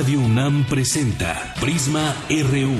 Radio UNAM presenta Prisma RU.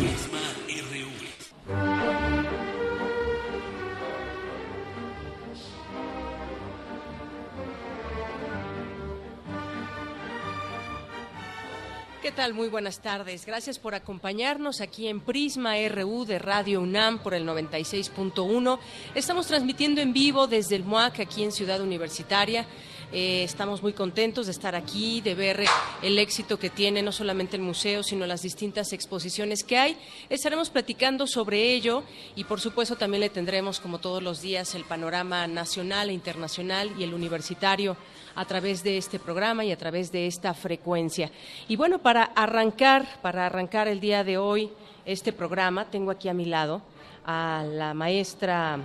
¿Qué tal? Muy buenas tardes. Gracias por acompañarnos aquí en Prisma RU de Radio UNAM por el 96.1. Estamos transmitiendo en vivo desde el MUAC aquí en Ciudad Universitaria. Eh, estamos muy contentos de estar aquí, de ver el éxito que tiene no solamente el museo, sino las distintas exposiciones que hay. Estaremos platicando sobre ello y, por supuesto, también le tendremos, como todos los días, el panorama nacional e internacional y el universitario a través de este programa y a través de esta frecuencia. Y bueno, para arrancar, para arrancar el día de hoy este programa, tengo aquí a mi lado a la maestra,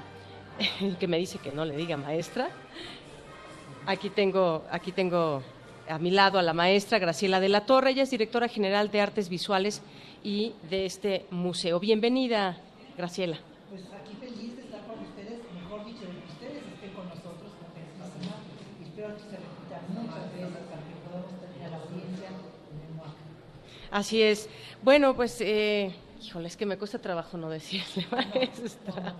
que me dice que no le diga maestra, Aquí tengo, aquí tengo a mi lado a la maestra Graciela de la Torre, ella es directora general de Artes Visuales y de este museo. Bienvenida, Graciela. Pues aquí feliz de estar con ustedes, mejor dicho, de que ustedes estén con nosotros, porque es y espero que se repita muchas veces para que podamos tener a la audiencia en el. Así es. Bueno, pues, eh, híjole, es que me cuesta trabajo no decirle, maestra.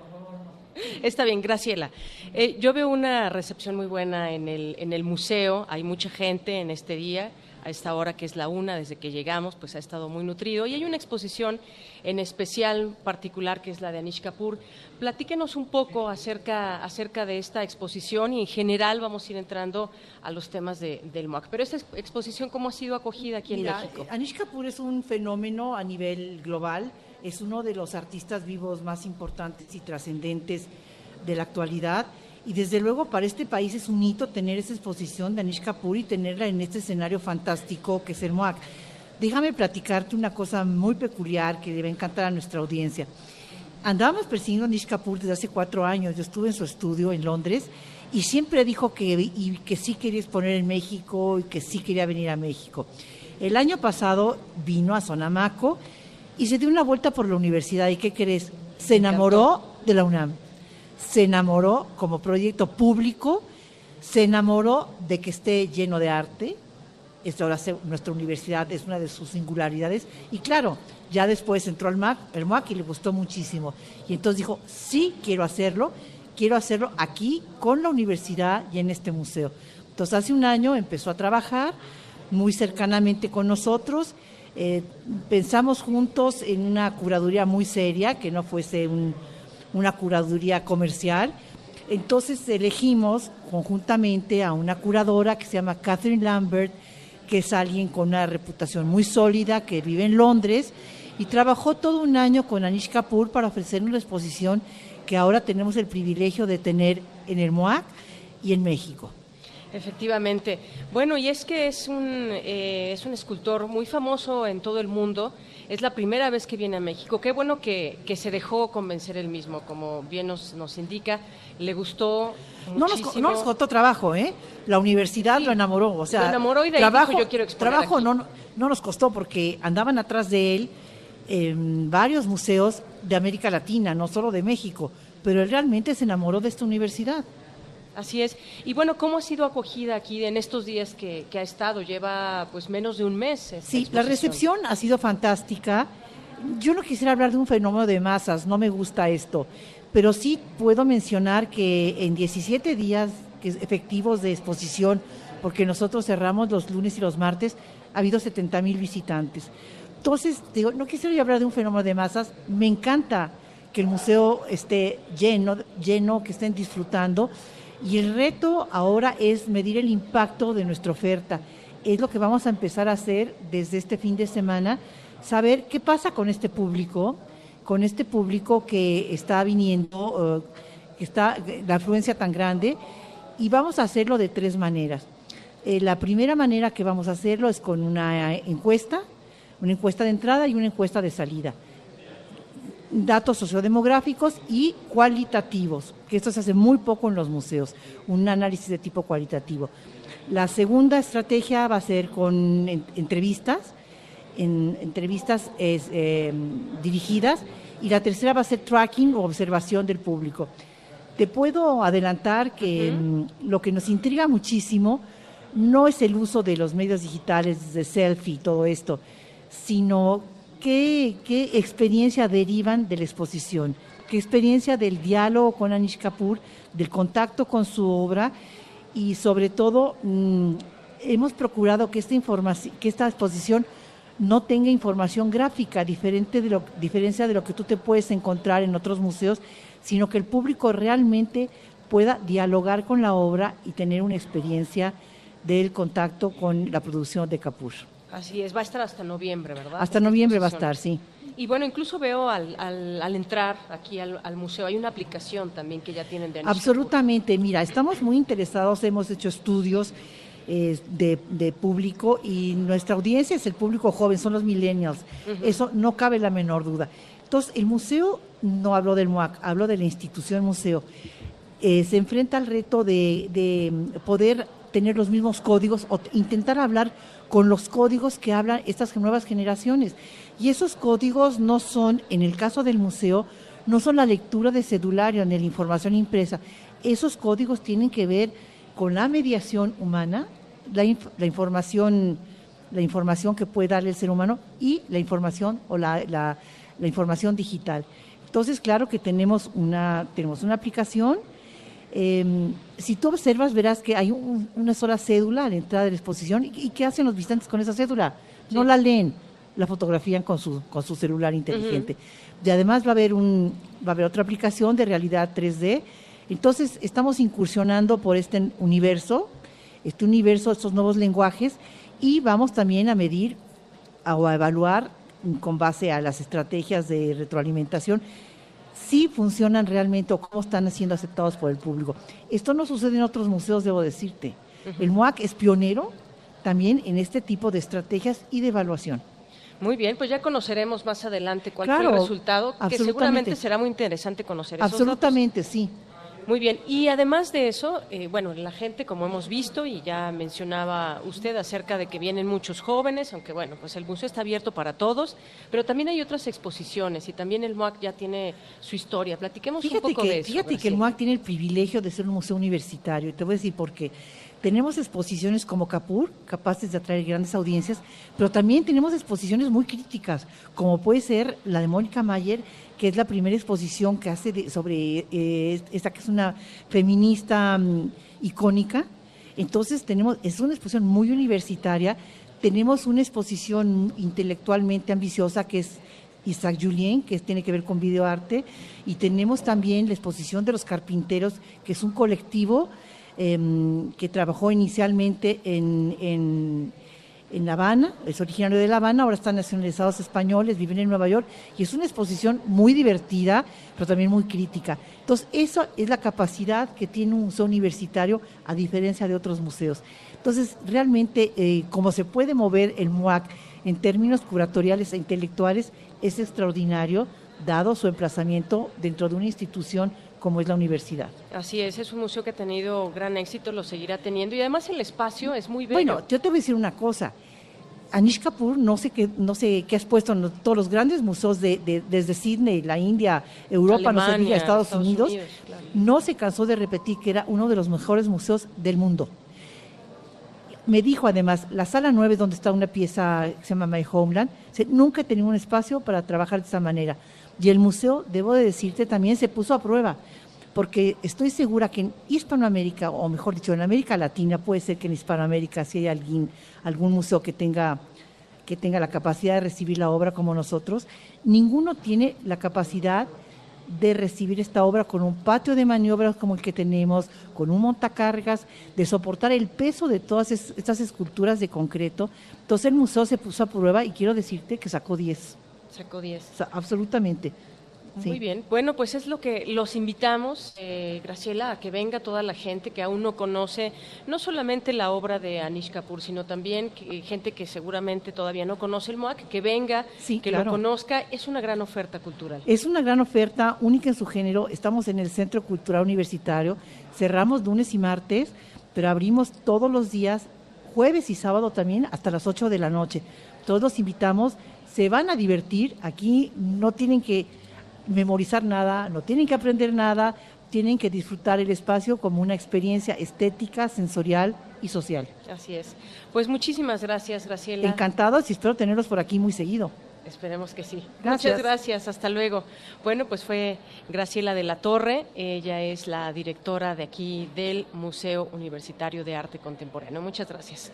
Está bien, Graciela. Eh, yo veo una recepción muy buena en el, en el museo. Hay mucha gente en este día, a esta hora que es la una, desde que llegamos, pues ha estado muy nutrido. Y hay una exposición en especial particular que es la de Anish Kapoor. Platíquenos un poco acerca, acerca de esta exposición y en general vamos a ir entrando a los temas de, del MOAC. Pero esta exposición, ¿cómo ha sido acogida aquí Mira, en México? Anish Kapoor es un fenómeno a nivel global, es uno de los artistas vivos más importantes y trascendentes de la actualidad. Y desde luego para este país es un hito tener esa exposición de Anish Kapoor y tenerla en este escenario fantástico que es el MOAC. Déjame platicarte una cosa muy peculiar que debe encantar a nuestra audiencia. Andábamos persiguiendo a Anish Kapoor desde hace cuatro años. Yo estuve en su estudio en Londres y siempre dijo que, y que sí quería exponer en México y que sí quería venir a México. El año pasado vino a Sonamaco y se dio una vuelta por la universidad. ¿Y qué crees? Se enamoró de la UNAM. Se enamoró como proyecto público, se enamoró de que esté lleno de arte. Esto ahora se- nuestra universidad es una de sus singularidades. Y claro, ya después entró al MAC, el MAC y le gustó muchísimo. Y entonces dijo, sí, quiero hacerlo, quiero hacerlo aquí con la universidad y en este museo. Entonces hace un año empezó a trabajar muy cercanamente con nosotros. Eh, pensamos juntos en una curaduría muy seria, que no fuese un- una curaduría comercial. Entonces elegimos conjuntamente a una curadora que se llama Catherine Lambert, que es alguien con una reputación muy sólida, que vive en Londres, y trabajó todo un año con Anish Kapoor para ofrecer una exposición que ahora tenemos el privilegio de tener en el MOAC y en México. Efectivamente. Bueno, y es que es un, eh, es un escultor muy famoso en todo el mundo. Es la primera vez que viene a México. Qué bueno que, que se dejó convencer él mismo, como bien nos, nos indica. Le gustó No nos, no nos costó trabajo, ¿eh? La universidad lo enamoró, o sea, Lo enamoró y de ahí trabajo, dijo, "Yo quiero exponer trabajo aquí". no, no nos costó porque andaban atrás de él en varios museos de América Latina, no solo de México, pero él realmente se enamoró de esta universidad. Así es. Y bueno, ¿cómo ha sido acogida aquí en estos días que, que ha estado? Lleva pues menos de un mes. Sí, la recepción ha sido fantástica. Yo no quisiera hablar de un fenómeno de masas, no me gusta esto, pero sí puedo mencionar que en 17 días efectivos de exposición, porque nosotros cerramos los lunes y los martes, ha habido 70 mil visitantes. Entonces, digo, no quisiera hablar de un fenómeno de masas, me encanta que el museo esté lleno, lleno, que estén disfrutando. Y el reto ahora es medir el impacto de nuestra oferta. Es lo que vamos a empezar a hacer desde este fin de semana, saber qué pasa con este público, con este público que está viniendo, que está la afluencia tan grande, y vamos a hacerlo de tres maneras. Eh, la primera manera que vamos a hacerlo es con una encuesta, una encuesta de entrada y una encuesta de salida datos sociodemográficos y cualitativos, que esto se hace muy poco en los museos, un análisis de tipo cualitativo. La segunda estrategia va a ser con en- entrevistas, en, entrevistas es, eh, dirigidas, y la tercera va a ser tracking o observación del público. Te puedo adelantar que mm, lo que nos intriga muchísimo no es el uso de los medios digitales, de selfie y todo esto, sino qué, experiencia derivan de la exposición, qué experiencia del diálogo con Anish Kapoor, del contacto con su obra y sobre todo mm, hemos procurado que esta, información, que esta exposición no tenga información gráfica, diferente de lo, diferencia de lo que tú te puedes encontrar en otros museos, sino que el público realmente pueda dialogar con la obra y tener una experiencia del contacto con la producción de Capur. Así es, va a estar hasta noviembre, ¿verdad? Hasta noviembre va a estar, sí. Y bueno, incluso veo al, al, entrar aquí al, museo, hay una aplicación también que ya tienen de Absolutamente, mira, estamos muy interesados, hemos hecho estudios eh, de, público y nuestra audiencia es el público joven, son los millennials. Eso no cabe la menor duda. Entonces, el museo, no habló del MUAC, habló de la institución museo, eh, se enfrenta al reto de, de poder tener los mismos códigos o intentar hablar con los códigos que hablan estas nuevas generaciones. Y esos códigos no son, en el caso del museo, no son la lectura de cedulario ni la información impresa. Esos códigos tienen que ver con la mediación humana, la, la información la información que puede darle el ser humano y la información o la, la, información digital. Entonces, claro que tenemos una, tenemos una aplicación. Em, si tú observas, verás que hay una sola cédula a la entrada de la exposición. ¿Y, qué hacen los visitantes con esa cédula? No la leen, la fotografían con su, con su celular inteligente. Y además va a haber un, va a haber otra aplicación de realidad 3D entonces, estamos incursionando por este universo, este universo, estos nuevos lenguajes, y vamos también a medir o a evaluar con base a las estrategias de retroalimentación si funcionan realmente o cómo están siendo aceptados por el público. Esto no sucede en otros museos, debo decirte. El MOAC es pionero también en este tipo de estrategias y de evaluación. Muy bien, pues ya conoceremos más adelante cuál fue el resultado, que seguramente será muy interesante conocer. Esos absolutamente, sí. Muy bien, y además de eso, eh, bueno, la gente, como hemos visto, y ya mencionaba usted acerca de que vienen muchos jóvenes, aunque bueno, pues el museo está abierto para todos, pero también hay otras exposiciones y también el MOAC ya tiene su historia. Platiquemos un poco de eso. Fíjate que el MOAC tiene el privilegio de ser un museo universitario, y te voy a decir por qué. Tenemos exposiciones como Capur, capaces de atraer grandes audiencias, pero también tenemos exposiciones muy críticas, como puede ser la de Mónica Mayer, que es la primera exposición que hace sobre eh, esta que es una feminista mm, icónica. Entonces tenemos, es una exposición muy universitaria, tenemos una exposición intelectualmente ambiciosa que es Isaac Julien, que tiene que ver con videoarte, y tenemos también la exposición de los carpinteros, que es un colectivo em, que trabajó inicialmente en en La Habana, es originario de La Habana, ahora están nacionalizados españoles, viven en Nueva York y es una exposición muy divertida, pero también muy crítica. Entonces, eso es la capacidad que tiene un museo universitario a diferencia de otros museos. Entonces, realmente, eh, como se puede mover el MUAC en términos curatoriales e intelectuales, es extraordinario, dado su emplazamiento dentro de una institución como es la universidad. Así es, es un museo que ha tenido gran éxito, lo seguirá teniendo y además el espacio es muy bello. Bueno, yo te voy a decir una cosa, Anish Kapoor, no sé qué, no sé qué has puesto en todos los grandes museos de, desde Sydney, la India, Europa, no sé, Estados, Unidos, no se cansó de repetir que era uno de los mejores museos del mundo. Me dijo además, la sala 9, donde está una pieza que se llama My Homeland, nunca he tenido un espacio para trabajar de esa manera. Y el museo, debo de decirte, también se puso a prueba, porque estoy segura que en Hispanoamérica, o mejor dicho, en América Latina, puede ser que en Hispanoamérica si hay alguien algún museo que tenga, que tenga la capacidad de recibir la obra como nosotros. Ninguno tiene la capacidad de recibir esta obra con un patio de maniobras como el que tenemos, con un montacargas, de soportar el peso de todas estas esculturas de concreto. Entonces el museo se puso a prueba y quiero decirte que sacó 10. Sacó 10. absolutamente. Muy bien, bueno, pues es lo que los invitamos, eh, Graciela, a que venga toda la gente que aún no conoce, no solamente la obra de Anish Kapoor, sino también gente que seguramente todavía no conoce el MOAC, que venga, que lo conozca. Es una gran oferta cultural. Es una gran oferta, única en su género. Estamos en el Centro Cultural Universitario, cerramos lunes y martes, pero abrimos todos los días, jueves y sábado también, hasta las 8 de la noche. Todos los invitamos, se van a divertir, aquí no tienen que memorizar nada, no tienen que aprender nada, tienen que disfrutar el espacio como una experiencia estética, sensorial y social. Así es. Pues muchísimas gracias, Graciela. Encantados y espero tenerlos por aquí muy seguido. Esperemos que sí. Muchas gracias, hasta luego. Bueno, pues fue Graciela de la Torre, ella es la directora de aquí del Museo Universitario de Arte Contemporáneo. Muchas gracias.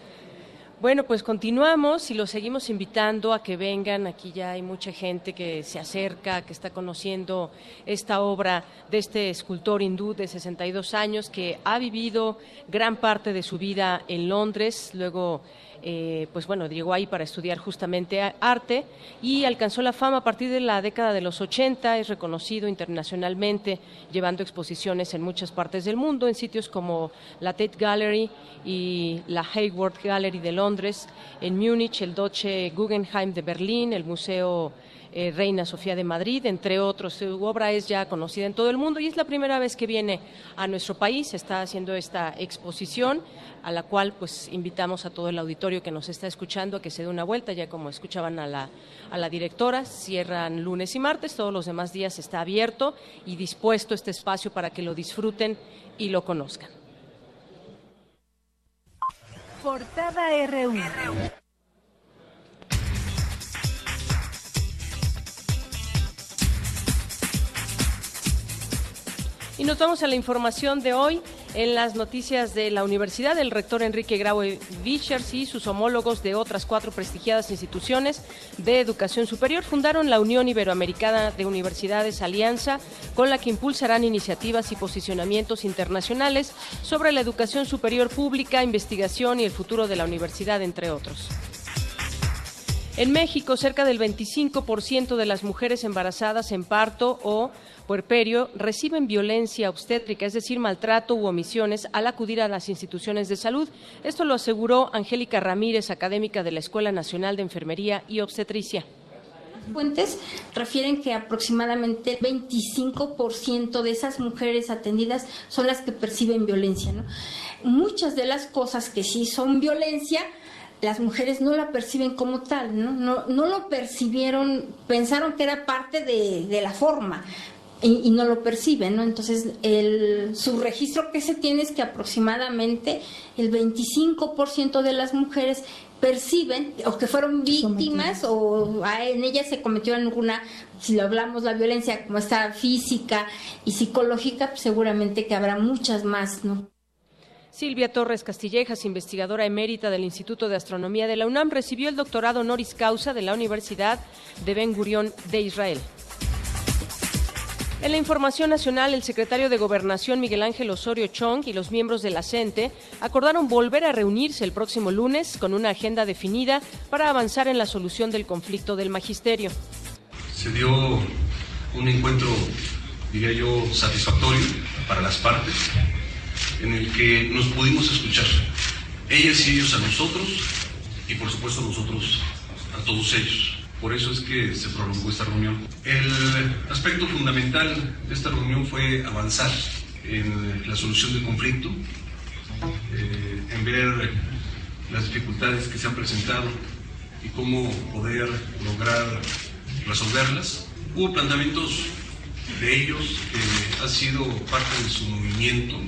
Bueno, pues continuamos y los seguimos invitando a que vengan. Aquí ya hay mucha gente que se acerca, que está conociendo esta obra de este escultor hindú de 62 años que ha vivido gran parte de su vida en Londres, luego eh, pues bueno, llegó ahí para estudiar justamente arte y alcanzó la fama a partir de la década de los 80, es reconocido internacionalmente, llevando exposiciones en muchas partes del mundo, en sitios como la Tate Gallery y la Hayward Gallery de Londres, en Múnich, el Deutsche Guggenheim de Berlín, el Museo eh, Reina Sofía de Madrid, entre otros. Su obra es ya conocida en todo el mundo y es la primera vez que viene a nuestro país. Está haciendo esta exposición a la cual pues invitamos a todo el auditorio que nos está escuchando a que se dé una vuelta, ya como escuchaban a la, a la directora, cierran lunes y martes, todos los demás días está abierto y dispuesto este espacio para que lo disfruten y lo conozcan. Portada RU. Y nos vamos a la información de hoy. En las noticias de la universidad, el rector Enrique Graue Vichers y sus homólogos de otras cuatro prestigiadas instituciones de educación superior fundaron la Unión Iberoamericana de Universidades Alianza, con la que impulsarán iniciativas y posicionamientos internacionales sobre la educación superior pública, investigación y el futuro de la universidad, entre otros. En México, cerca del 25% de las mujeres embarazadas en parto o puerperio reciben violencia obstétrica, es decir, maltrato u omisiones al acudir a las instituciones de salud. Esto lo aseguró Angélica Ramírez, académica de la Escuela Nacional de Enfermería y Obstetricia fuentes refieren que aproximadamente 25% de esas mujeres atendidas son las que perciben violencia. Muchas de las cosas que sí son violencia, las mujeres no la perciben como tal, no, no, lo percibieron, pensaron que era parte de la forma, y, no lo perciben, ¿no? Entonces, el, su registro que se tiene es que aproximadamente el 25% de las mujeres perciben o que fueron víctimas o en ellas se cometió alguna, si lo hablamos, la violencia como está física y psicológica, pues seguramente que habrá muchas más, ¿no? Silvia Torres Castillejas, investigadora emérita del Instituto de Astronomía de la UNAM, recibió el doctorado honoris causa de la Universidad de Ben Gurión de Israel. En la información nacional, el secretario de Gobernación Miguel Ángel Osorio Chong y los miembros de la CENTE acordaron volver a reunirse el próximo lunes con una agenda definida para avanzar en la solución del conflicto del magisterio. Se dio un encuentro, diría yo, satisfactorio para las partes, en el que nos pudimos escuchar, ellas y ellos a nosotros, y por supuesto nosotros a todos ellos. Por eso es que se prolongó esta reunión. El aspecto fundamental de esta reunión fue avanzar en la solución del conflicto, eh, en ver las dificultades que se han presentado y cómo poder lograr resolverlas. Hubo planteamientos de ellos que ha sido parte de su movimiento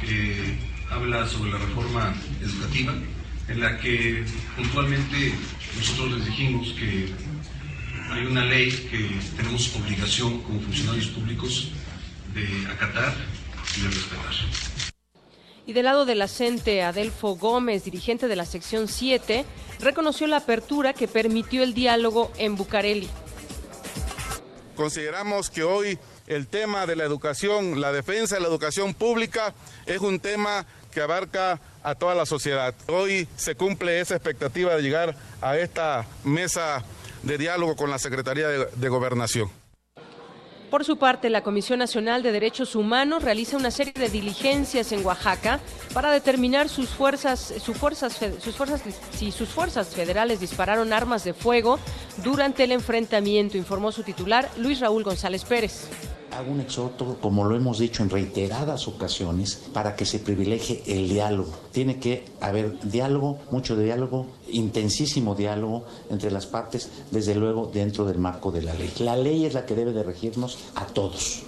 que habla sobre la reforma educativa, en la que puntualmente nosotros les dijimos que hay una ley que tenemos obligación como funcionarios públicos de acatar y de respetar. Y del lado de la CENTE, Adelfo Gómez, dirigente de la sección 7, reconoció la apertura que permitió el diálogo en Bucareli. Consideramos que hoy el tema de la educación, la defensa de la educación pública, es un tema que abarca a toda la sociedad. Hoy se cumple esa expectativa de llegar a esta mesa de diálogo con la Secretaría de, Gobernación. Por su parte, la Comisión Nacional de Derechos Humanos realiza una serie de diligencias en Oaxaca para determinar sus fuerzas, sus fuerzas, sus fuerzas, si sus fuerzas federales dispararon armas de fuego durante el enfrentamiento, informó su titular Luis Raúl González Pérez hago un exhorto, como lo hemos dicho en reiteradas ocasiones, para que se privilegie el diálogo. Tiene que haber diálogo, mucho diálogo, intensísimo diálogo entre las partes, desde luego dentro del marco de la ley. La ley es la que debe de regirnos a todos.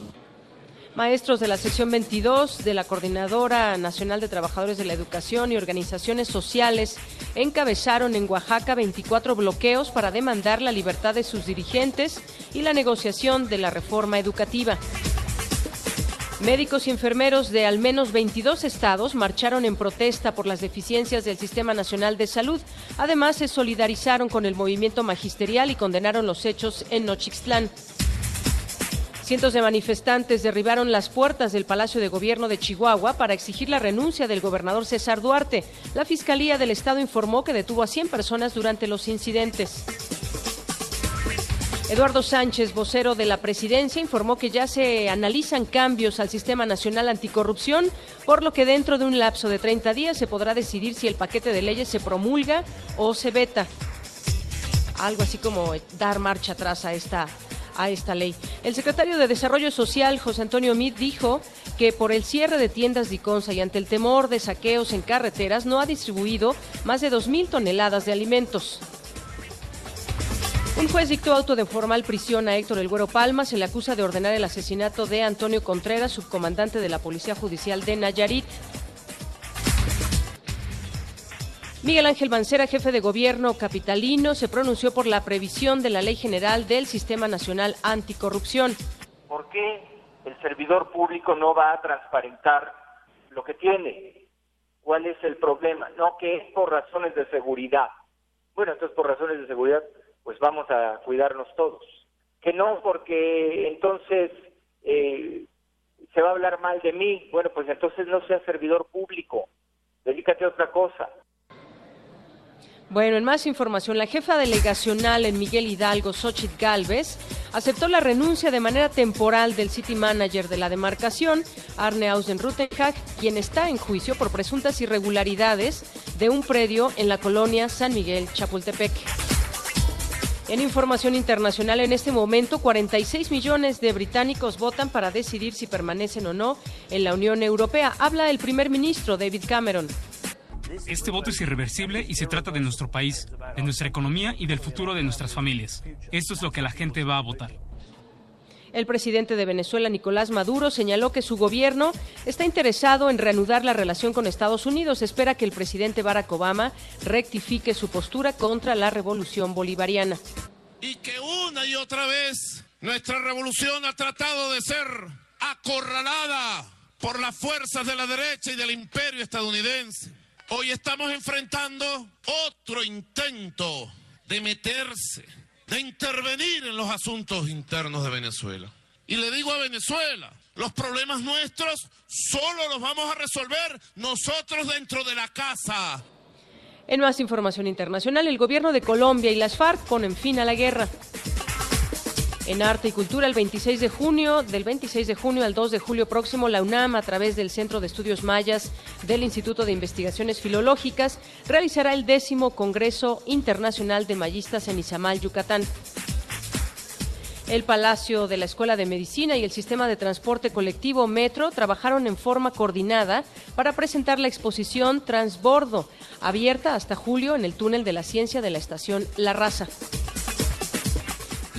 Maestros de la sección 22 de la Coordinadora Nacional de Trabajadores de la Educación y organizaciones sociales encabezaron en Oaxaca 24 bloqueos para demandar la libertad de sus dirigentes y la negociación de la reforma educativa. Médicos y enfermeros de al menos 22 estados marcharon en protesta por las deficiencias del Sistema Nacional de Salud. Además, se solidarizaron con el movimiento magisterial y condenaron los hechos en Nochixtlán. Cientos de manifestantes derribaron las puertas del Palacio de Gobierno de Chihuahua para exigir la renuncia del gobernador César Duarte. La Fiscalía del Estado informó que detuvo a 100 personas durante los incidentes. Eduardo Sánchez, vocero de la presidencia, informó que ya se analizan cambios al Sistema Nacional Anticorrupción, por lo que dentro de un lapso de 30 días se podrá decidir si el paquete de leyes se promulga o se veta. Algo así como dar marcha atrás a esta a esta ley. El secretario de Desarrollo Social, José Antonio Mit, dijo que por el cierre de tiendas de Iconza y ante el temor de saqueos en carreteras no ha distribuido más de 2.000 toneladas de alimentos. Un juez dictó auto de formal prisión a Héctor El Güero Palma. Se le acusa de ordenar el asesinato de Antonio Contreras, subcomandante de la Policía Judicial de Nayarit. Miguel Ángel Mancera, jefe de gobierno capitalino, se pronunció por la previsión de la Ley General del Sistema Nacional Anticorrupción. ¿Por qué el servidor público no va a transparentar lo que tiene? ¿Cuál es el problema? No, que es por razones de seguridad. Bueno, entonces por razones de seguridad, pues vamos a cuidarnos todos. Que no, porque entonces eh, se va a hablar mal de mí. Bueno, pues entonces no sea servidor público. Dedícate a otra cosa. Bueno, en más información, la jefa delegacional en Miguel Hidalgo, Xochitl Galvez, aceptó la renuncia de manera temporal del City Manager de la demarcación, Arne Rutenhag, quien está en juicio por presuntas irregularidades de un predio en la colonia San Miguel, Chapultepec. En información internacional, en este momento 46 millones de británicos votan para decidir si permanecen o no en la Unión Europea. Habla el primer ministro David Cameron. Este voto es irreversible y se trata de nuestro país, de nuestra economía y del futuro de nuestras familias. Esto es lo que la gente va a votar. El presidente de Venezuela, Nicolás Maduro, señaló que su gobierno está interesado en reanudar la relación con Estados Unidos. Espera que el presidente Barack Obama rectifique su postura contra la revolución bolivariana. Y que una y otra vez nuestra revolución ha tratado de ser acorralada por las fuerzas de la derecha y del imperio estadounidense. Hoy estamos enfrentando otro intento de meterse, de intervenir en los asuntos internos de Venezuela. Y le digo a Venezuela, los problemas nuestros solo los vamos a resolver nosotros dentro de la casa. En más información internacional, el gobierno de Colombia y las FARC ponen fin a la guerra. En Arte y Cultura, el 26 de junio, del 26 de junio al 2 de julio próximo, la UNAM, a través del Centro de Estudios Mayas del Instituto de Investigaciones Filológicas, realizará el décimo Congreso Internacional de Mayistas en Izamal, Yucatán. El Palacio de la Escuela de Medicina y el Sistema de Transporte Colectivo Metro trabajaron en forma coordinada para presentar la exposición Transbordo, abierta hasta julio en el túnel de la ciencia de la estación La Raza.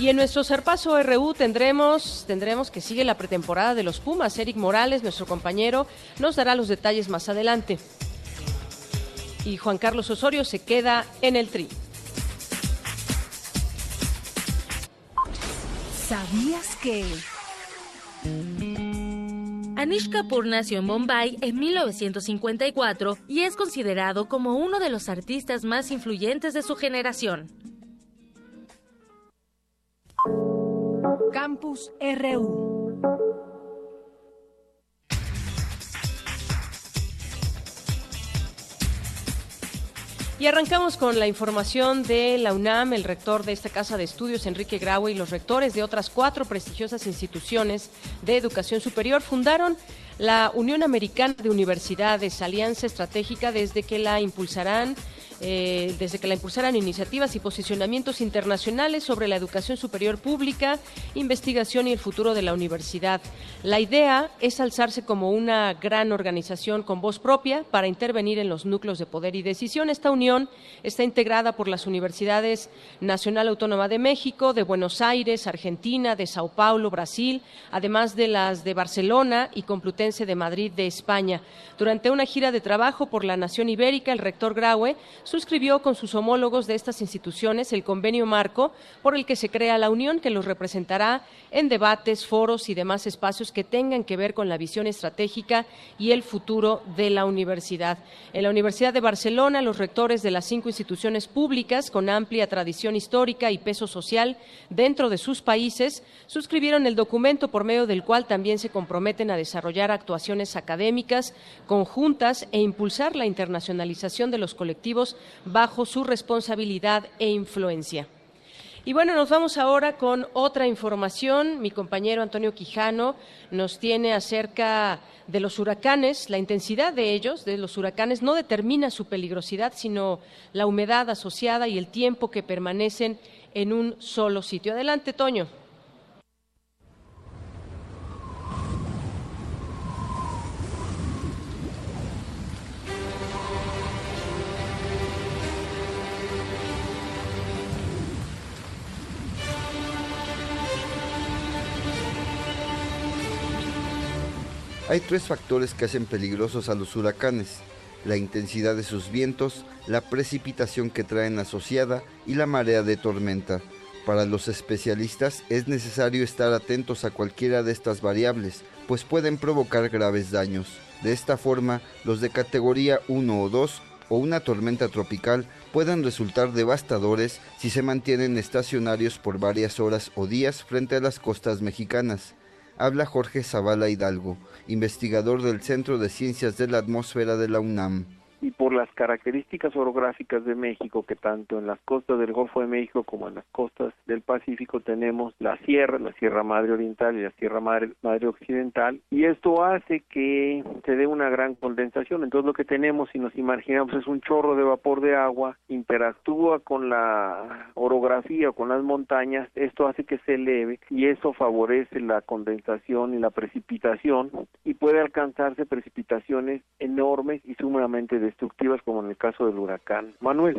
Y en nuestro Serpazo RU tendremos, tendremos que sigue la pretemporada de los Pumas. Eric Morales, nuestro compañero, nos dará los detalles más adelante. Y Juan Carlos Osorio se queda en el tri. ¿Sabías que? Anish Kapoor nació en Bombay en 1954 y es considerado como uno de los artistas más influyentes de su generación. Campus RU. Y arrancamos con la información de la UNAM, el rector de esta casa de estudios, Enrique Graue, y los rectores de otras cuatro prestigiosas instituciones de educación superior fundaron la Unión Americana de Universidades, alianza estratégica desde que la impulsarán eh, desde que la impulsaran iniciativas y posicionamientos internacionales sobre la educación superior pública, investigación y el futuro de la universidad. La idea es alzarse como una gran organización con voz propia para intervenir en los núcleos de poder y decisión. Esta unión está integrada por las universidades Nacional Autónoma de México, de Buenos Aires, Argentina, de Sao Paulo, Brasil, además de las de Barcelona y Complutense de Madrid de España. Durante una gira de trabajo por la nación ibérica, el rector Graue suscribió con sus homólogos de estas instituciones el convenio marco por el que se crea la unión que los representará en debates, foros y demás espacios que tengan que ver con la visión estratégica y el futuro de la universidad. En la Universidad de Barcelona, los rectores de las cinco instituciones públicas con amplia tradición histórica y peso social dentro de sus países suscribieron el documento por medio del cual también se comprometen a desarrollar actuaciones académicas conjuntas e impulsar la internacionalización de los colectivos bajo su responsabilidad e influencia. Y bueno, nos vamos ahora con otra información. Mi compañero Antonio Quijano nos tiene acerca de los huracanes. La intensidad de ellos, de los huracanes, no determina su peligrosidad, sino la humedad asociada y el tiempo que permanecen en un solo sitio. Adelante, Toño. Hay tres factores que hacen peligrosos a los huracanes, la intensidad de sus vientos, la precipitación que traen asociada y la marea de tormenta. Para los especialistas es necesario estar atentos a cualquiera de estas variables, pues pueden provocar graves daños. De esta forma, los de categoría 1 o 2 o una tormenta tropical pueden resultar devastadores si se mantienen estacionarios por varias horas o días frente a las costas mexicanas. Habla Jorge Zavala Hidalgo, investigador del Centro de Ciencias de la Atmósfera de la UNAM y por las características orográficas de México, que tanto en las costas del Golfo de México como en las costas del Pacífico tenemos la sierra, la Sierra Madre Oriental y la Sierra Madre, Madre Occidental, y esto hace que se dé una gran condensación. Entonces lo que tenemos, si nos imaginamos, es un chorro de vapor de agua, interactúa con la orografía, con las montañas, esto hace que se eleve y eso favorece la condensación y la precipitación y puede alcanzarse precipitaciones enormes y sumamente destructivas como en el caso del huracán Manuel.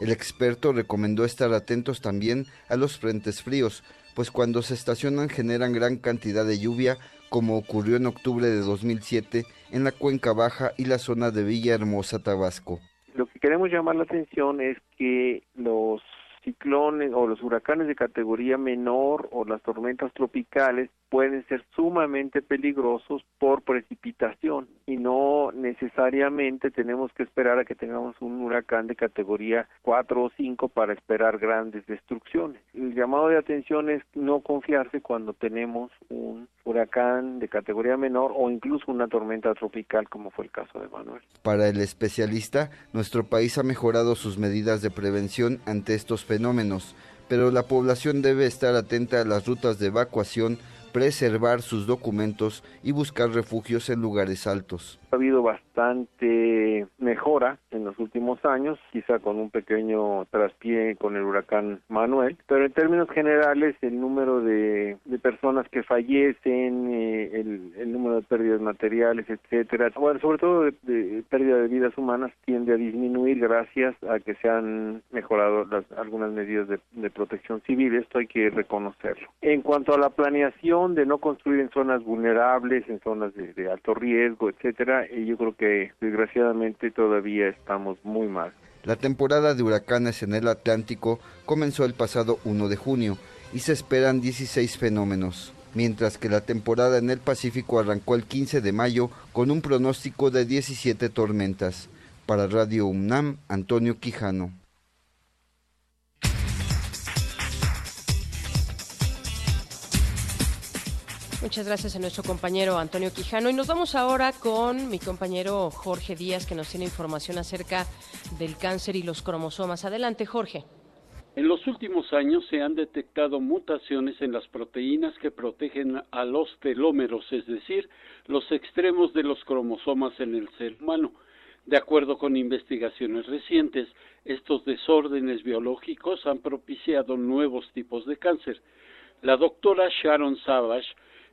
El experto recomendó estar atentos también a los frentes fríos, pues cuando se estacionan generan gran cantidad de lluvia, como ocurrió en octubre de 2007 en la cuenca baja y la zona de Villahermosa, Tabasco. Lo que queremos llamar la atención es que los ciclones o los huracanes de categoría menor o las tormentas tropicales pueden ser sumamente peligrosos por precipitación y no necesariamente tenemos que esperar a que tengamos un huracán de categoría 4 o 5 para esperar grandes destrucciones. El llamado de atención es no confiarse cuando tenemos un huracán de categoría menor o incluso una tormenta tropical como fue el caso de Manuel. Para el especialista, nuestro país ha mejorado sus medidas de prevención ante estos fenómenos, pero la población debe estar atenta a las rutas de evacuación preservar sus documentos y buscar refugios en lugares altos. Ha habido bastante mejora en los últimos años, quizá con un pequeño traspié con el huracán Manuel, pero en términos generales el número de, personas que fallecen, eh, el, número de pérdidas materiales, etcétera, bueno, sobre todo de, pérdida de vidas humanas tiende a disminuir gracias a que se han mejorado las, algunas medidas de, de protección civil, esto hay que reconocerlo. En cuanto a la planeación de no construir en zonas vulnerables, en zonas de, de alto riesgo, etcétera, y yo creo que desgraciadamente todavía estamos muy mal. La temporada de huracanes en el Atlántico comenzó el pasado 1 de junio y se esperan 16 fenómenos, mientras que la temporada en el Pacífico arrancó el 15 de mayo con un pronóstico de 17 tormentas. Para Radio UNAM, Antonio Quijano. Muchas gracias a nuestro compañero Antonio Quijano. Y nos vamos ahora con mi compañero Jorge Díaz, que nos tiene información acerca del cáncer y los cromosomas. Adelante, Jorge. En los últimos años se han detectado mutaciones en las proteínas que protegen a los telómeros, es decir, los extremos de los cromosomas en el ser humano. De acuerdo con investigaciones recientes, estos desórdenes biológicos han propiciado nuevos tipos de cáncer. La doctora Sharon Savage,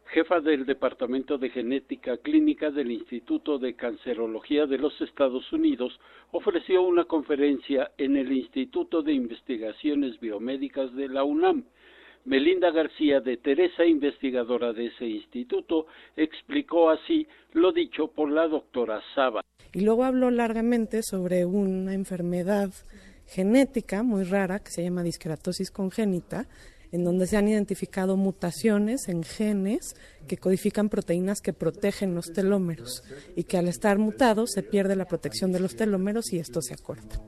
jefa del Departamento de Genética Clínica del Instituto de Cancerología de los Estados Unidos, ofreció una conferencia en el Instituto de Investigaciones Biomédicas de la UNAM. Melinda García de Teresa, investigadora de ese instituto, explicó así lo dicho por la doctora Saba. Y luego habló largamente sobre una enfermedad genética muy rara que se llama disqueratosis congénita, en donde se han identificado mutaciones en genes que codifican proteínas que protegen los telómeros y que al estar mutados se pierde la protección de los telómeros y esto se acorta.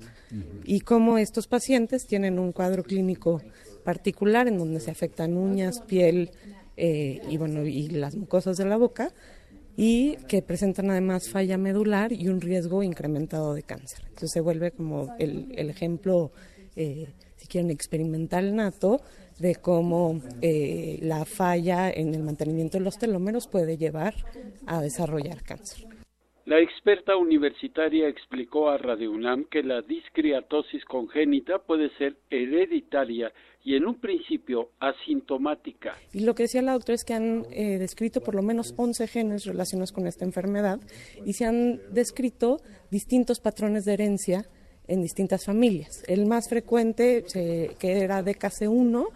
Y como estos pacientes tienen un cuadro clínico particular en donde se afectan uñas, piel eh, y bueno y las mucosas de la boca y que presentan además falla medular y un riesgo incrementado de cáncer. Entonces se vuelve como el, ejemplo, eh, si quieren, experimental nato de cómo eh, la falla en el mantenimiento de los telómeros puede llevar a desarrollar cáncer. La experta universitaria explicó a Radio UNAM que la discriatosis congénita puede ser hereditaria y en un principio asintomática. Y lo que decía la doctora es que han eh, descrito por lo menos 11 genes relacionados con esta enfermedad y se han descrito distintos patrones de herencia en distintas familias. El más frecuente, que era DKC1,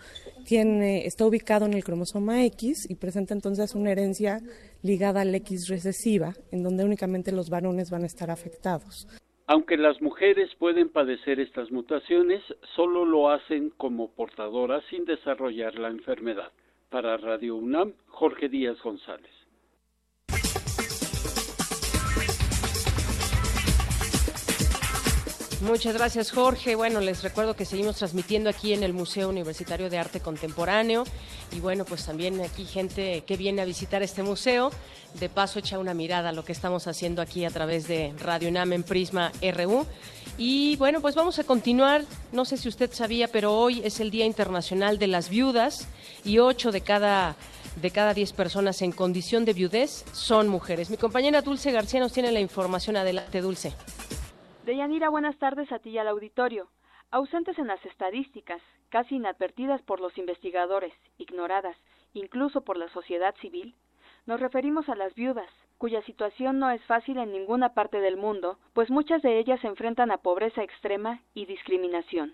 tiene, está ubicado en el cromosoma X y presenta entonces una herencia ligada al X recesiva, en donde únicamente los varones van a estar afectados. Aunque las mujeres pueden padecer estas mutaciones, solo lo hacen como portadoras sin desarrollar la enfermedad. Para Radio UNAM, Jorge Díaz González. Muchas gracias, Jorge. Bueno, les recuerdo que seguimos transmitiendo aquí en el Museo Universitario de Arte Contemporáneo. Y bueno, pues también aquí gente que viene a visitar este museo. De paso, echa una mirada a lo que estamos haciendo aquí a través de Radio UNAM en Prisma RU. Y bueno, pues vamos a continuar. No sé si usted sabía, pero hoy es el Día Internacional de las Viudas y ocho de cada de cada diez personas en condición de viudez son mujeres. Mi compañera Dulce García nos tiene la información. Adelante, Dulce. Deyanira, buenas tardes a ti y al auditorio. Ausentes en las estadísticas, casi inadvertidas por los investigadores, ignoradas, incluso por la sociedad civil, nos referimos a las viudas, cuya situación no es fácil en ninguna parte del mundo, pues muchas de ellas se enfrentan a pobreza extrema y discriminación.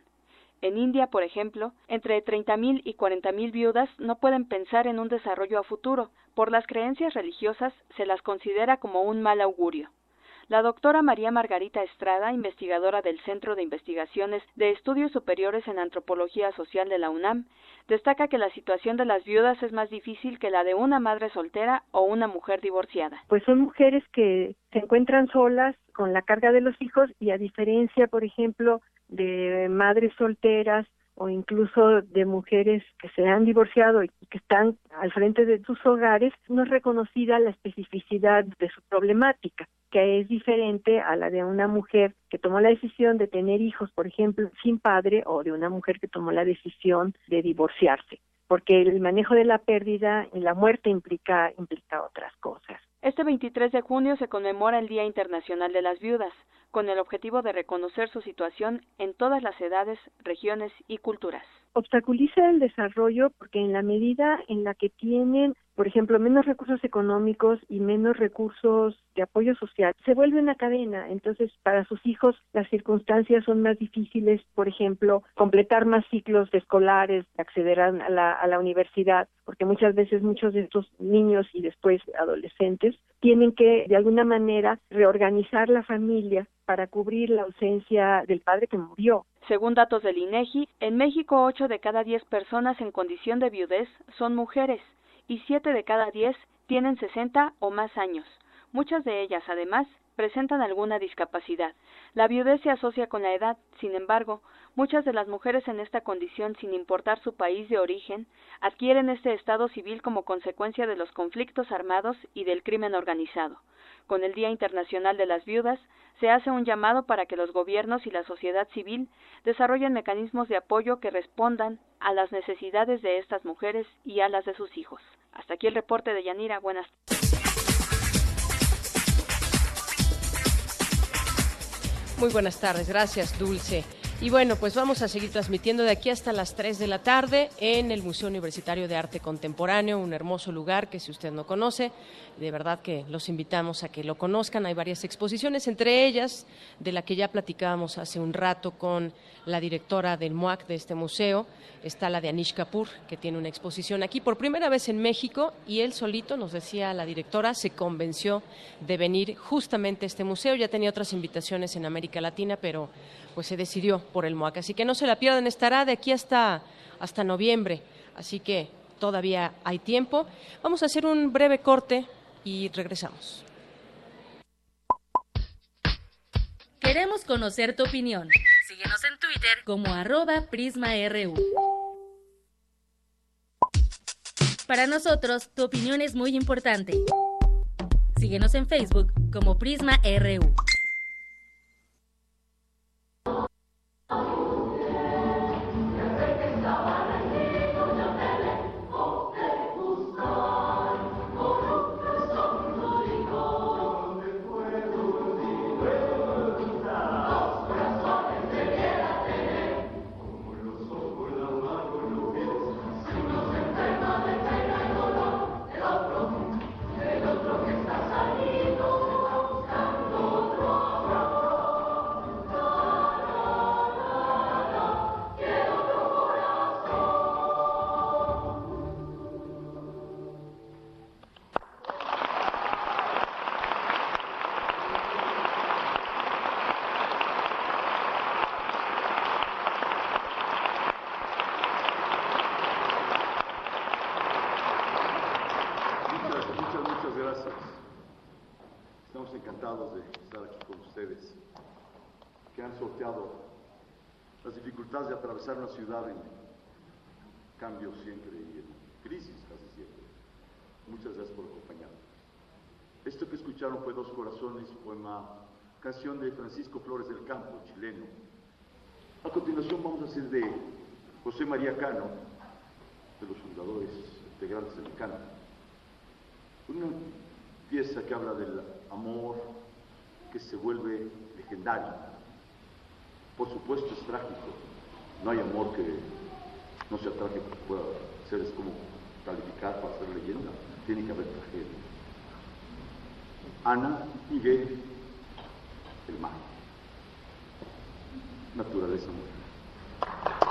En India, por ejemplo, entre 30.000 y 40.000 viudas no pueden pensar en un desarrollo a futuro. Por las creencias religiosas se las considera como un mal augurio. La doctora María Margarita Estrada, investigadora del Centro de Investigaciones de Estudios Superiores en Antropología Social de la UNAM, destaca que la situación de las viudas es más difícil que la de una madre soltera o una mujer divorciada. Pues son mujeres que se encuentran solas con la carga de los hijos y a diferencia, por ejemplo, de madres solteras o incluso de mujeres que se han divorciado y que están al frente de sus hogares, no es reconocida la especificidad de su problemática, que es diferente a la de una mujer que tomó la decisión de tener hijos, por ejemplo, sin padre, o de una mujer que tomó la decisión de divorciarse, porque el manejo de la pérdida y la muerte implica, implica otras cosas. Este 23 de junio se conmemora el Día Internacional de las Viudas, con el objetivo de reconocer su situación en todas las edades, regiones y culturas. Obstaculiza el desarrollo porque en la medida en la que tienen por ejemplo, menos recursos económicos y menos recursos de apoyo social, se vuelve una cadena. Entonces, para sus hijos las circunstancias son más difíciles, por ejemplo, completar más ciclos escolares, acceder a la, a la universidad, porque muchas veces muchos de estos niños y después adolescentes tienen que, de alguna manera, reorganizar la familia para cubrir la ausencia del padre que murió. Según datos del INEGI, en México 8 de cada 10 personas en condición de viudez son mujeres y 7 de cada 10 tienen 60 o más años. Muchas de ellas, además, presentan alguna discapacidad. La viudez se asocia con la edad, sin embargo, muchas de las mujeres en esta condición, sin importar su país de origen, adquieren este estado civil como consecuencia de los conflictos armados y del crimen organizado. Con el Día Internacional de las Viudas, se hace un llamado para que los gobiernos y la sociedad civil desarrollen mecanismos de apoyo que respondan a las necesidades de estas mujeres y a las de sus hijos. Hasta aquí el reporte de Yanira. Buenas Muy buenas tardes, gracias Dulce. Y bueno, pues vamos a seguir transmitiendo de aquí hasta las 3 de la tarde en el Museo Universitario de Arte Contemporáneo, un hermoso lugar que si usted no conoce, de verdad que los invitamos a que lo conozcan. Hay varias exposiciones, entre ellas de la que ya platicábamos hace un rato con la directora del MUAC de este museo, está la de Anish Kapoor, que tiene una exposición aquí por primera vez en México y él solito, nos decía la directora, se convenció de venir justamente a este museo. Ya tenía otras invitaciones en América Latina, pero pues se decidió por el MOAC. Así que no se la pierdan, estará de aquí hasta, hasta noviembre. Así que todavía hay tiempo. Vamos a hacer un breve corte y regresamos. Queremos conocer tu opinión. Síguenos en Twitter como arroba PrismaRU. Para nosotros, tu opinión es muy importante. Síguenos en Facebook como Prisma Atravesar una ciudad en cambio siempre y en crisis casi siempre. Muchas gracias por acompañarnos. Esto que escucharon fue Dos Corazones, poema, canción de Francisco Flores del Campo, chileno. A continuación vamos a hacer de José María Cano, de los fundadores integrantes del canto, una pieza que habla del amor que se vuelve legendario. Por supuesto es trágico, no hay amor que no sea trágico que pueda ser, es como calificar para ser leyenda. Tiene que haber tragedia. Ana, Miguel, el mar. Naturaleza mujer.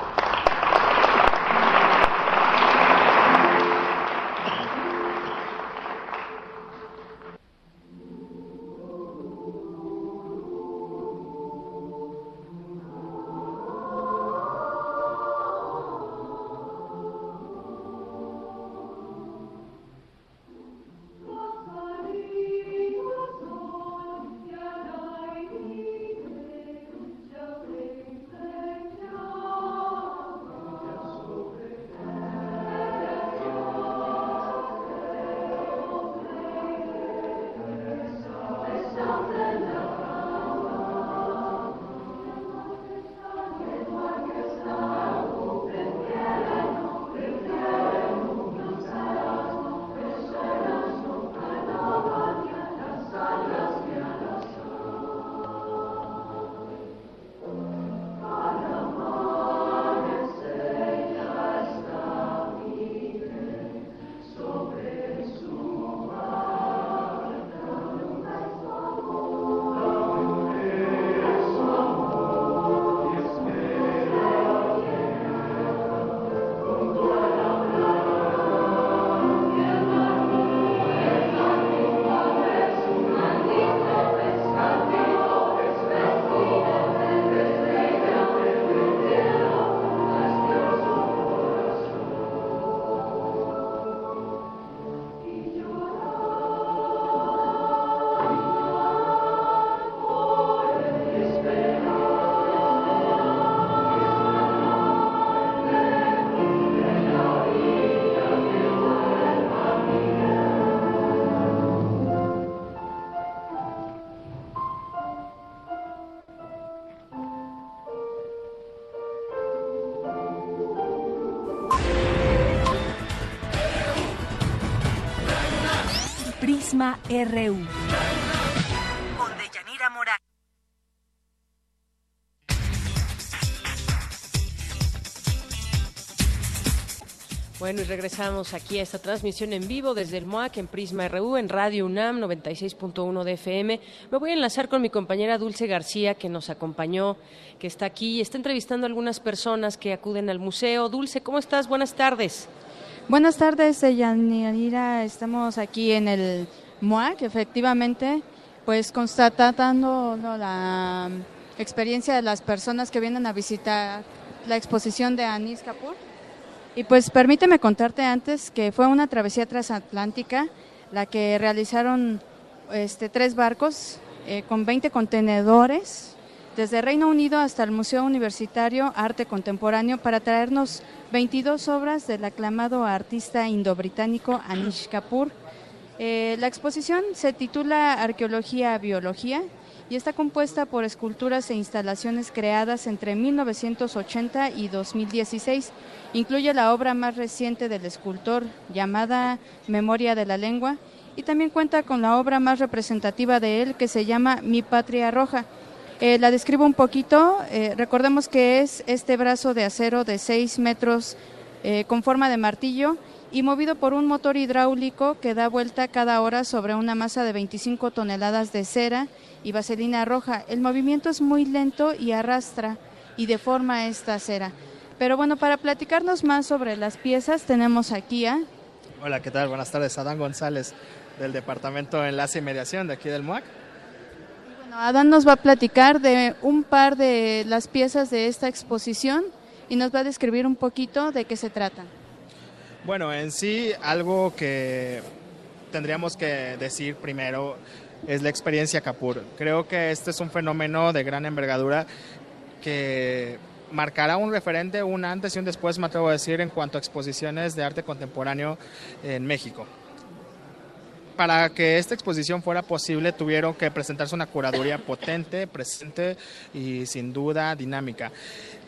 Clima RU. Con Deyanira Morán. Bueno, y regresamos aquí a esta transmisión en vivo desde el MOAC en Prisma RU, en Radio UNAM 96.1 de FM. Me voy a enlazar con mi compañera Dulce García, que nos acompañó, que está aquí y está entrevistando a algunas personas que acuden al museo. Dulce, ¿cómo estás? Buenas tardes. Buenas tardes, Yanira. Estamos aquí en el MOAC, efectivamente, pues constatando la experiencia de las personas que vienen a visitar la exposición de Anis Kapoor y pues permíteme contarte antes que fue una travesía transatlántica la que realizaron este, tres barcos eh, con 20 contenedores desde Reino Unido hasta el Museo Universitario Arte Contemporáneo para traernos 22 obras del aclamado artista indo-británico Anish Kapoor. Eh, la exposición se titula Arqueología Biología y está compuesta por esculturas e instalaciones creadas entre 1980 y 2016. Incluye la obra más reciente del escultor llamada Memoria de la Lengua y también cuenta con la obra más representativa de él que se llama Mi Patria Roja. Eh, la describo un poquito. Eh, recordemos que es este brazo de acero de 6 metros con forma de martillo y movido por un motor hidráulico que da vuelta cada hora sobre una masa de 25 toneladas de cera y vaselina roja. El movimiento es muy lento y arrastra y deforma esta cera. Pero bueno, para platicarnos más sobre las piezas tenemos aquí a... Hola, ¿qué tal? Buenas tardes. Adán González del Departamento de Enlace y Mediación de aquí del MUAC. Bueno, Adán nos va a platicar de un par de las piezas de esta exposición y nos va a describir un poquito de qué se trata. Bueno, en sí, algo que tendríamos que decir primero es la experiencia Capur. Creo que este es un fenómeno de gran envergadura que marcará un referente, un antes y un después, me atrevo a decir, en cuanto a exposiciones de arte contemporáneo en México. Para que esta exposición fuera posible tuvieron que presentarse una curaduría potente, presente y sin duda dinámica.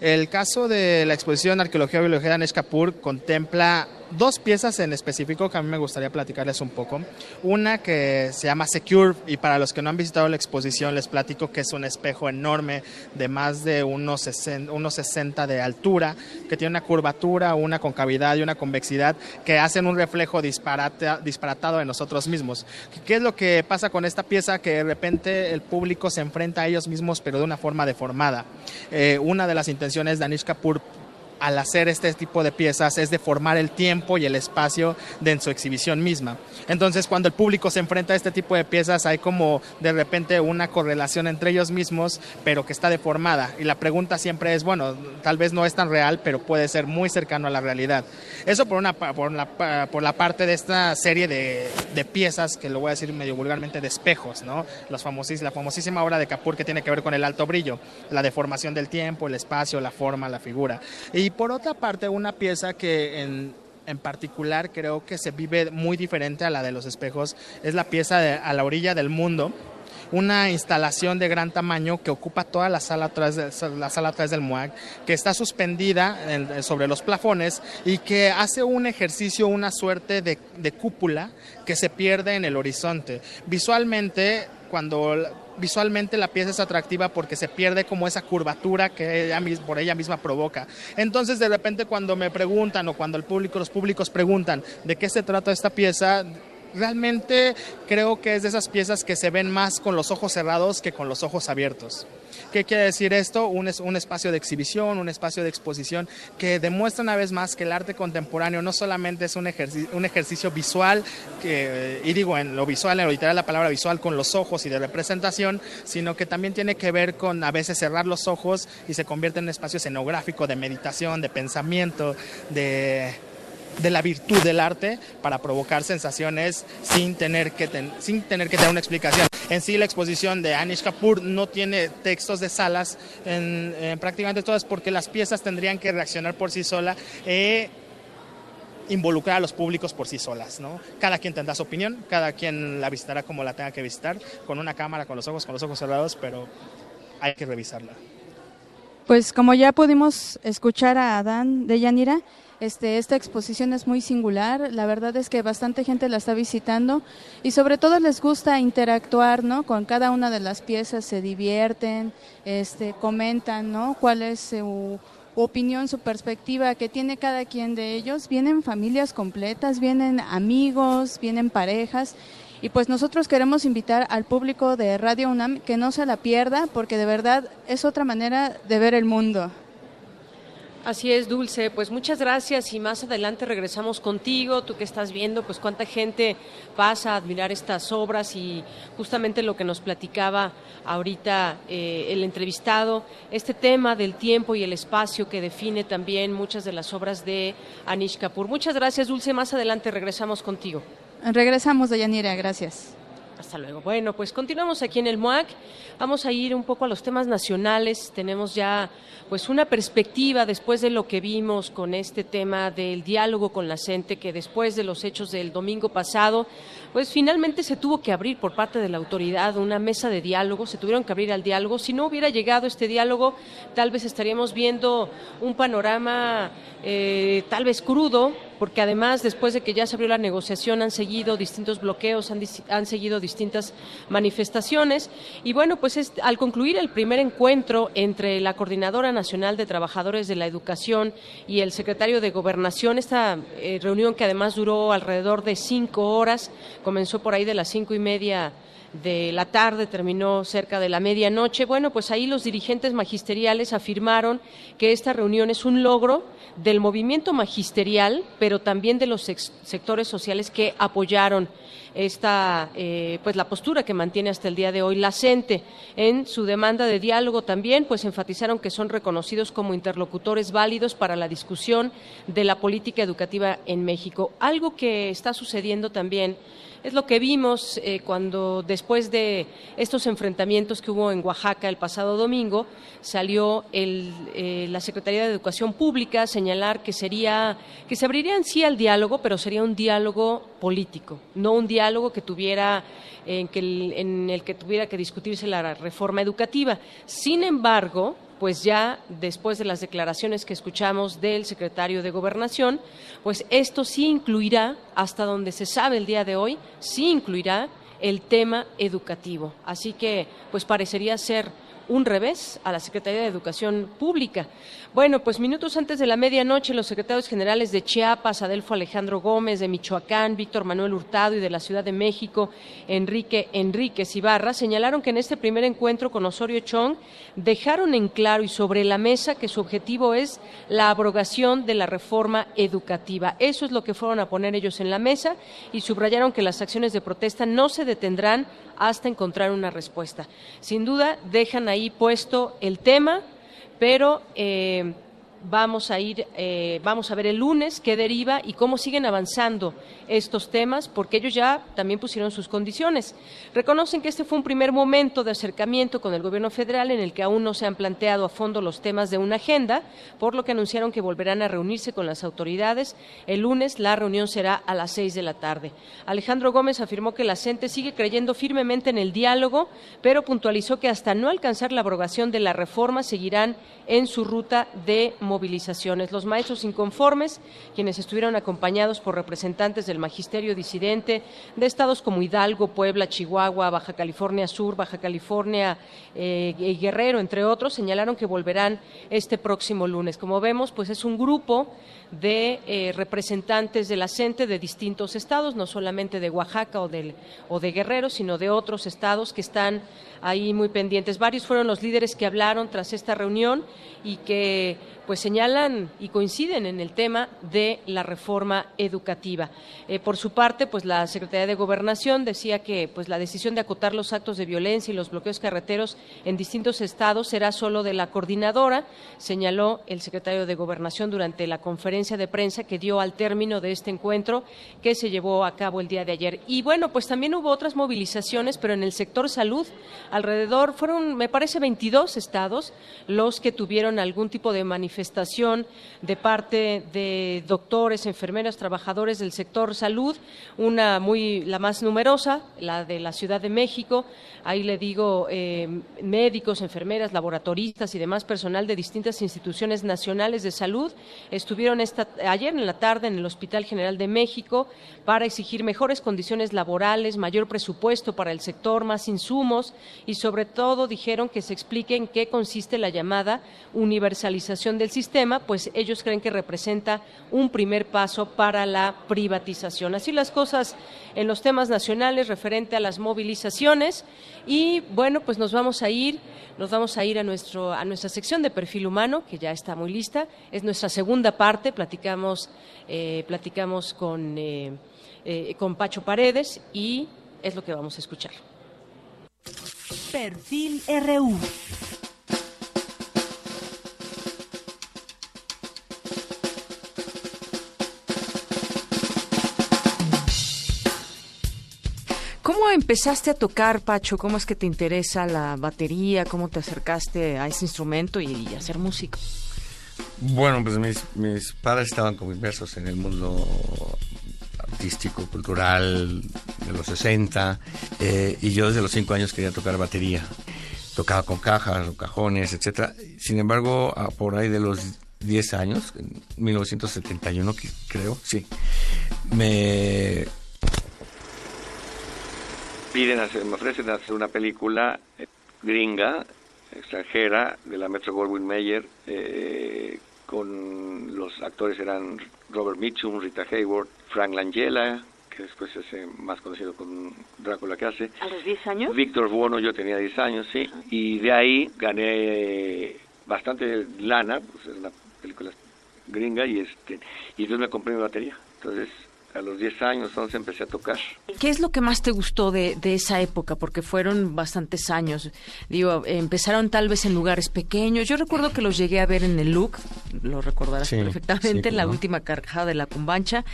El caso de la exposición Arqueología Biología de Anesh contempla dos piezas en específico que a mí me gustaría platicarles un poco. Una que se llama Secure y para los que no han visitado la exposición les platico que es un espejo enorme de más de unos 60, de altura, que tiene una curvatura, una concavidad y una convexidad que hacen un reflejo disparatado de nosotros mismos. ¿Qué es lo que pasa con esta pieza? Que de repente el público se enfrenta a ellos mismos pero de una forma deformada. Eh, una de las intenciones Anish Kapoor al hacer este tipo de piezas es deformar el tiempo y el espacio de su exhibición misma. Entonces, cuando el público se enfrenta a este tipo de piezas, hay como de repente una correlación entre ellos mismos, pero que está deformada. Y la pregunta siempre es, bueno, tal vez no es tan real, pero puede ser muy cercano a la realidad. Eso por, una, por, la, por la parte de esta serie de, de, piezas, que lo voy a decir medio vulgarmente, de espejos, ¿no? Los famosis, la famosísima obra de Capur que tiene que ver con el alto brillo, la deformación del tiempo, el espacio, la forma, la figura. Y por otra parte, una pieza que en, en particular creo que se vive muy diferente a la de los espejos es la pieza a la orilla del mundo una instalación de gran tamaño que ocupa toda la sala atrás, de, la sala del MUAC, que está suspendida sobre los plafones y que hace un ejercicio, una suerte de cúpula que se pierde en el horizonte. Visualmente, cuando visualmente la pieza es atractiva porque se pierde como esa curvatura que ella, por ella misma provoca. Entonces de repente cuando me preguntan o cuando el público, los públicos preguntan de qué se trata esta pieza, realmente creo que es de esas piezas que se ven más con los ojos cerrados que con los ojos abiertos. ¿Qué quiere decir esto? Un, un espacio de exhibición, un espacio de exposición que demuestra una vez más que el arte contemporáneo no solamente es un ejercicio, un ejercicio visual, que, y digo en lo visual, en lo literal la palabra visual con los ojos y de representación, sino que también tiene que ver con a veces cerrar los ojos y se convierte en un espacio escenográfico de meditación, de pensamiento, de de la virtud del arte para provocar sensaciones sin tener que, sin tener, que una explicación. En sí, la exposición de Anish Kapoor no tiene textos de salas en, prácticamente todas porque las piezas tendrían que reaccionar por sí sola e involucrar a los públicos por sí solas. ¿no? Cada quien tendrá su opinión, cada quien la visitará como la tenga que visitar, con una cámara, con los ojos, con los ojos cerrados, pero hay que revisarla. Pues como ya pudimos escuchar a Adán de Yanira, este, esta exposición es muy singular, la verdad es que bastante gente la está visitando y sobre todo les gusta interactuar ¿no? con cada una de las piezas, se divierten, este, comentan ¿no? cuál es su opinión, su perspectiva que tiene cada quien de ellos. Vienen familias completas, vienen amigos, vienen parejas. Y pues nosotros queremos invitar al público de Radio UNAM que no se la pierda porque de verdad es otra manera de ver el mundo. Así es, Dulce. Pues muchas gracias y más adelante regresamos contigo. Tú que estás viendo, pues cuánta gente pasa a admirar estas obras y justamente lo que nos platicaba ahorita eh, el entrevistado, este tema del tiempo y el espacio que define también muchas de las obras de Anish Kapoor. Muchas gracias, Dulce. Más adelante regresamos contigo. Regresamos, Dayanira. Gracias. Hasta luego. Bueno, pues continuamos aquí en el MOAC. Vamos a ir un poco a los temas nacionales. Tenemos ya pues una perspectiva después de lo que vimos con este tema del diálogo con la gente que después de los hechos del domingo pasado, pues finalmente se tuvo que abrir por parte de la autoridad una mesa de diálogo, se tuvieron que abrir al diálogo. Si no hubiera llegado este diálogo, tal vez estaríamos viendo un panorama eh, tal vez crudo, porque además después de que ya se abrió la negociación han seguido distintos bloqueos, han, han seguido distintas manifestaciones y bueno, pues al concluir el primer encuentro entre la Coordinadora Nacional de Trabajadores de la Educación y el secretario de Gobernación, esta eh, reunión que además duró alrededor de cinco horas, comenzó por ahí de las cinco y media de la tarde, terminó cerca de la medianoche. Bueno, pues ahí los dirigentes magisteriales afirmaron que esta reunión es un logro del movimiento magisterial, pero también de los sectores sociales que apoyaron esta, eh, pues la postura que mantiene hasta el día de hoy la CENTE. En su demanda de diálogo también, pues enfatizaron que son reconocidos como interlocutores válidos para la discusión de la política educativa en México. Algo que está sucediendo también es lo que vimos eh, cuando después de estos enfrentamientos que hubo en Oaxaca el pasado domingo, salió eh, la Secretaría de Educación Pública a señalar que sería que se abriría en sí al diálogo, pero sería un diálogo político, no un diálogo que tuviera en, que en el que tuviera que discutirse la reforma educativa. Sin embargo, pues ya después de las declaraciones que escuchamos del secretario de Gobernación, pues esto sí incluirá, hasta donde se sabe el día de hoy, sí incluirá el tema educativo. Así que, pues parecería ser un revés a la Secretaría de Educación Pública. Bueno, pues minutos antes de la medianoche, los secretarios generales de Chiapas, Adelfo Alejandro Gómez, de Michoacán, Víctor Manuel Hurtado y de la Ciudad de México, Enrique Enríquez Ibarra, señalaron que en este primer encuentro con Osorio Chong dejaron en claro y sobre la mesa que su objetivo es la abrogación de la reforma educativa. Eso es lo que fueron a poner ellos en la mesa y subrayaron que las acciones de protesta no se detendrán hasta encontrar una respuesta. Sin duda, dejan ahí puesto el tema, pero eh, vamos a ir, eh, vamos a ver el lunes qué deriva y cómo siguen avanzando estos temas, porque ellos ya también pusieron sus condiciones. Reconocen que este fue un primer momento de acercamiento con el gobierno federal en el que aún no se han planteado a fondo los temas de una agenda, por lo que anunciaron que volverán a reunirse con las autoridades. El lunes la reunión será a las seis de la tarde. Alejandro Gómez afirmó que la CENTE sigue creyendo firmemente en el diálogo, pero puntualizó que hasta no alcanzar la abrogación de la reforma seguirán en su ruta de movilizaciones. Los maestros inconformes, quienes estuvieron acompañados por representantes del magisterio disidente de estados como Hidalgo, Puebla, Chihuahua, Baja California Sur, Baja California eh, y Guerrero, entre otros, señalaron que volverán este próximo lunes. Como vemos, pues es un grupo de eh, representantes de la de distintos estados, no solamente de Oaxaca o, del, o de Guerrero, sino de otros estados que están ahí muy pendientes. Varios fueron los líderes que hablaron tras esta reunión y que pues señalan y coinciden en el tema de la reforma educativa. Eh, por su parte, pues la Secretaría de Gobernación decía que pues la decisión de acotar los actos de violencia y los bloqueos carreteros en distintos estados será solo de la coordinadora, señaló el secretario de Gobernación durante la conferencia de prensa que dio al término de este encuentro que se llevó a cabo el día de ayer. Y bueno, pues también hubo otras movilizaciones, pero en el sector salud, alrededor fueron, me parece, 22 estados los que tuvieron algún tipo de manifestación de parte de doctores, enfermeras, trabajadores del sector salud, una muy la más numerosa, la de la Ciudad de México. Ahí le digo eh, médicos, enfermeras, laboratoristas y demás personal de distintas instituciones nacionales de salud estuvieron ayer en la tarde en el Hospital General de México para exigir mejores condiciones laborales, mayor presupuesto para el sector, más insumos y sobre todo dijeron que se explique en qué consiste la llamada universalización del sistema, pues ellos creen que representa un primer paso para la privatización. Así las cosas en los temas nacionales referente a las movilizaciones y bueno, pues nos vamos a ir, nos vamos a ir a nuestro a nuestra sección de perfil humano que ya está muy lista. Es nuestra segunda parte. Platicamos eh, platicamos con eh, eh, con Pacho Paredes y es lo que vamos a escuchar. Perfil RU. Empezaste a tocar, Pacho? ¿Cómo es que te interesa la batería? ¿Cómo te acercaste a ese instrumento y, a ser músico? Bueno, pues mis, padres estaban como inmersos en el mundo artístico, cultural de los 60, eh, y yo desde los 5 años quería tocar batería. Tocaba con cajas cajones, etcétera. Sin embargo, por ahí de los 10 años, en 1971 creo, sí, me piden hacer, me ofrecen hacer una película eh, gringa, extranjera, de la Metro Goldwyn Mayer, eh, con los actores eran Robert Mitchum, Rita Hayward, Frank Langella, que después es más conocido con Drácula que hace. ¿A los 10 años? Víctor Buono, yo tenía 10 años, sí. Y de ahí gané bastante lana, pues es una película gringa, y este y entonces me compré mi batería. Entonces a los 10 años, 11 empecé a tocar. ¿Qué es lo que más te gustó de, de, esa época? Porque fueron bastantes años. Digo, empezaron tal vez en lugares pequeños. Yo recuerdo que los llegué a ver en el Look, lo recordarás perfectamente, en la última carcajada de la Cumbancha.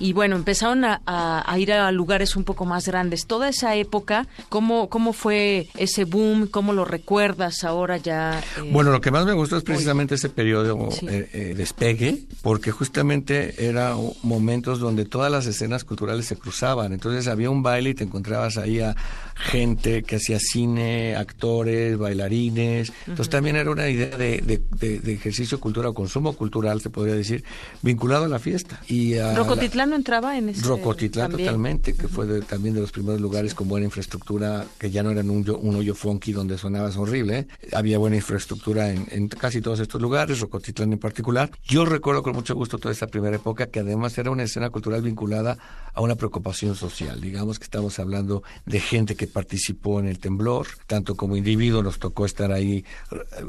Y bueno, empezaron a, a, ir a lugares un poco más grandes. Toda esa época, ¿cómo, cómo fue ese boom? ¿Cómo lo recuerdas ahora ya? Eh, bueno, lo que más me gustó es precisamente ese periodo eh, eh, despegue, porque justamente era momentos donde toda las escenas culturales se cruzaban. Entonces había un baile y te encontrabas ahí a gente que hacía cine, actores, bailarines. Entonces también era una idea de, ejercicio cultural o consumo cultural, se podría decir, vinculado a la fiesta. Y ¿Rocotitlán no entraba en ese? Rocotitlán totalmente, que fue también de los primeros lugares con buena infraestructura, que ya no eran un, un hoyo funky donde sonabas horrible. Había buena infraestructura en, en casi todos estos lugares, Rocotitlán en particular. Yo recuerdo con mucho gusto toda esta primera época, que además era una escena cultural vinculada vinculada a una preocupación social. Digamos que estamos hablando de gente que participó en el temblor, tanto como individuo nos tocó estar ahí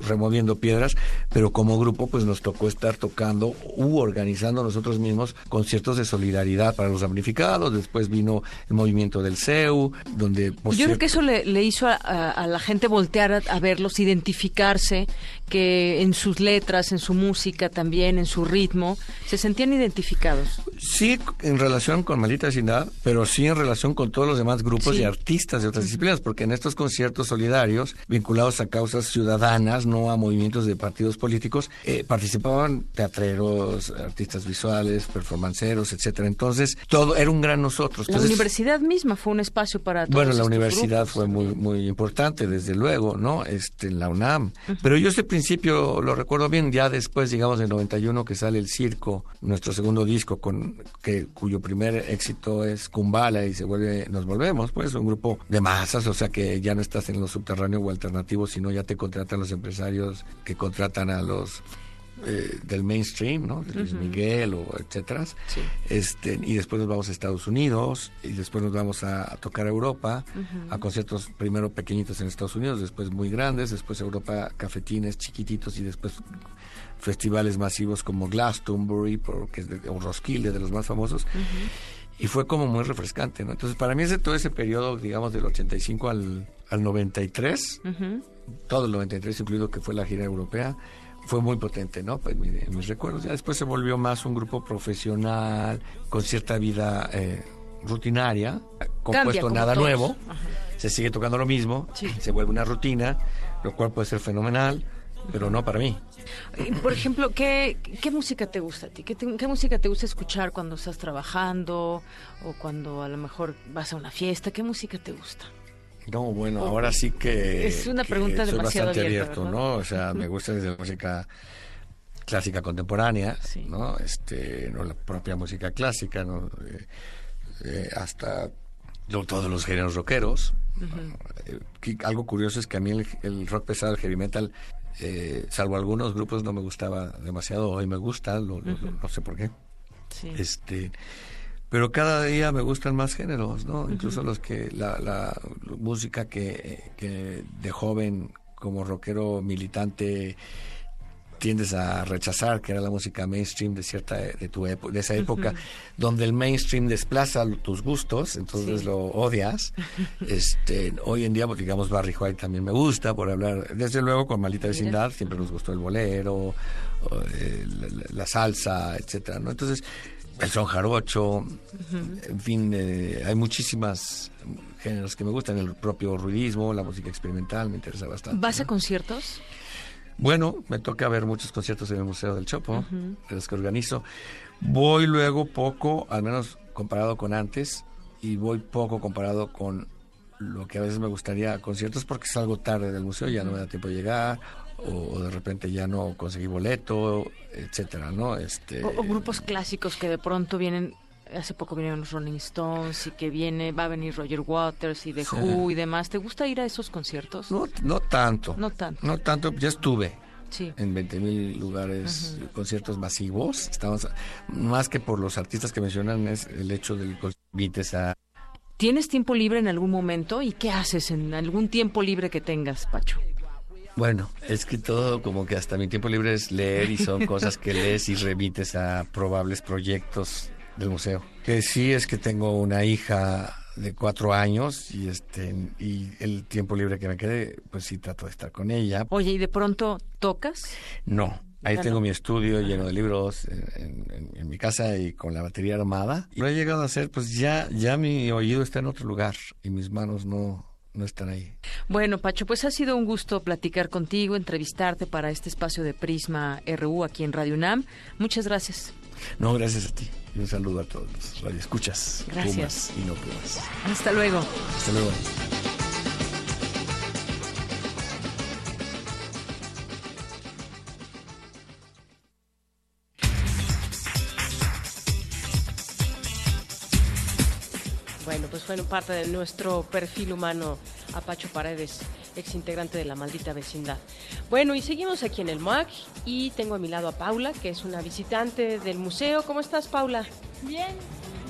removiendo piedras, pero como grupo pues nos tocó estar tocando u organizando nosotros mismos conciertos de solidaridad para los damnificados. Después vino el movimiento del CEU, donde... Yo creo que eso le, hizo a, la gente voltear a, a verlos, identificarse, que en sus letras, en su música también, en su ritmo, se sentían identificados. Sí, en relación con Malita Vecindad, pero sí en relación con todos los demás grupos y artistas de otras disciplinas, porque en estos conciertos solidarios, vinculados a causas ciudadanas, no a movimientos de partidos políticos, eh, participaban teatreros, artistas visuales, performanceros, etcétera. Entonces, todo era un gran nosotros. la universidad misma fue un espacio para todos Bueno, la universidad fue muy muy importante, desde luego, ¿no? Este, la UNAM. Pero yo ese principio lo recuerdo bien, ya después, digamos, en 91 que sale el circo, nuestro segundo disco, con que cuyo primer éxito es Kumbala y se vuelve, nos volvemos, pues, un grupo de masas, o sea que ya no estás en lo subterráneo o alternativo, sino ya te contratan los empresarios que contratan a los eh, del mainstream, ¿no? De Luis Miguel o etcétera. Este, y después nos vamos a Estados Unidos y después nos vamos a, tocar a Europa, a conciertos primero pequeñitos en Estados Unidos, después muy grandes, después Europa cafetines chiquititos y después festivales masivos como Glastonbury, porque es de, o Roskilde, de los más famosos. Y fue como muy refrescante, ¿no? Entonces, para mí ese todo ese periodo, digamos, del 85 al, al 93, todo el 93 incluido que fue la gira europea, fue muy potente, ¿no? Pues, en mis recuerdos. Ya después se volvió más un grupo profesional, con cierta vida eh, rutinaria, compuesto nada nuevo. Se sigue tocando lo mismo, se vuelve una rutina, lo cual puede ser fenomenal, pero no para mí. Por ejemplo, ¿qué, qué música te gusta a ti? ¿Qué, ¿Qué, música te gusta escuchar cuando estás trabajando o cuando a lo mejor vas a una fiesta? ¿Qué música te gusta? No, bueno, ahora sí que... Es una pregunta demasiado bastante abierta, abierto, ¿no? O sea, me gusta desde la música clásica contemporánea, ¿no? Este, no la propia música clásica, ¿no? Eh, eh, hasta todos los géneros rockeros. Eh, algo curioso es que a mí el, rock pesado, el heavy metal, eh, salvo algunos grupos, no me gustaba demasiado. Hoy me gusta, no sé por qué. Este, pero cada día me gustan más géneros, ¿no? Incluso los que la, la música que, que de joven como rockero militante tiendes a rechazar, que era la música mainstream de cierta de tu de esa época, donde el mainstream desplaza tus gustos, entonces lo odias. Este, hoy en día, pues, digamos, Barry White también me gusta, por hablar, desde luego con Malita Vecindad, siempre nos gustó el bolero, la, salsa, etcétera, ¿no? Entonces, el son jarocho, en fin, eh, hay muchísimas géneros que me gustan, el propio ruidismo, la música experimental, me interesa bastante. ¿Vas a conciertos? Bueno, me toca ver muchos conciertos en el Museo del Chopo, de los que organizo. Voy luego poco, al menos comparado con antes, y voy poco comparado con lo que a veces me gustaría conciertos porque salgo tarde del museo, ya no me da tiempo de llegar, o, de repente ya no conseguí boleto, etcétera, ¿no? Este, o, grupos clásicos que de pronto vienen hace poco vinieron los Rolling Stones y que viene, va a venir Roger Waters y The Who y demás. ¿Te gusta ir a esos conciertos? No, no tanto. No tanto. No tanto, ya estuve. En 20 mil lugares, conciertos masivos. Estamos, más que por los artistas que mencionan, es el hecho del invites a. ¿Tienes tiempo libre en algún momento? ¿Y qué haces en algún tiempo libre que tengas, Pacho? Bueno, es que todo como que hasta mi tiempo libre es leer y son cosas que lees y remites a probables proyectos del museo. Que sí es que tengo una hija de cuatro años y este y el tiempo libre que me quede, pues sí trato de estar con ella. Oye, ¿y de pronto tocas? No. Ahí tengo mi estudio lleno de libros en, mi casa y con la batería armada. Lo he llegado a hacer, pues ya, ya mi oído está en otro lugar y mis manos no, no están ahí. Bueno, Pacho, pues ha sido un gusto platicar contigo, entrevistarte para este espacio de Prisma RU aquí en Radio UNAM. Muchas gracias. No, gracias a ti. Y un saludo a todos los escuchas Gracias. y no Pumas. Hasta luego. Hasta luego. Fue parte de nuestro perfil humano Apacho Paredes, ex integrante de la maldita vecindad. Bueno, y seguimos aquí en el MAC y tengo a mi lado a Paula, que es una visitante del museo. ¿Cómo estás, Paula? Bien.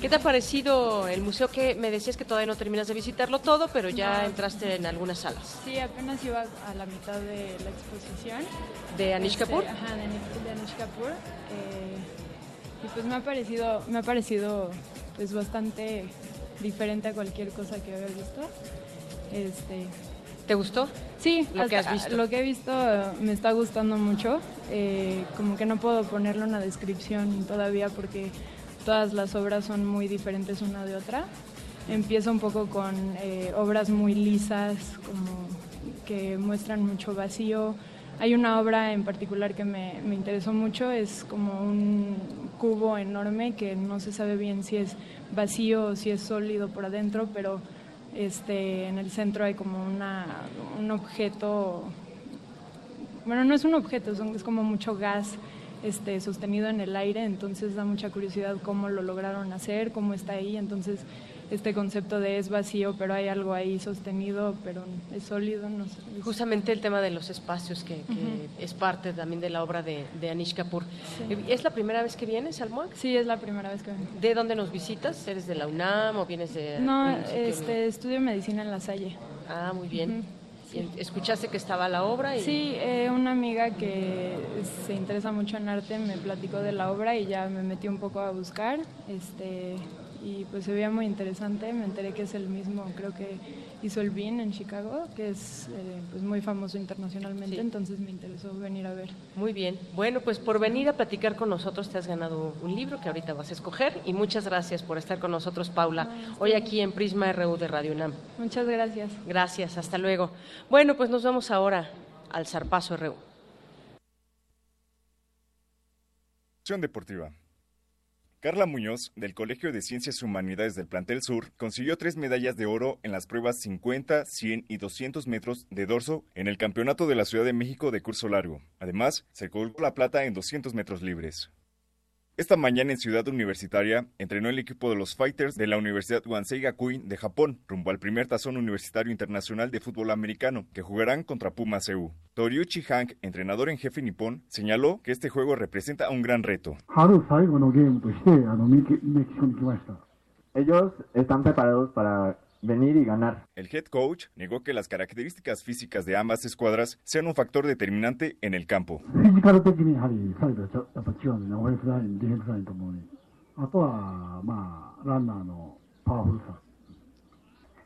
¿Qué te ha parecido el museo que me decías que todavía no terminas de visitarlo todo, pero ya entraste en algunas salas? Sí, apenas iba a la mitad de la exposición. ¿De Anish este, Kapoor? ajá, de, Anish Kapoor. Eh, y pues me ha parecido, me ha parecido pues bastante diferente a cualquier cosa que había visto. Este, ¿Te gustó? Sí, lo que has visto. Lo que he visto eh, me está gustando mucho. Eh, como que no puedo ponerle una descripción todavía porque todas las obras son muy diferentes una de otra. Empiezo un poco con eh, obras muy lisas, como que muestran mucho vacío. Hay una obra en particular que me, me interesó mucho, es como un cubo enorme que no se sabe bien si es vacío si es sólido por adentro, pero este, en el centro hay como una, un objeto, bueno, no es un objeto, es como mucho gas este, sostenido en el aire, entonces da mucha curiosidad cómo lo lograron hacer, cómo está ahí, entonces este concepto de es vacío, pero hay algo ahí sostenido, pero es sólido. No sé. Justamente el tema de los espacios, que, es parte también de la obra de, Anish Kapoor. ¿Es la primera vez que vienes al? Sí, es la primera vez que vengo. ¿De dónde nos visitas? ¿Eres de la UNAM o vienes de...? No, este, estudio medicina en La Salle. Ah, muy bien. ¿Escuchaste que estaba la obra? Y... Sí, eh, una amiga que se interesa mucho en arte me platicó de la obra y ya me metí un poco a buscar. Este, y pues se veía muy interesante. Me enteré que es el mismo, creo que hizo el BIN en Chicago, que es eh, pues muy famoso internacionalmente, entonces me interesó venir a ver. Muy bien. Bueno, pues por venir a platicar con nosotros te has ganado un libro que ahorita vas a escoger y muchas gracias por estar con nosotros, Paula, hoy aquí en Prisma RU de Radio UNAM. Muchas gracias. Gracias, hasta luego. Bueno, pues nos vamos ahora al Zarpazo RU. Deportiva. Carla Muñoz, del Colegio de Ciencias y Humanidades del Plantel Sur, consiguió tres medallas de oro en las pruebas 50, 100 y 200 metros de dorso en el Campeonato de la Ciudad de México de curso largo. Además, se colgó la plata en 200 metros libres. Esta mañana en Ciudad Universitaria entrenó el equipo de los Fighters de la Universidad Wansei Gakuin de Japón, rumbo al primer tazón universitario internacional de fútbol americano, que jugarán contra Puma CU. Toriuchi Hank, entrenador en jefe nipón, señaló que este juego representa un gran reto. Ellos están preparados para venir y ganar. El head coach negó que las características físicas de ambas escuadras sean un factor determinante en el campo.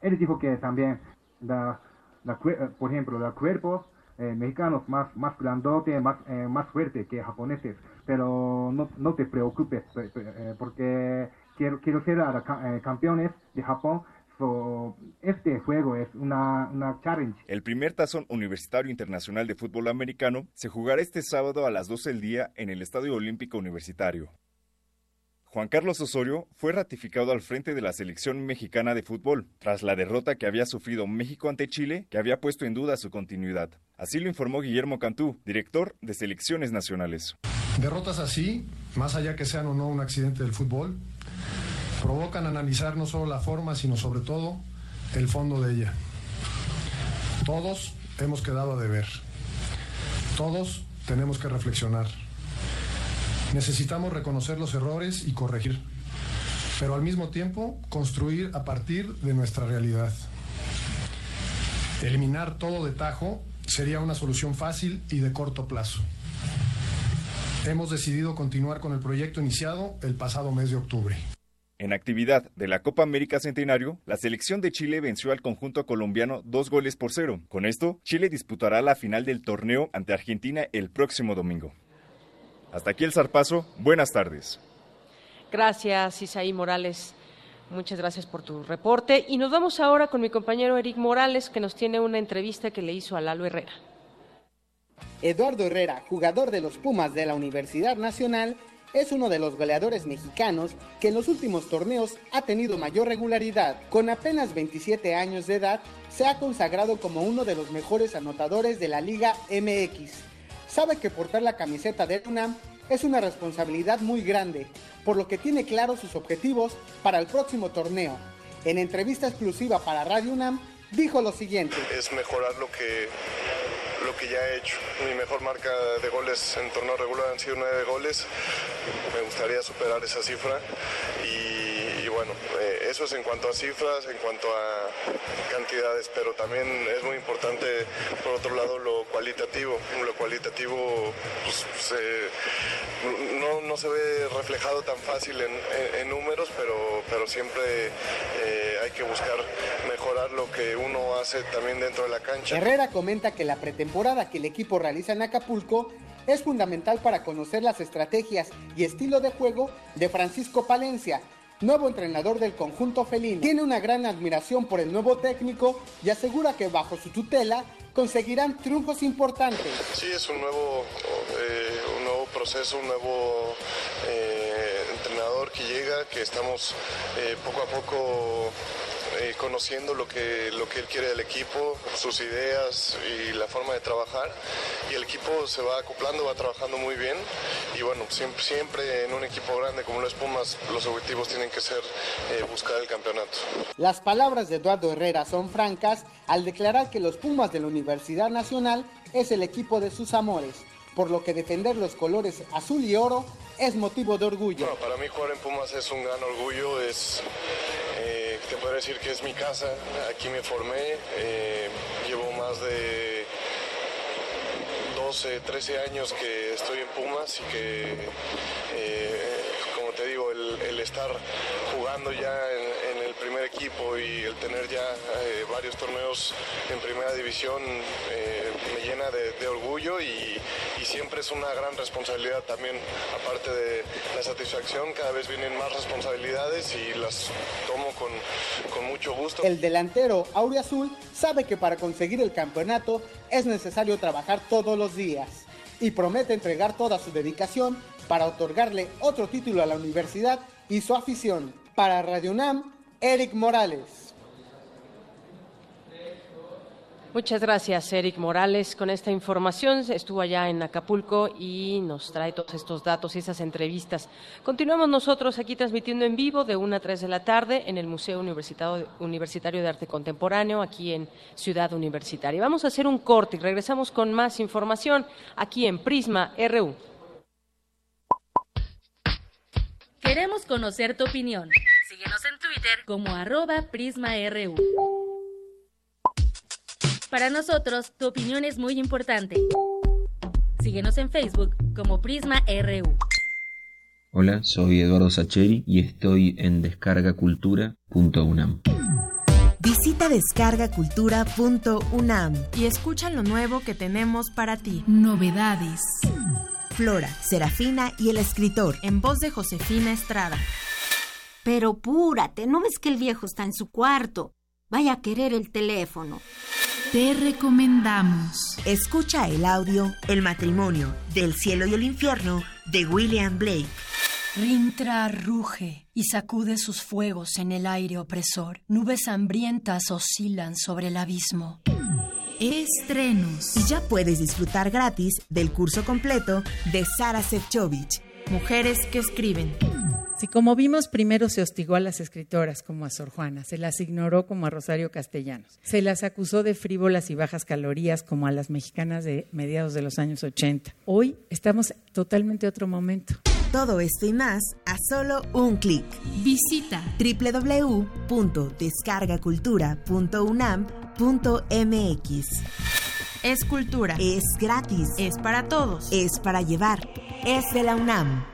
Él dijo que también, la, la, por ejemplo, los cuerpos eh, mexicanos más, más grandote, más, eh, más fuerte que japoneses, pero no, no te preocupes eh, porque quiero, quiero ser a, campeones de Japón este juego es una, una, challenge. El primer tazón universitario internacional de fútbol americano se jugará este sábado a las 12 del día en el Estadio Olímpico Universitario. Juan Carlos Osorio fue ratificado al frente de la selección mexicana de fútbol, tras la derrota que había sufrido México ante Chile, que había puesto en duda su continuidad. Así lo informó Guillermo Cantú, director de selecciones nacionales. Derrotas así, más allá que sean o no un accidente del fútbol, provocan analizar no solo la forma, sino sobre todo el fondo de ella. Todos hemos quedado a deber. Todos tenemos que reflexionar. Necesitamos reconocer los errores y corregir, pero al mismo tiempo construir a partir de nuestra realidad. Eliminar todo de tajo sería una solución fácil y de corto plazo. Hemos decidido continuar con el proyecto iniciado el pasado mes de octubre. En actividad de la Copa América Centenario, la selección de Chile venció al conjunto colombiano dos goles por cero. Con esto, Chile disputará la final del torneo ante Argentina el próximo domingo. Hasta aquí el zarpazo. Buenas tardes. Gracias, Isaí Morales. Muchas gracias por tu reporte. Y nos vamos ahora con mi compañero Eric Morales, que nos tiene una entrevista que le hizo a Lalo Herrera. Eduardo Herrera, jugador de los Pumas de la Universidad Nacional, es uno de los goleadores mexicanos que en los últimos torneos ha tenido mayor regularidad. Con apenas 27 años de edad, se ha consagrado como uno de los mejores anotadores de la Liga MX sabe que portar la camiseta de UNAM es una responsabilidad muy grande, por lo que tiene claros sus objetivos para el próximo torneo. En entrevista exclusiva para Radio UNAM, dijo lo siguiente. Es mejorar lo que, lo que ya he hecho. Mi mejor marca de goles en torneo regular han sido nueve goles. Me gustaría superar esa cifra y bueno, eh, eso es en cuanto a cifras, en cuanto a cantidades, pero también es muy importante, por otro lado, lo cualitativo. Lo cualitativo pues, no, se ve reflejado tan fácil en, números, pero, pero siempre eh, hay que buscar mejorar lo que uno hace también dentro de la cancha. Herrera comenta que la pretemporada que el equipo realiza en Acapulco es fundamental para conocer las estrategias y estilo de juego de Francisco Palencia, nuevo entrenador del conjunto felino. Tiene una gran admiración por el nuevo técnico y asegura que bajo su tutela conseguirán triunfos importantes. Sí, es un nuevo, eh, un nuevo proceso, un nuevo eh, entrenador que llega, que estamos eh, poco a poco eh, conociendo lo que, lo que él quiere del equipo, sus ideas y la forma de trabajar. Y el equipo se va acoplando, va trabajando muy bien. Y bueno, siempre, siempre en un equipo grande como los Pumas, los objetivos tienen que ser eh, buscar el campeonato. Las palabras de Eduardo Herrera son francas al declarar que los Pumas de la Universidad Nacional es el equipo de sus amores por lo que defender los colores azul y oro es motivo de orgullo. para mí jugar en Pumas es un gran orgullo, es, te puedo decir que es mi casa, aquí me formé, eh, llevo más de 12, 13 años que estoy en Pumas y que, eh, como te digo, el, estar jugando ya en, el primer equipo y el tener ya varios torneos en primera división me llena de, orgullo y, siempre es una gran responsabilidad también, aparte de la satisfacción, cada vez vienen más responsabilidades y las tomo con, con mucho gusto. El delantero Azul sabe que para conseguir el campeonato es necesario trabajar todos los días y promete entregar toda su dedicación para otorgarle otro título a la universidad y su afición. Para Radio Nam, Eric Morales. Muchas gracias, Eric Morales, con esta información. Estuvo allá en Acapulco y nos trae todos estos datos y esas entrevistas. Continuamos nosotros aquí transmitiendo en vivo de 1 a 3 de la tarde en el Museo Universitario de Arte Contemporáneo, aquí en Ciudad Universitaria. Vamos a hacer un corte y regresamos con más información aquí en Prisma RU. Queremos conocer tu opinión. Síguenos en Twitter como arroba PrismaRU. Para nosotros, tu opinión es muy importante. Síguenos en Facebook como Prisma RU. Hola, soy Eduardo Sacheri y estoy en descargacultura.unam. Visita descargacultura.unam y escucha lo nuevo que tenemos para ti. Novedades. Flora, Serafina y el escritor, en voz de Josefina Estrada. Pero púrate, ¿no ves que el viejo está en su cuarto? Vaya a querer el teléfono. Te recomendamos. Escucha el audio El matrimonio del cielo y el infierno de William Blake. Rintra ruge y sacude sus fuegos en el aire opresor. Nubes hambrientas oscilan sobre el abismo. Estrenos. Y ya puedes disfrutar gratis del curso completo de Sara Sefcovic, Mujeres que escriben. Si como vimos primero se hostigó a las escritoras como a Sor Juana, se las ignoró como a Rosario Castellanos, se las acusó de frívolas y bajas calorías como a las mexicanas de mediados de los años 80. Hoy estamos totalmente otro momento. Todo esto y más a solo un clic. Visita www.descargacultura.unam.mx. Es cultura. Es gratis. Es para todos. Es para llevar. Es de la UNAM.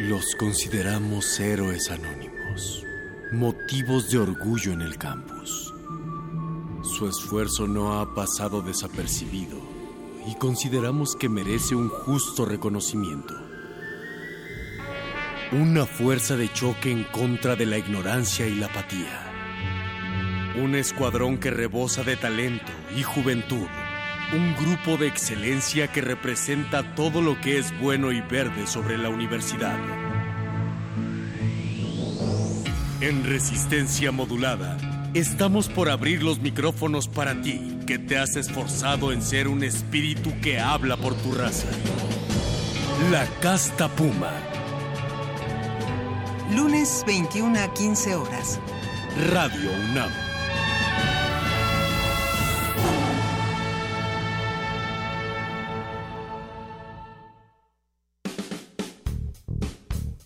Los consideramos héroes anónimos, motivos de orgullo en el campus. Su esfuerzo no ha pasado desapercibido y consideramos que merece un justo reconocimiento. Una fuerza de choque en contra de la ignorancia y la apatía. Un escuadrón que rebosa de talento y juventud. Un grupo de excelencia que representa todo lo que es bueno y verde sobre la universidad. En resistencia modulada, estamos por abrir los micrófonos para ti, que te has esforzado en ser un espíritu que habla por tu raza. La Casta Puma. Lunes 21 a 15 horas. Radio UNAM.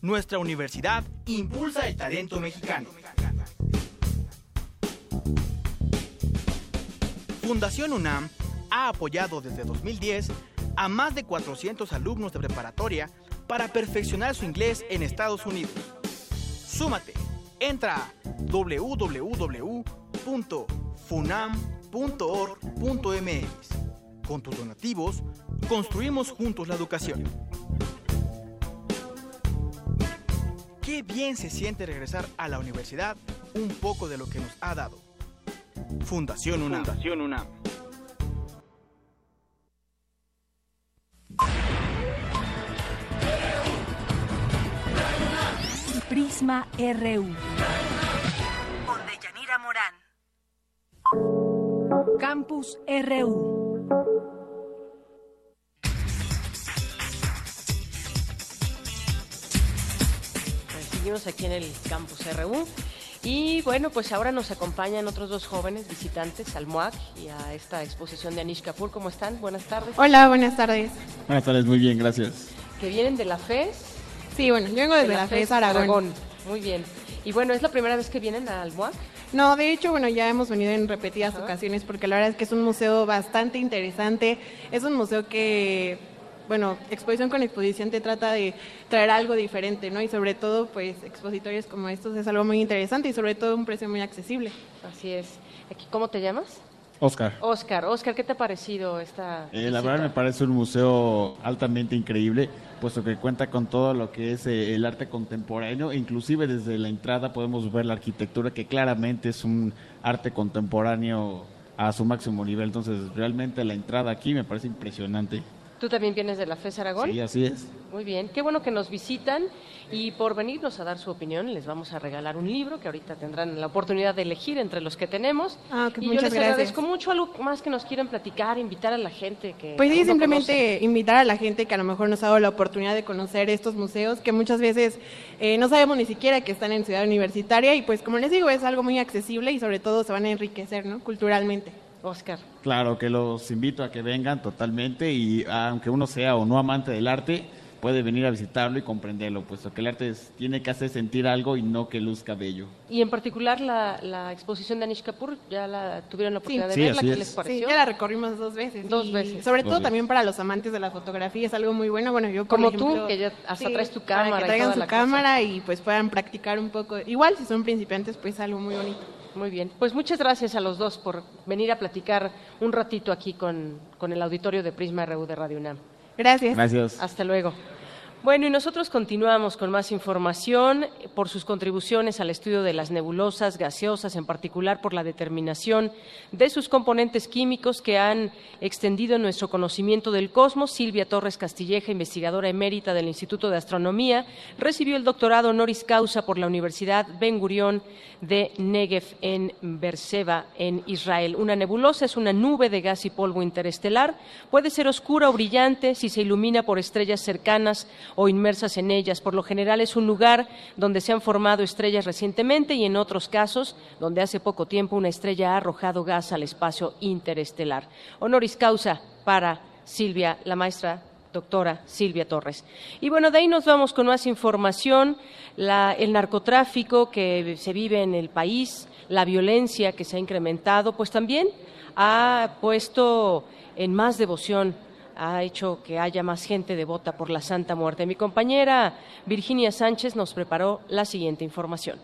Nuestra universidad impulsa el talento mexicano. Fundación UNAM ha apoyado desde 2010 a más de 400 alumnos de preparatoria para perfeccionar su inglés en Estados Unidos. Súmate, entra a www.funam.org.mx. Con tus donativos, construimos juntos la educación. Qué bien se siente regresar a la universidad un poco de lo que nos ha dado. Fundación UNAM. Fundación UNAM. Prisma RU. Con Deyanira Morán. Campus RU. Seguimos aquí en el Campus RU. Y bueno, pues ahora nos acompañan otros dos jóvenes visitantes al MOAC y a esta exposición de Anish Kapoor. ¿Cómo están? Buenas tardes. Hola, buenas tardes. Buenas tardes, muy bien, gracias. Que vienen de la FES. Sí, bueno, yo vengo desde de la, FES Aragón. Muy bien. Y bueno, ¿es la primera vez que vienen al MOAC? No, de hecho, bueno, ya hemos venido en repetidas ocasiones porque la verdad es que es un museo bastante interesante. Es un museo que bueno, exposición con exposición te trata de traer algo diferente, ¿no? Y sobre todo, pues, expositorios como estos es algo muy interesante y sobre todo un precio muy accesible. Así es. Aquí, ¿Cómo te llamas? Oscar. Oscar, Oscar, ¿qué te ha parecido esta? Eh, la verdad me parece un museo altamente increíble, puesto que cuenta con todo lo que es eh, el arte contemporáneo, inclusive desde la entrada podemos ver la arquitectura que claramente es un arte contemporáneo a su máximo nivel, entonces realmente la entrada aquí me parece impresionante. ¿Tú también vienes de la FES Aragón? Sí, así es. Muy bien, qué bueno que nos visitan y por venirnos a dar su opinión les vamos a regalar un libro que ahorita tendrán la oportunidad de elegir entre los que tenemos. Ah, que y yo les gracias. agradezco mucho algo más que nos quieran platicar, invitar a la gente que Pues sí, simplemente invitar a la gente que a lo mejor nos ha dado la oportunidad de conocer estos museos, que muchas veces eh, no sabemos ni siquiera que están en Ciudad Universitaria y pues como les digo, es algo muy accesible y sobre todo se van a enriquecer, ¿no? Culturalmente. Oscar. Claro que los invito a que vengan totalmente y aunque uno sea o no amante del arte, puede venir a visitarlo y comprenderlo, puesto que el arte es- tiene que hacer sentir algo y no que luzca bello. Y en particular la, la exposición de Anish Kapoor, ¿ya la tuvieron la oportunidad Sí, de verla? ¿Qué es. les Sí, pareció? ya la recorrimos dos veces. Dos veces. Sobre Dos todo veces. también para los amantes de la fotografía es algo muy bueno. Bueno, yo por Como tú, ejemplo, que ya hasta sí, traes tu cámara que traigan toda su la cosa. cámara y pues puedan practicar un poco. Igual si son principiantes, pues algo muy bonito. Muy bien, pues muchas gracias a los dos por venir a platicar un ratito aquí con, con el auditorio de Prisma RU de Radio UNAM. Gracias. Gracias. Hasta luego. Bueno, y nosotros continuamos con más información por sus contribuciones al estudio de las nebulosas gaseosas, en particular por la determinación de sus componentes químicos que han extendido nuestro conocimiento del cosmos. Silvia Torres Castilleja, investigadora emérita del Instituto de Astronomía, recibió el doctorado honoris causa por la Universidad Ben Gurión de Negev en Berseba, en Israel. Una nebulosa es una nube de gas y polvo interestelar. Puede ser oscura o brillante si se ilumina por estrellas cercanas o inmersas en ellas. Por lo general es un lugar donde se han formado estrellas recientemente y en otros casos donde hace poco tiempo una estrella ha arrojado gas al espacio interestelar. Honoris causa para Silvia, la maestra doctora Silvia Torres. Y bueno, de ahí nos vamos con más información, el narcotráfico que se vive en el país, la violencia que se ha incrementado, pues también ha puesto en más devoción ha hecho que haya más gente devota por la Santa Muerte. Mi compañera Virginia Sánchez nos preparó la siguiente información.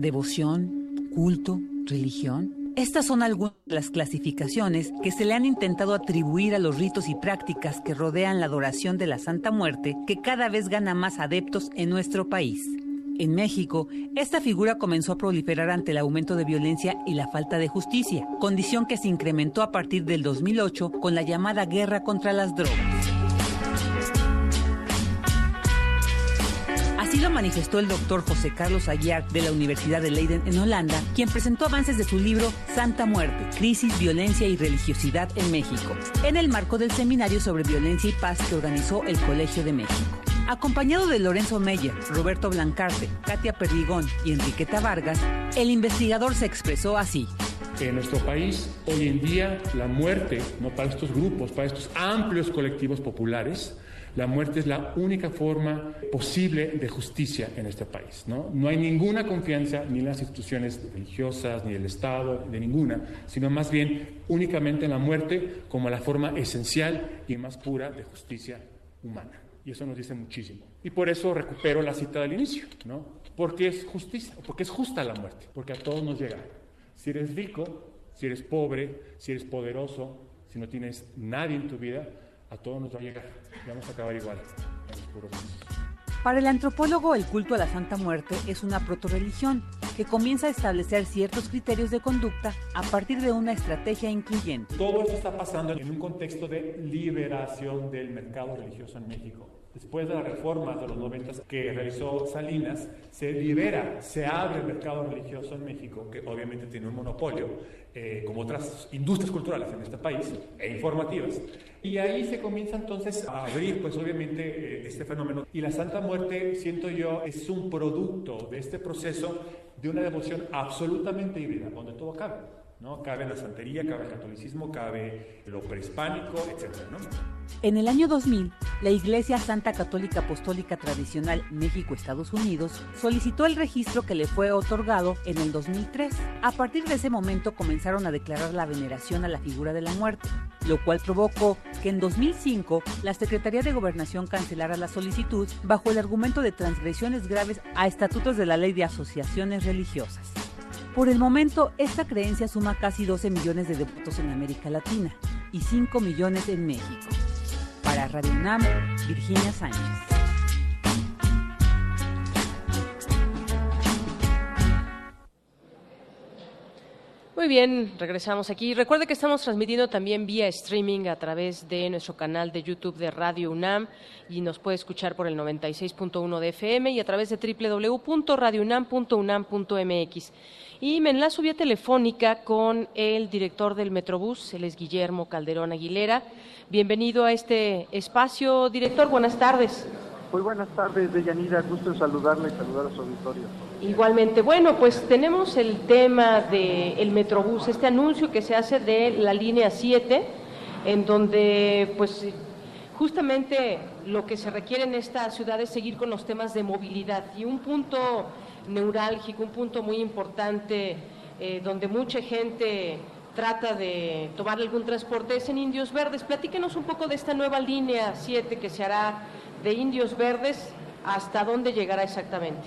devoción, culto, religión. Estas son algunas de las clasificaciones que se le han intentado atribuir a los ritos y prácticas que rodean la adoración de la Santa Muerte, que cada vez gana más adeptos en nuestro país. En México, esta figura comenzó a proliferar ante el aumento de violencia y la falta de justicia, condición que se incrementó a partir del 2008 con la llamada guerra contra las drogas. Así lo manifestó el doctor José Carlos Aguiar de la Universidad de Leiden en Holanda, quien presentó avances de su libro Santa Muerte, Crisis, Violencia y Religiosidad en México, en el marco del seminario sobre violencia y paz que organizó el Colegio de México. Acompañado de Lorenzo Meyer, Roberto Blancarte, Katia Perdigón y Enriqueta Vargas, el investigador se expresó así. En nuestro país, hoy en día, la muerte, ¿no? para estos grupos, para estos amplios colectivos populares, la muerte es la única forma posible de justicia en este país. ¿no? no hay ninguna confianza ni en las instituciones religiosas, ni del Estado, de ninguna, sino más bien únicamente en la muerte como la forma esencial y más pura de justicia humana. Y eso nos dice muchísimo. Y por eso recupero la cita del inicio, ¿no? Porque es justicia, porque es justa la muerte, porque a todos nos llega. Si eres rico, si eres pobre, si eres poderoso, si no tienes nadie en tu vida, a todos nos va a llegar. Y vamos a acabar igual. Para el antropólogo, el culto a la Santa Muerte es una protorreligión que comienza a establecer ciertos criterios de conducta a partir de una estrategia incluyente. Todo esto está pasando en un contexto de liberación del mercado religioso en México. Después de las reformas de los 90 que realizó Salinas, se libera, se abre el mercado religioso en México, que obviamente tiene un monopolio, eh, como otras industrias culturales en este país, e informativas. Y ahí se comienza entonces a abrir, pues obviamente, eh, este fenómeno. Y la Santa Muerte, siento yo, es un producto de este proceso de una devoción absolutamente híbrida, donde todo cabe. Cabe la santería, cabe el catolicismo, cabe lo prehispánico, etc. En el año 2000, la Iglesia Santa Católica Apostólica Tradicional México-Estados Unidos solicitó el registro que le fue otorgado en el 2003. A partir de ese momento comenzaron a declarar la veneración a la figura de la muerte, lo cual provocó que en 2005 la Secretaría de Gobernación cancelara la solicitud bajo el argumento de transgresiones graves a estatutos de la Ley de Asociaciones Religiosas. Por el momento, esta creencia suma casi 12 millones de devotos en América Latina y 5 millones en México. Para Radio UNAM, Virginia Sánchez. Muy bien, regresamos aquí. Recuerde que estamos transmitiendo también vía streaming a través de nuestro canal de YouTube de Radio UNAM y nos puede escuchar por el 96.1 de FM y a través de www.radiounam.unam.mx. Y me enlazo vía telefónica con el director del Metrobús, él es Guillermo Calderón Aguilera. Bienvenido a este espacio. Director, buenas tardes. Muy buenas tardes, Deyanira. Gusto en saludarla y saludar a su auditorio. Igualmente, bueno, pues tenemos el tema del Metrobús, este anuncio que se hace de la línea 7, en donde pues justamente lo que se requiere en esta ciudad es seguir con los temas de movilidad y un punto neurálgico, un punto muy importante eh, donde mucha gente trata de tomar algún transporte es en Indios Verdes. Platíquenos un poco de esta nueva línea 7 que se hará de Indios Verdes, ¿hasta dónde llegará exactamente?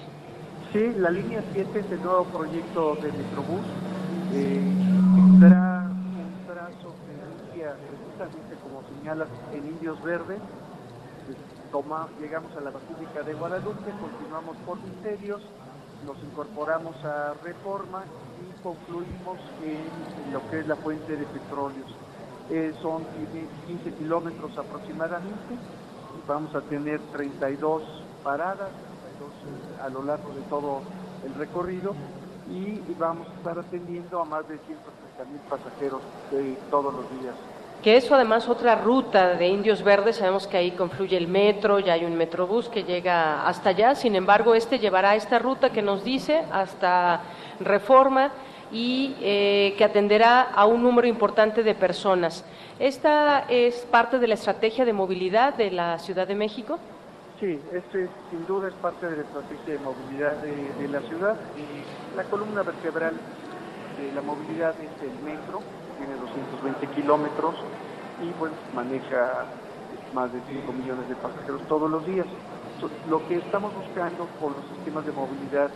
Sí, la línea 7 es el nuevo proyecto de Metrobús. Eh, tendrá un trazo que inicia precisamente como señalas en Indios Verdes. Llegamos a la Basílica de Guadalupe, continuamos por Misterios, nos incorporamos a Reforma y concluimos en lo que es la fuente de petróleos. Eh, son 15 kilómetros aproximadamente vamos a tener 32 paradas a lo largo de todo el recorrido y vamos a estar atendiendo a más de 130 mil pasajeros de todos los días. Que eso además otra ruta de Indios Verdes, sabemos que ahí confluye el metro, ya hay un metrobús que llega hasta allá, sin embargo este llevará esta ruta que nos dice hasta Reforma y eh, que atenderá a un número importante de personas. ¿Esta es parte de la estrategia de movilidad de la Ciudad de México? Sí, este sin duda es parte de la estrategia de movilidad de, la ciudad. Y la columna vertebral de la movilidad es el metro, 220 kilómetros y bueno, maneja más de 5 millones de pasajeros todos los días. Lo que estamos buscando con los sistemas de movilidad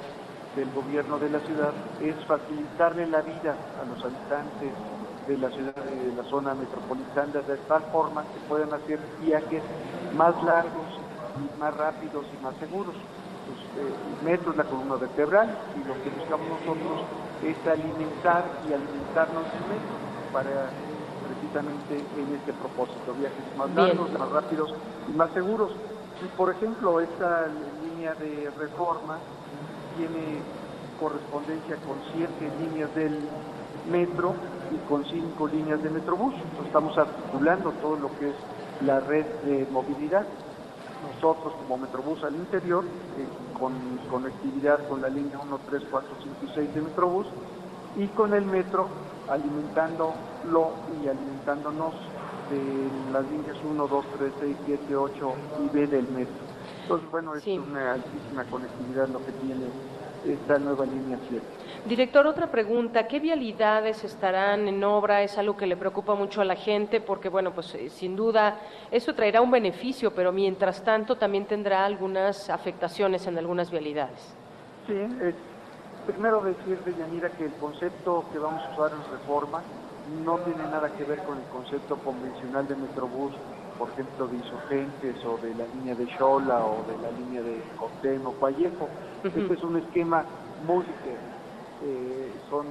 del gobierno de la ciudad es facilitarle la vida a los habitantes de la ciudad de la zona metropolitana de tal forma que puedan hacer viajes más largos y más rápidos y más seguros. Pues, eh, el metro es la columna vertebral y lo que buscamos nosotros es alimentar y alimentarnos del metro para precisamente en este propósito, viajes más largos, más rápidos y más seguros. Y, por ejemplo, esta línea de reforma tiene correspondencia con siete líneas del metro y con cinco líneas de Metrobús. estamos articulando todo lo que es la red de movilidad. Nosotros como Metrobús al interior, eh, con conectividad con la línea 1, 3, 4, 5 y 6 de Metrobús, y con el metro alimentándolo y alimentándonos de las líneas 1, 2, 3, 6, 7, 8 y B del metro. Entonces, bueno, es una altísima conectividad lo que tiene esta nueva línea 7. Director, otra pregunta, ¿qué vialidades estarán en obra? Es algo que le preocupa mucho a la gente porque, bueno, pues eh, sin duda eso traerá un beneficio, pero mientras tanto también tendrá algunas afectaciones en algunas vialidades. Sí, eh, primero decir, Yanira, que el concepto que vamos a usar en reforma no tiene nada que ver con el concepto convencional de Metrobús, por ejemplo, de insurgentes o de la línea de Xola o de la línea de Cotén o Vallejo. Este es un esquema muy eh, son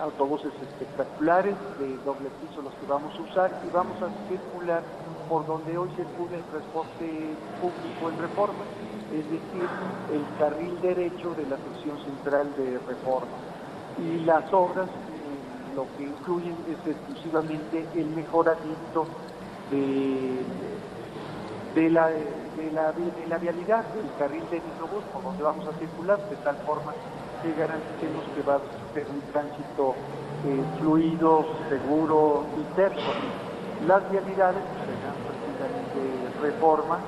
autobuses espectaculares de doble piso los que vamos a usar y vamos a circular por donde hoy circula el transporte público en reforma, es decir, el carril derecho de la sección central de reforma. Y las obras eh, lo que incluyen es exclusivamente el mejoramiento de, de, la, de, la, de la vialidad del carril de microbús por donde vamos a circular, de tal forma que garanticemos que va a ser un tránsito eh, fluido, seguro y terco. Las vialidades serán precisamente reforma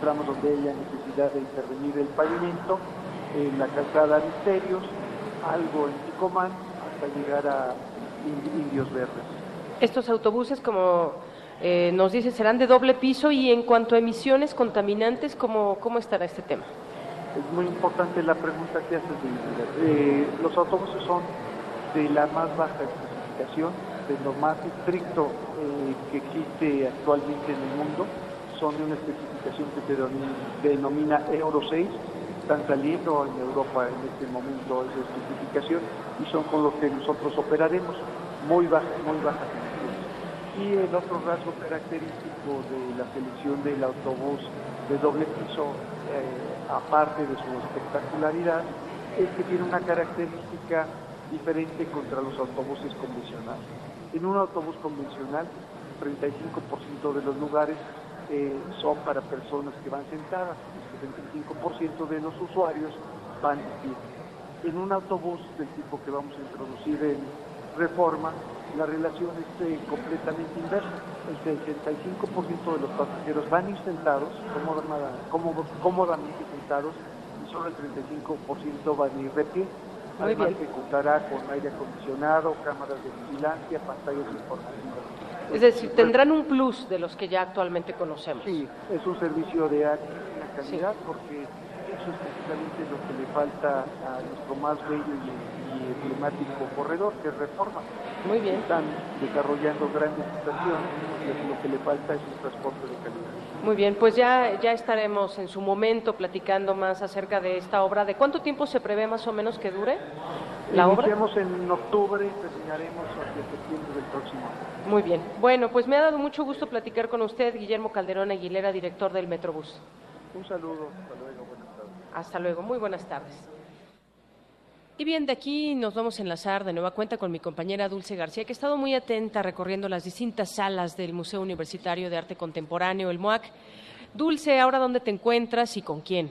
tramos donde haya necesidad de intervenir el pavimento, en la calzada Misterios, algo en Ticomán, hasta llegar a Indios Verdes. Estos autobuses, como eh, nos dice, serán de doble piso y en cuanto a emisiones contaminantes, ¿cómo, cómo estará este tema? Es muy importante la pregunta que haces. Eh, los autobuses son de la más baja especificación, de lo más estricto eh, que existe actualmente en el mundo. Son de una especificación que se denomina Euro 6. Están saliendo en Europa en este momento esa especificación y son con los que nosotros operaremos, muy bajas, muy bajas y el otro rasgo característico de la selección del autobús de doble piso, eh, aparte de su espectacularidad, es que tiene una característica diferente contra los autobuses convencionales. En un autobús convencional, 35% de los lugares eh, son para personas que van sentadas, el 75% de los usuarios van de pie. En un autobús del tipo que vamos a introducir en reforma, la relación es eh, completamente inversa. El 65% de los pasajeros van a ir sentados, cómodamente sentados, y solo el 35% van a ir de pie. Además que contará con aire acondicionado, cámaras de vigilancia, pantallas informativas. Es decir, tendrán un plus de los que ya actualmente conocemos. Sí, es un servicio de alta calidad porque eso es precisamente lo que le falta a nuestro más bello y climático corredor, que es reforma. Muy bien. Están desarrollando grandes estaciones y lo que le falta es un transporte de calidad. Muy bien, pues ya, ya estaremos en su momento platicando más acerca de esta obra. ¿De cuánto tiempo se prevé más o menos que dure la Iniciamos en octubre y terminaremos hacia septiembre del próximo año. Muy bien. Bueno, pues me ha dado mucho gusto platicar con usted, Guillermo Calderón Aguilera, director del Metrobús. Un saludo, hasta luego, buenas tardes. Hasta luego, muy buenas tardes. Y bien, de aquí nos vamos a enlazar de nueva cuenta con mi compañera Dulce García, que ha estado muy atenta recorriendo las distintas salas del Museo Universitario de Arte Contemporáneo, el MUAC. Dulce, ¿ahora dónde te encuentras y con quién?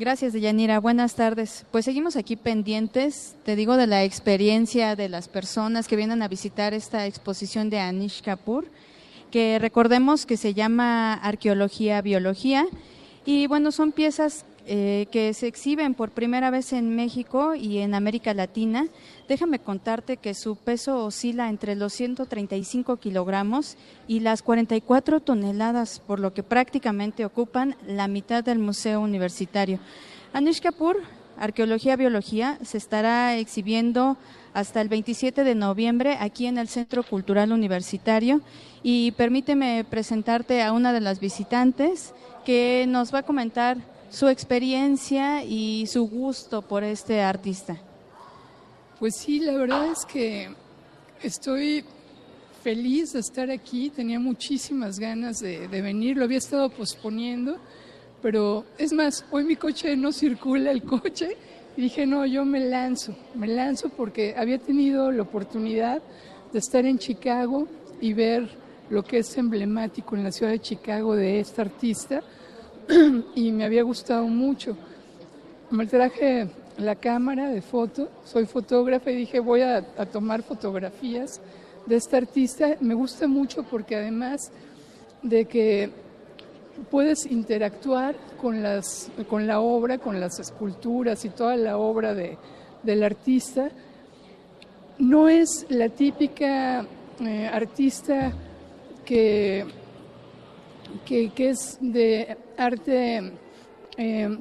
Gracias, Deyanira. Buenas tardes. Pues seguimos aquí pendientes, te digo, de la experiencia de las personas que vienen a visitar esta exposición de Anish Kapoor, que recordemos que se llama Arqueología Biología. Y bueno, son piezas eh, que se exhiben por primera vez en México y en América Latina. Déjame contarte que su peso oscila entre los 135 kilogramos y las 44 toneladas, por lo que prácticamente ocupan la mitad del Museo Universitario. Anish Kapoor, Arqueología Biología, se estará exhibiendo hasta el 27 de noviembre aquí en el Centro Cultural Universitario y permíteme presentarte a una de las visitantes que nos va a comentar su experiencia y su gusto por este artista. Pues sí, la verdad es que estoy feliz de estar aquí, tenía muchísimas ganas de, venir, lo había estado posponiendo, pero es más, hoy mi coche no circula el coche. Y dije, no, yo me lanzo, me lanzo porque había tenido la oportunidad de estar en Chicago y ver lo que es emblemático en la ciudad de Chicago de esta artista y me había gustado mucho. Me traje la cámara de foto, soy fotógrafa y dije voy a, tomar fotografías de esta artista. Me gusta mucho porque además de que puedes interactuar con, las, con la obra, con las esculturas y toda la obra de, del artista, no es la típica eh, artista que que, es de arte eh,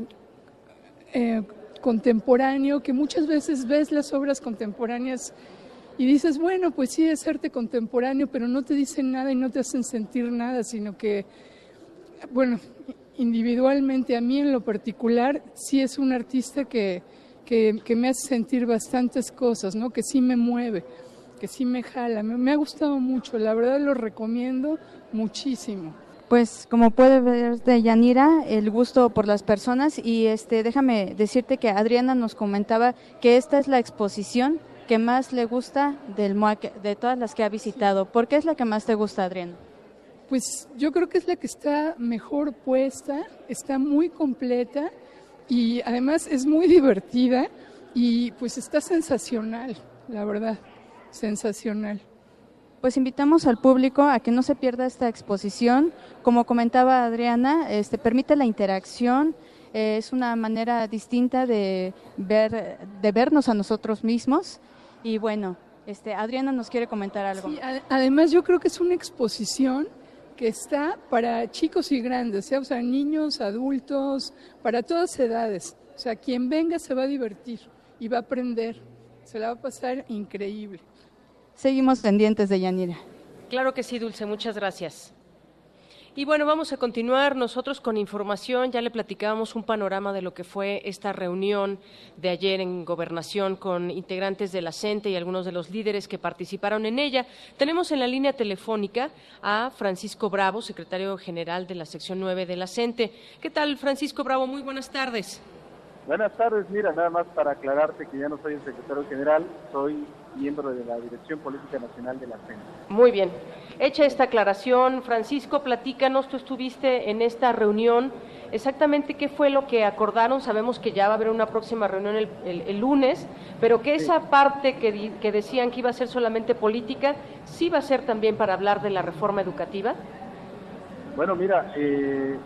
eh, contemporáneo, que muchas veces ves las obras contemporáneas y dices, bueno, pues sí es arte contemporáneo, pero no te dicen nada y no te hacen sentir nada, sino que, bueno, individualmente a mí en lo particular, sí es un artista que, que, me hace sentir bastantes cosas, ¿no? Que sí me mueve, que sí me jala. Me ha gustado mucho, la verdad lo recomiendo muchísimo. Pues como puede ver de Yanira, el gusto por las personas y este déjame decirte que Adriana nos comentaba que esta es la exposición que más le gusta del MOAC, de todas las que ha visitado. ¿Por qué es la que más te gusta, Adriana? Pues yo creo que es la que está mejor puesta, está muy completa y además es muy divertida y pues está sensacional, la verdad, sensacional. Pues invitamos al público a que no se pierda esta exposición. Como comentaba Adriana, este, permite la interacción, eh, es una manera distinta de, ver, de vernos a nosotros mismos. Y bueno, este, Adriana nos quiere comentar algo. además, yo creo que es una exposición que está para chicos y grandes, o sea, niños, adultos, para todas edades. O sea, quien venga se va a divertir y va a aprender. Se la va a pasar increíble. Seguimos pendientes de Yanira. Claro que sí, Dulce, muchas gracias. Y bueno, vamos a continuar nosotros con información. Ya le platicábamos un panorama de lo que fue esta reunión de ayer en Gobernación con integrantes de la CENTE y algunos de los líderes que participaron en ella. Tenemos en la línea telefónica a Francisco Bravo, secretario general de la sección 9 de la CENTE. ¿Qué tal, Francisco Bravo? Muy buenas tardes. Buenas tardes, mira, nada más para aclararte que ya no soy el secretario general, soy miembro de la Dirección Política Nacional de la CEN. Muy bien. Hecha esta aclaración, Francisco, platícanos, tú estuviste en esta reunión, exactamente qué fue lo que acordaron, sabemos que ya va a haber una próxima reunión el, lunes, pero que esa parte que, que decían que iba a ser solamente política, sí va a ser también para hablar de la reforma educativa. Bueno, mira, eh,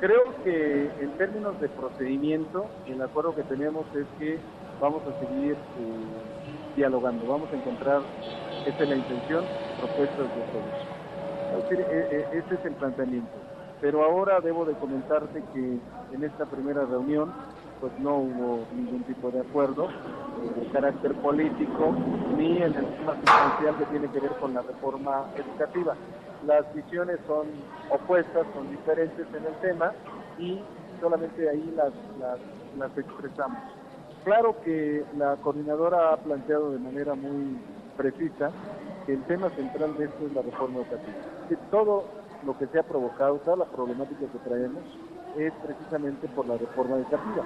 creo que en términos de procedimiento, el acuerdo que tenemos es que vamos a seguir eh, dialogando, vamos a encontrar, esa es la intención, propuestas de solución. E, e, ese es el planteamiento. Pero ahora debo de comentarte que en esta primera reunión pues no hubo ningún tipo de acuerdo de carácter político ni en el tema sustancial que tiene que ver con la reforma educativa. Las visiones son opuestas, son diferentes en el tema y solamente ahí las, las, las expresamos. Claro que la coordinadora ha planteado de manera muy precisa que el tema central de esto es la reforma educativa. Que todo lo que se ha provocado, toda la problemática que traemos, es precisamente por la reforma educativa.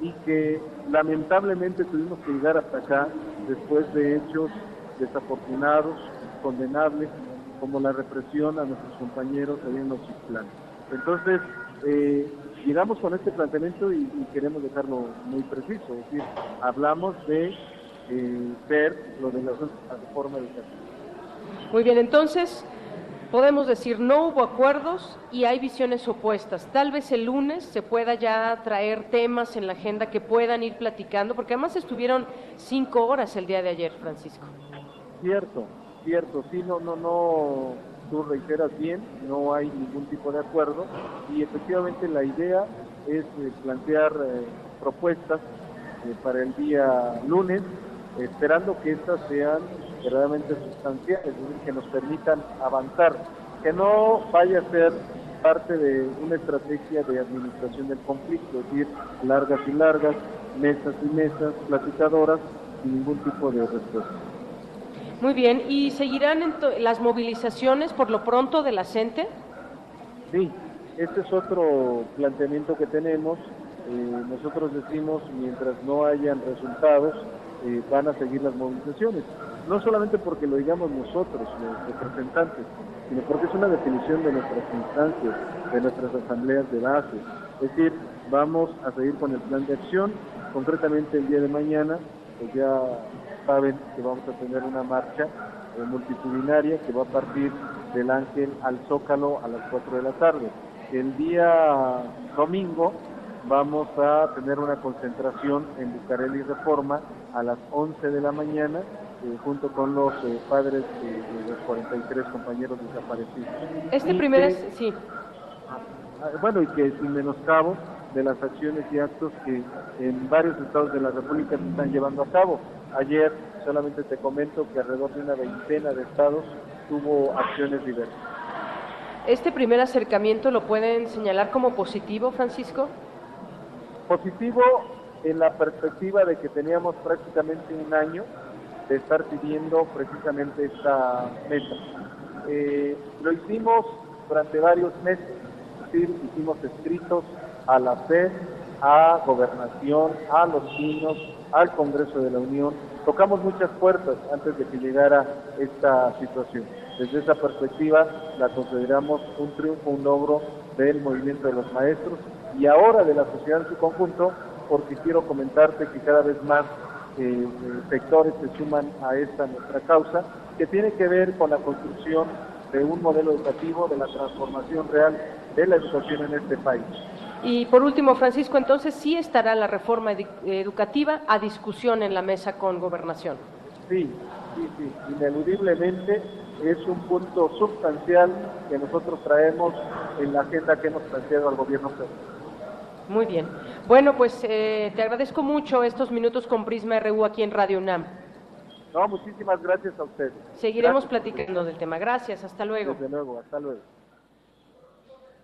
Y que lamentablemente tuvimos que llegar hasta acá después de hechos desafortunados, condenables, como la represión a nuestros compañeros ahí en los. Entonces, eh, llegamos con este planteamiento y, queremos dejarlo muy preciso, es decir, hablamos de eh, ver lo de la, reforma educativa. Muy bien, entonces podemos decir no hubo acuerdos y hay visiones opuestas. Tal vez el lunes se pueda ya traer temas en la agenda que puedan ir platicando, porque además estuvieron cinco horas el día de ayer, Francisco. Cierto, cierto, sí, no, no, no tú reiteras bien, no hay ningún tipo de acuerdo y efectivamente la idea es eh, plantear eh, propuestas eh, para el día lunes, esperando que estas sean verdaderamente sustanciales, es decir, que nos permitan avanzar, que no vaya a ser parte de una estrategia de administración del conflicto, es decir, largas y largas, mesas y mesas, platicadoras, sin ningún tipo de respuesta. Muy bien, ¿y seguirán las movilizaciones por lo pronto de la CENTE? Sí, este es otro planteamiento que tenemos. Eh, nosotros decimos, mientras no hayan resultados, eh, van a seguir las movilizaciones. No solamente porque lo digamos nosotros, los representantes, sino porque es una definición de nuestras instancias, de nuestras asambleas de base. Es decir, vamos a seguir con el plan de acción. Concretamente el día de mañana, pues ya saben que vamos a tener una marcha eh, multitudinaria que va a partir del Ángel al Zócalo a las 4 de la tarde. El día domingo vamos a tener una concentración en Bucareli Reforma a las 11 de la mañana eh, junto con los eh, padres de los 43 compañeros desaparecidos. Este primer es, sí. Ah, bueno, y que sin menoscabo de las acciones y actos que en varios estados de la República se están llevando a cabo. Ayer solamente te comento que alrededor de una veintena de estados tuvo acciones diversas. ¿Este primer acercamiento lo pueden señalar como positivo, Francisco? Positivo en la perspectiva de que teníamos prácticamente un año de estar pidiendo precisamente esta meta. Eh, lo hicimos durante varios meses, es decir, hicimos escritos a la FED, a Gobernación, a los chinos, al Congreso de la Unión. Tocamos muchas puertas antes de que llegara esta situación. Desde esa perspectiva la consideramos un triunfo, un logro del movimiento de los maestros y ahora de la sociedad en su conjunto, porque quiero comentarte que cada vez más eh, sectores se suman a esta nuestra causa, que tiene que ver con la construcción de un modelo educativo, de la transformación real de la educación en este país. Y por último, Francisco, entonces sí estará la reforma educativa a discusión en la mesa con gobernación. Sí, sí, sí, ineludiblemente es un punto sustancial que nosotros traemos en la agenda que hemos planteado al gobierno federal. Muy bien. Bueno, pues eh, te agradezco mucho estos minutos con Prisma RU aquí en Radio UNAM. No, muchísimas gracias a ustedes. Seguiremos platicando del tema. Gracias, hasta luego. Desde luego, hasta luego.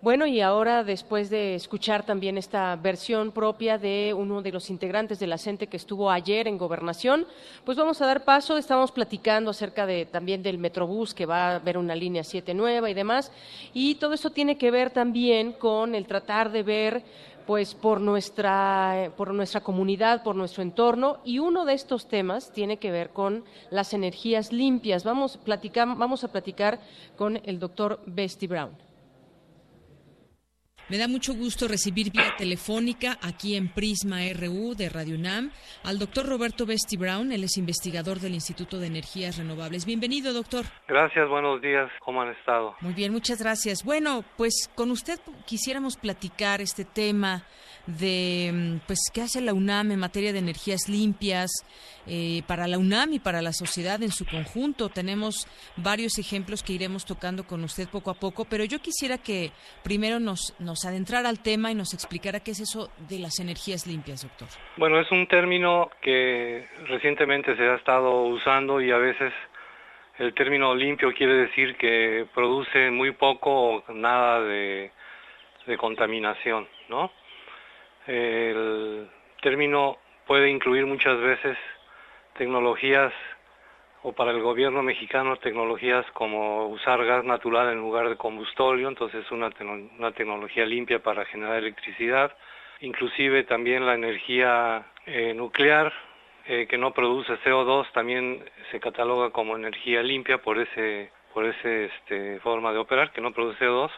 Bueno, y ahora después de escuchar también esta versión propia de uno de los integrantes de la que estuvo ayer en Gobernación, pues vamos a dar paso, estamos platicando acerca de también del Metrobús que va a haber una línea 7 nueva y demás, y todo eso tiene que ver también con el tratar de ver pues por nuestra por nuestra comunidad, por nuestro entorno y uno de estos temas tiene que ver con las energías limpias. Vamos platicar, vamos a platicar con el doctor Bestie Brown. Me da mucho gusto recibir vía telefónica aquí en Prisma RU de Radio UNAM al doctor Roberto Besti Brown, él es investigador del Instituto de Energías Renovables. Bienvenido, doctor. Gracias, buenos días, ¿cómo han estado? Muy bien, muchas gracias. Bueno, pues con usted quisiéramos platicar este tema de mm, pues qué hace la UNAM en materia de energías limpias eh, para la UNAM y para la sociedad en su conjunto. Tenemos varios ejemplos que iremos tocando con usted poco a poco, pero yo quisiera que primero nos, nos adentrara al tema y nos explicara qué es eso de las energías limpias, doctor. Bueno, es un término que recientemente se ha estado usando y a veces el término limpio quiere decir que produce muy poco o nada de, de contaminación, ¿no? El término puede incluir muchas veces tecnologías o para el gobierno mexicano tecnologías como usar gas natural en lugar de combustorio, entonces una, una tecnología limpia para generar electricidad, inclusive también la energía eh, nuclear eh, que no produce CO2 también se cataloga como energía limpia por ese por ese este, forma de operar que no produce CO2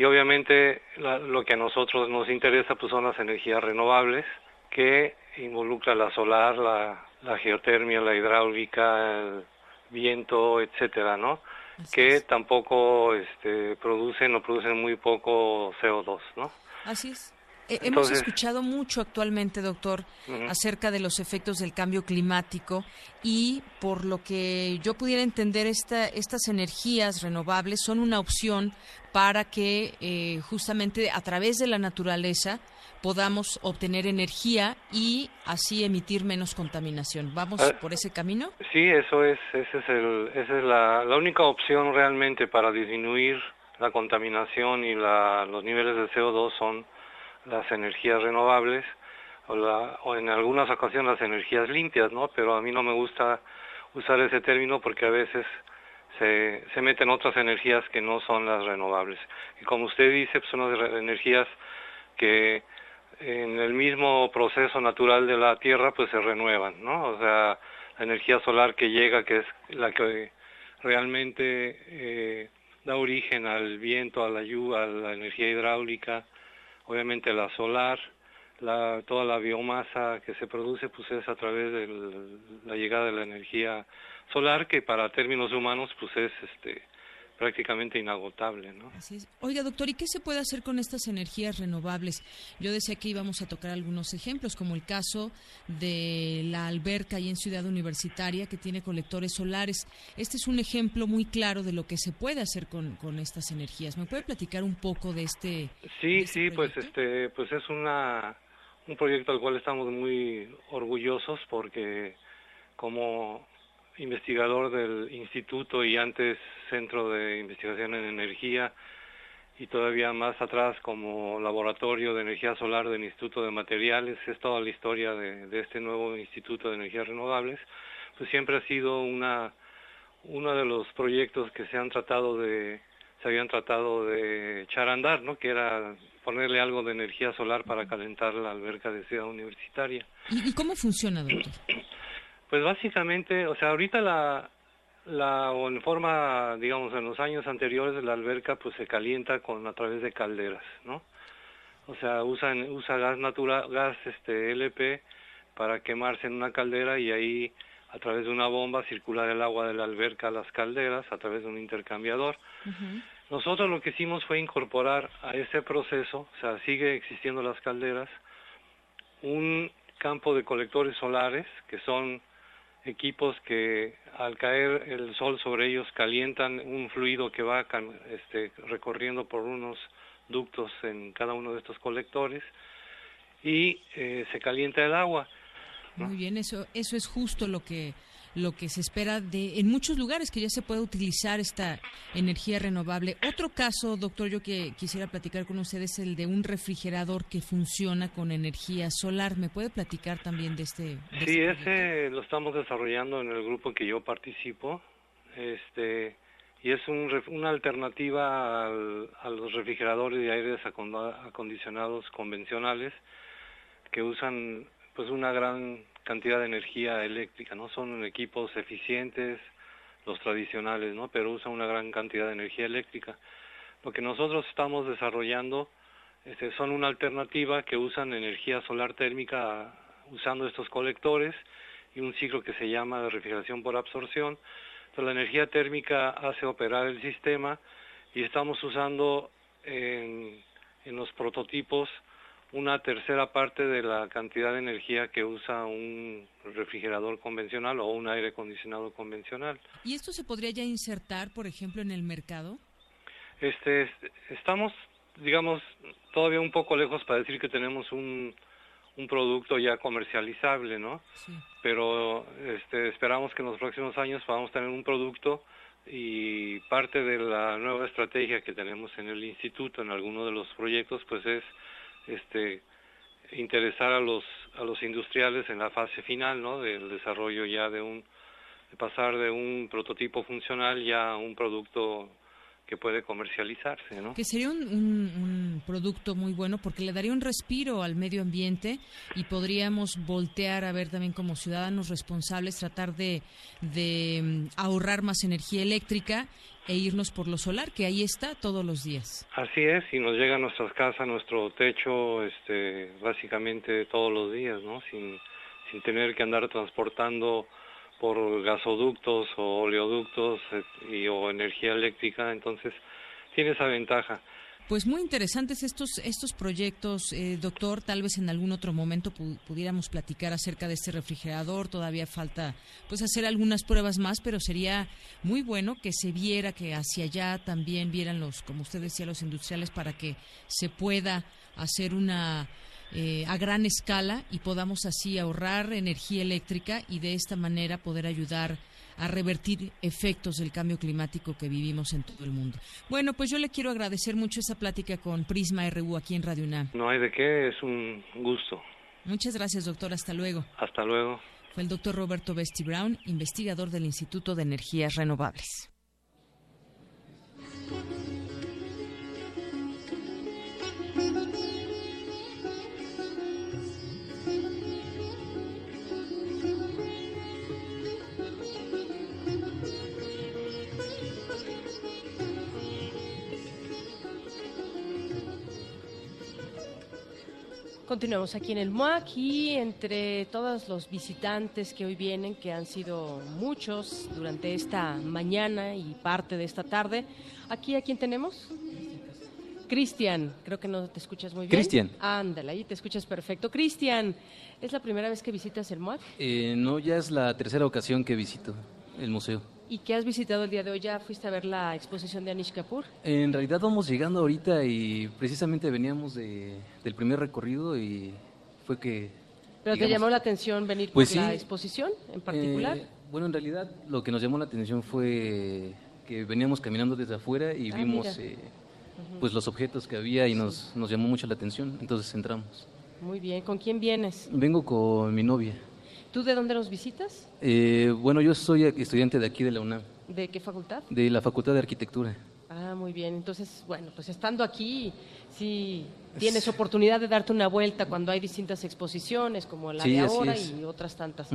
y obviamente lo que a nosotros nos interesa pues son las energías renovables que involucra la solar, la, geotermia, la hidráulica, el viento, etcétera, ¿no? que tampoco este, producen o producen muy poco CO2, ¿no? Así es. Eh, hemos escuchado mucho actualmente, doctor, acerca de los efectos del cambio climático y por lo que yo pudiera entender, esta, estas energías renovables son una opción para que eh, justamente a través de la naturaleza podamos obtener energía y así emitir menos contaminación. ¿Vamos ah, por ese camino? Sí, eso es, ese es el, esa es la, la única opción realmente para disminuir la contaminación y la, los niveles de CO2 son las energías renovables o, la, o en algunas ocasiones las energías limpias, ¿no? Pero a mí no me gusta usar ese término porque a veces se, se meten otras energías que no son las renovables. Y como usted dice, pues son las energías que en el mismo proceso natural de la Tierra pues se renuevan, ¿no? O sea, la energía solar que llega, que es la que realmente eh, da origen al viento, a la lluvia, a la energía hidráulica, obviamente la solar, la, toda la biomasa que se produce pues es a través de la llegada de la energía solar que para términos humanos pues es este prácticamente inagotable, ¿no? Así es. Oiga, doctor, ¿y qué se puede hacer con estas energías renovables? Yo decía que íbamos a tocar algunos ejemplos, como el caso de la alberca ahí en Ciudad Universitaria que tiene colectores solares. Este es un ejemplo muy claro de lo que se puede hacer con, con estas energías. ¿Me puede platicar un poco de este? Sí, este sí, pues este, pues es una un proyecto al cual estamos muy orgullosos porque como investigador del instituto y antes Centro de Investigación en Energía y todavía más atrás como laboratorio de energía solar del Instituto de Materiales, es toda la historia de, este nuevo Instituto de Energías Renovables, pues siempre ha sido una uno de los proyectos que se han tratado de se habían tratado de echar a andar, ¿no? Que era ponerle algo de energía solar para calentar la alberca de ciudad universitaria. ¿Y cómo funciona, doctor? Pues básicamente, o sea, ahorita la, la o en forma, digamos, en los años anteriores la alberca pues se calienta con a través de calderas, ¿no? o sea, usan, usa gas natural, gas este LP para quemarse en una caldera y ahí a través de una bomba circular el agua de la alberca a las calderas a través de un intercambiador. Nosotros lo que hicimos fue incorporar a ese proceso, o sea, sigue existiendo las calderas, un campo de colectores solares que son equipos que al caer el sol sobre ellos calientan un fluido que va este, recorriendo por unos ductos en cada uno de estos colectores y eh, se calienta el agua. Muy bien, eso, eso es justo lo que lo que se espera de en muchos lugares que ya se puede utilizar esta energía renovable. Otro caso, doctor, yo que quisiera platicar con usted es el de un refrigerador que funciona con energía solar. ¿Me puede platicar también de este? sí, ese lo estamos desarrollando en el grupo en que yo participo. Este y es un, una alternativa a los refrigeradores de aires acondicionados convencionales que usan pues una gran cantidad de energía eléctrica, ¿no? Son equipos eficientes, los tradicionales, ¿no? Pero usan una gran cantidad de energía eléctrica. Lo que nosotros estamos desarrollando este, son una alternativa que usan energía solar térmica usando estos colectores y un ciclo que se llama de refrigeración por absorción. Entonces la energía térmica hace operar el sistema y estamos usando en, en los prototipos una tercera parte de la cantidad de energía que usa un refrigerador convencional o un aire acondicionado convencional. ¿Y esto se podría ya insertar, por ejemplo, en el mercado? Este, estamos, digamos, todavía un poco lejos para decir que tenemos un, un producto ya comercializable, ¿no? Sí. Pero este, esperamos que en los próximos años podamos tener un producto y parte de la nueva estrategia que tenemos en el instituto, en alguno de los proyectos, pues es este interesar a los a los industriales en la fase final no del desarrollo ya de un pasar de un prototipo funcional ya a un producto que puede comercializarse, ¿no? Que sería un, un, producto muy bueno porque le daría un respiro al medio ambiente y podríamos voltear a ver también como ciudadanos responsables tratar de, de mm, ahorrar más energía eléctrica e irnos por lo solar, que ahí está todos los días. Así es, y nos llega a nuestras casas, nuestro techo, este, básicamente todos los días, ¿no? Sin, sin tener que andar transportando por gasoductos o oleoductos eh, y, o energía eléctrica, entonces tiene esa ventaja. Pues muy interesantes estos estos proyectos, eh, doctor. Tal vez en algún otro momento pudiéramos platicar acerca de este refrigerador. Todavía falta pues hacer algunas pruebas más, pero sería muy bueno que se viera que hacia allá también vieran los, como usted decía, los industriales para que se pueda hacer una eh, a gran escala y podamos así ahorrar energía eléctrica y de esta manera poder ayudar a revertir efectos del cambio climático que vivimos en todo el mundo. Bueno, pues yo le quiero agradecer mucho esa plática con Prisma RU aquí en Radio UNAM. No hay de qué, es un gusto. Muchas gracias, doctor. Hasta luego. Hasta luego. Fue el doctor Roberto Besti Brown, investigador del Instituto de Energías Renovables. Continuamos aquí en el MUAC y entre todos los visitantes que hoy vienen, que han sido muchos durante esta mañana y parte de esta tarde, aquí a quién tenemos? Cristian, creo que no te escuchas muy bien. Cristian. Ándale, ahí te escuchas perfecto. Cristian, ¿es la primera vez que visitas el MUAC? Eh, no, ya es la tercera ocasión que visito el museo. ¿Y qué has visitado el día de hoy? ¿Ya fuiste a ver la exposición de Anish Kapoor? En realidad vamos llegando ahorita y precisamente veníamos de, del primer recorrido y fue que... ¿Pero te llamó la atención venir pues por la exposición en particular? Eh, bueno, en realidad lo que nos llamó la atención fue que veníamos caminando desde afuera y ah, vimos eh, pues los objetos que había y nos, nos llamó mucho la atención, entonces entramos. Muy bien, ¿con quién vienes? Vengo con mi novia. ¿Tú de dónde nos visitas? Eh, bueno, yo soy estudiante de aquí de la UNAM. ¿De qué facultad? De la Facultad de Arquitectura. Ah, muy bien. Entonces, bueno, pues estando aquí, sí tienes oportunidad de darte una vuelta cuando hay distintas exposiciones, como la de ahora y otras tantas.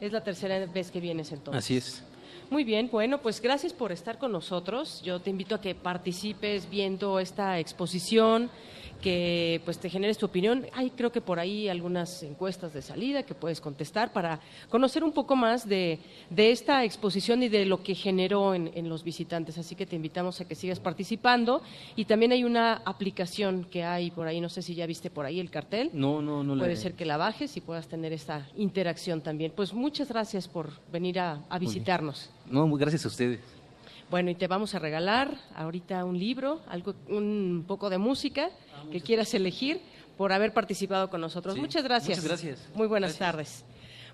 Es la tercera vez que vienes entonces. Así es. Muy bien, bueno, pues gracias por estar con nosotros. Yo te invito a que participes viendo esta exposición que pues te generes tu opinión. Hay creo que por ahí algunas encuestas de salida que puedes contestar para conocer un poco más de, esta exposición y de lo que generó en, en, los visitantes. Así que te invitamos a que sigas participando. Y también hay una aplicación que hay por ahí, no sé si ya viste por ahí el cartel. No, no, no. Puede ser que la bajes y puedas tener esta interacción también. Pues muchas gracias por venir a, visitarnos. No, gracias a ustedes. Bueno, y te vamos a regalar ahorita un libro, algo, un poco de música ah, que quieras elegir por haber participado con nosotros. muchas gracias. Muchas gracias. Muy buenas tardes.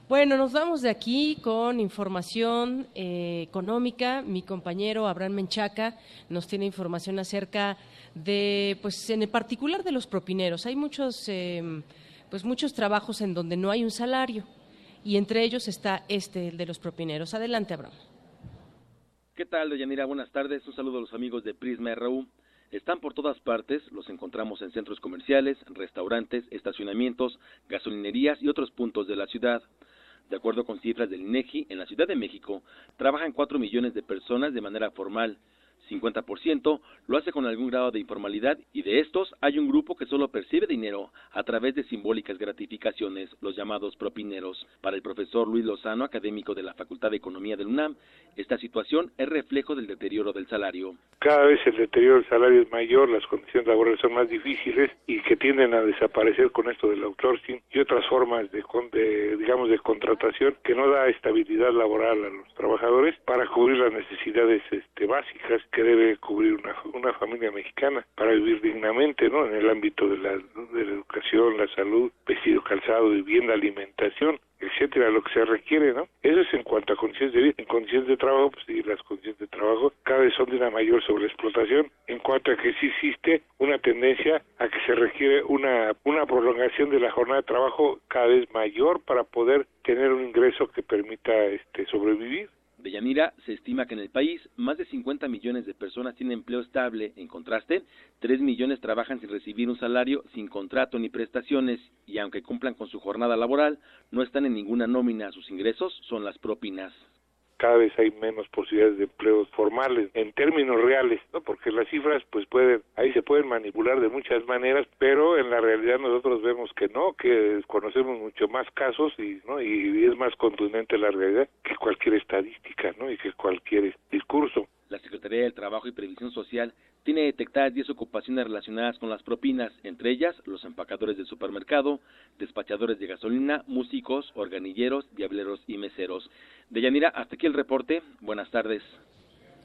Bueno, nos vamos de aquí con información eh, económica. Mi compañero Abraham Menchaca nos tiene información acerca de, pues en particular de los propineros. Hay muchos, em, pues muchos trabajos en donde no hay un salario y entre ellos está este, el de los propineros. Adelante, Abraham. ¿Qué tal, Deyanira? Buenas tardes. Un saludo a los amigos de Prisma RU. Están por todas partes, los encontramos en centros comerciales, restaurantes, estacionamientos, gasolinerías y otros puntos de la ciudad. De acuerdo con cifras del INEGI, en la Ciudad de México trabajan 4 millones de personas de manera formal, 50% lo hace con algún grado de informalidad y de estos hay un grupo que solo percibe dinero a través de simbólicas gratificaciones, los llamados propineros. Para el profesor Luis Lozano, académico de la Facultad de Economía del UNAM, esta situación es reflejo del deterioro del salario. Cada vez el deterioro del salario es mayor, las condiciones laborales son más difíciles y que tienden a desaparecer con esto del outsourcing y otras formas de, de digamos de contratación que no da estabilidad laboral a los trabajadores para cubrir las necesidades este, básicas que debe cubrir una, una familia mexicana para vivir dignamente, ¿no? En el ámbito de la, de la educación, la salud, vestido, calzado, vivienda, alimentación etcétera, lo que se requiere, ¿no? Eso es en cuanto a condiciones de vida. En condiciones de trabajo, pues sí, las condiciones de trabajo cada vez son de una mayor sobreexplotación. En cuanto a que sí existe una tendencia a que se requiere una, una prolongación de la jornada de trabajo cada vez mayor para poder tener un ingreso que permita este, sobrevivir. De Yanira, se estima que en el país más de 50 millones de personas tienen empleo estable. En contraste, 3 millones trabajan sin recibir un salario, sin contrato ni prestaciones, y aunque cumplan con su jornada laboral, no están en ninguna nómina. Sus ingresos son las propinas cada vez hay menos posibilidades de empleos formales en términos reales, ¿no? Porque las cifras pues pueden ahí se pueden manipular de muchas maneras, pero en la realidad nosotros vemos que no, que conocemos mucho más casos y no y es más contundente la realidad que cualquier estadística, ¿no? Y que cualquier discurso. La Secretaría del Trabajo y Previsión Social tiene detectadas 10 ocupaciones relacionadas con las propinas, entre ellas los empacadores del supermercado, despachadores de gasolina, músicos, organilleros, diableros y meseros. Deyanira, hasta aquí el reporte. Buenas tardes.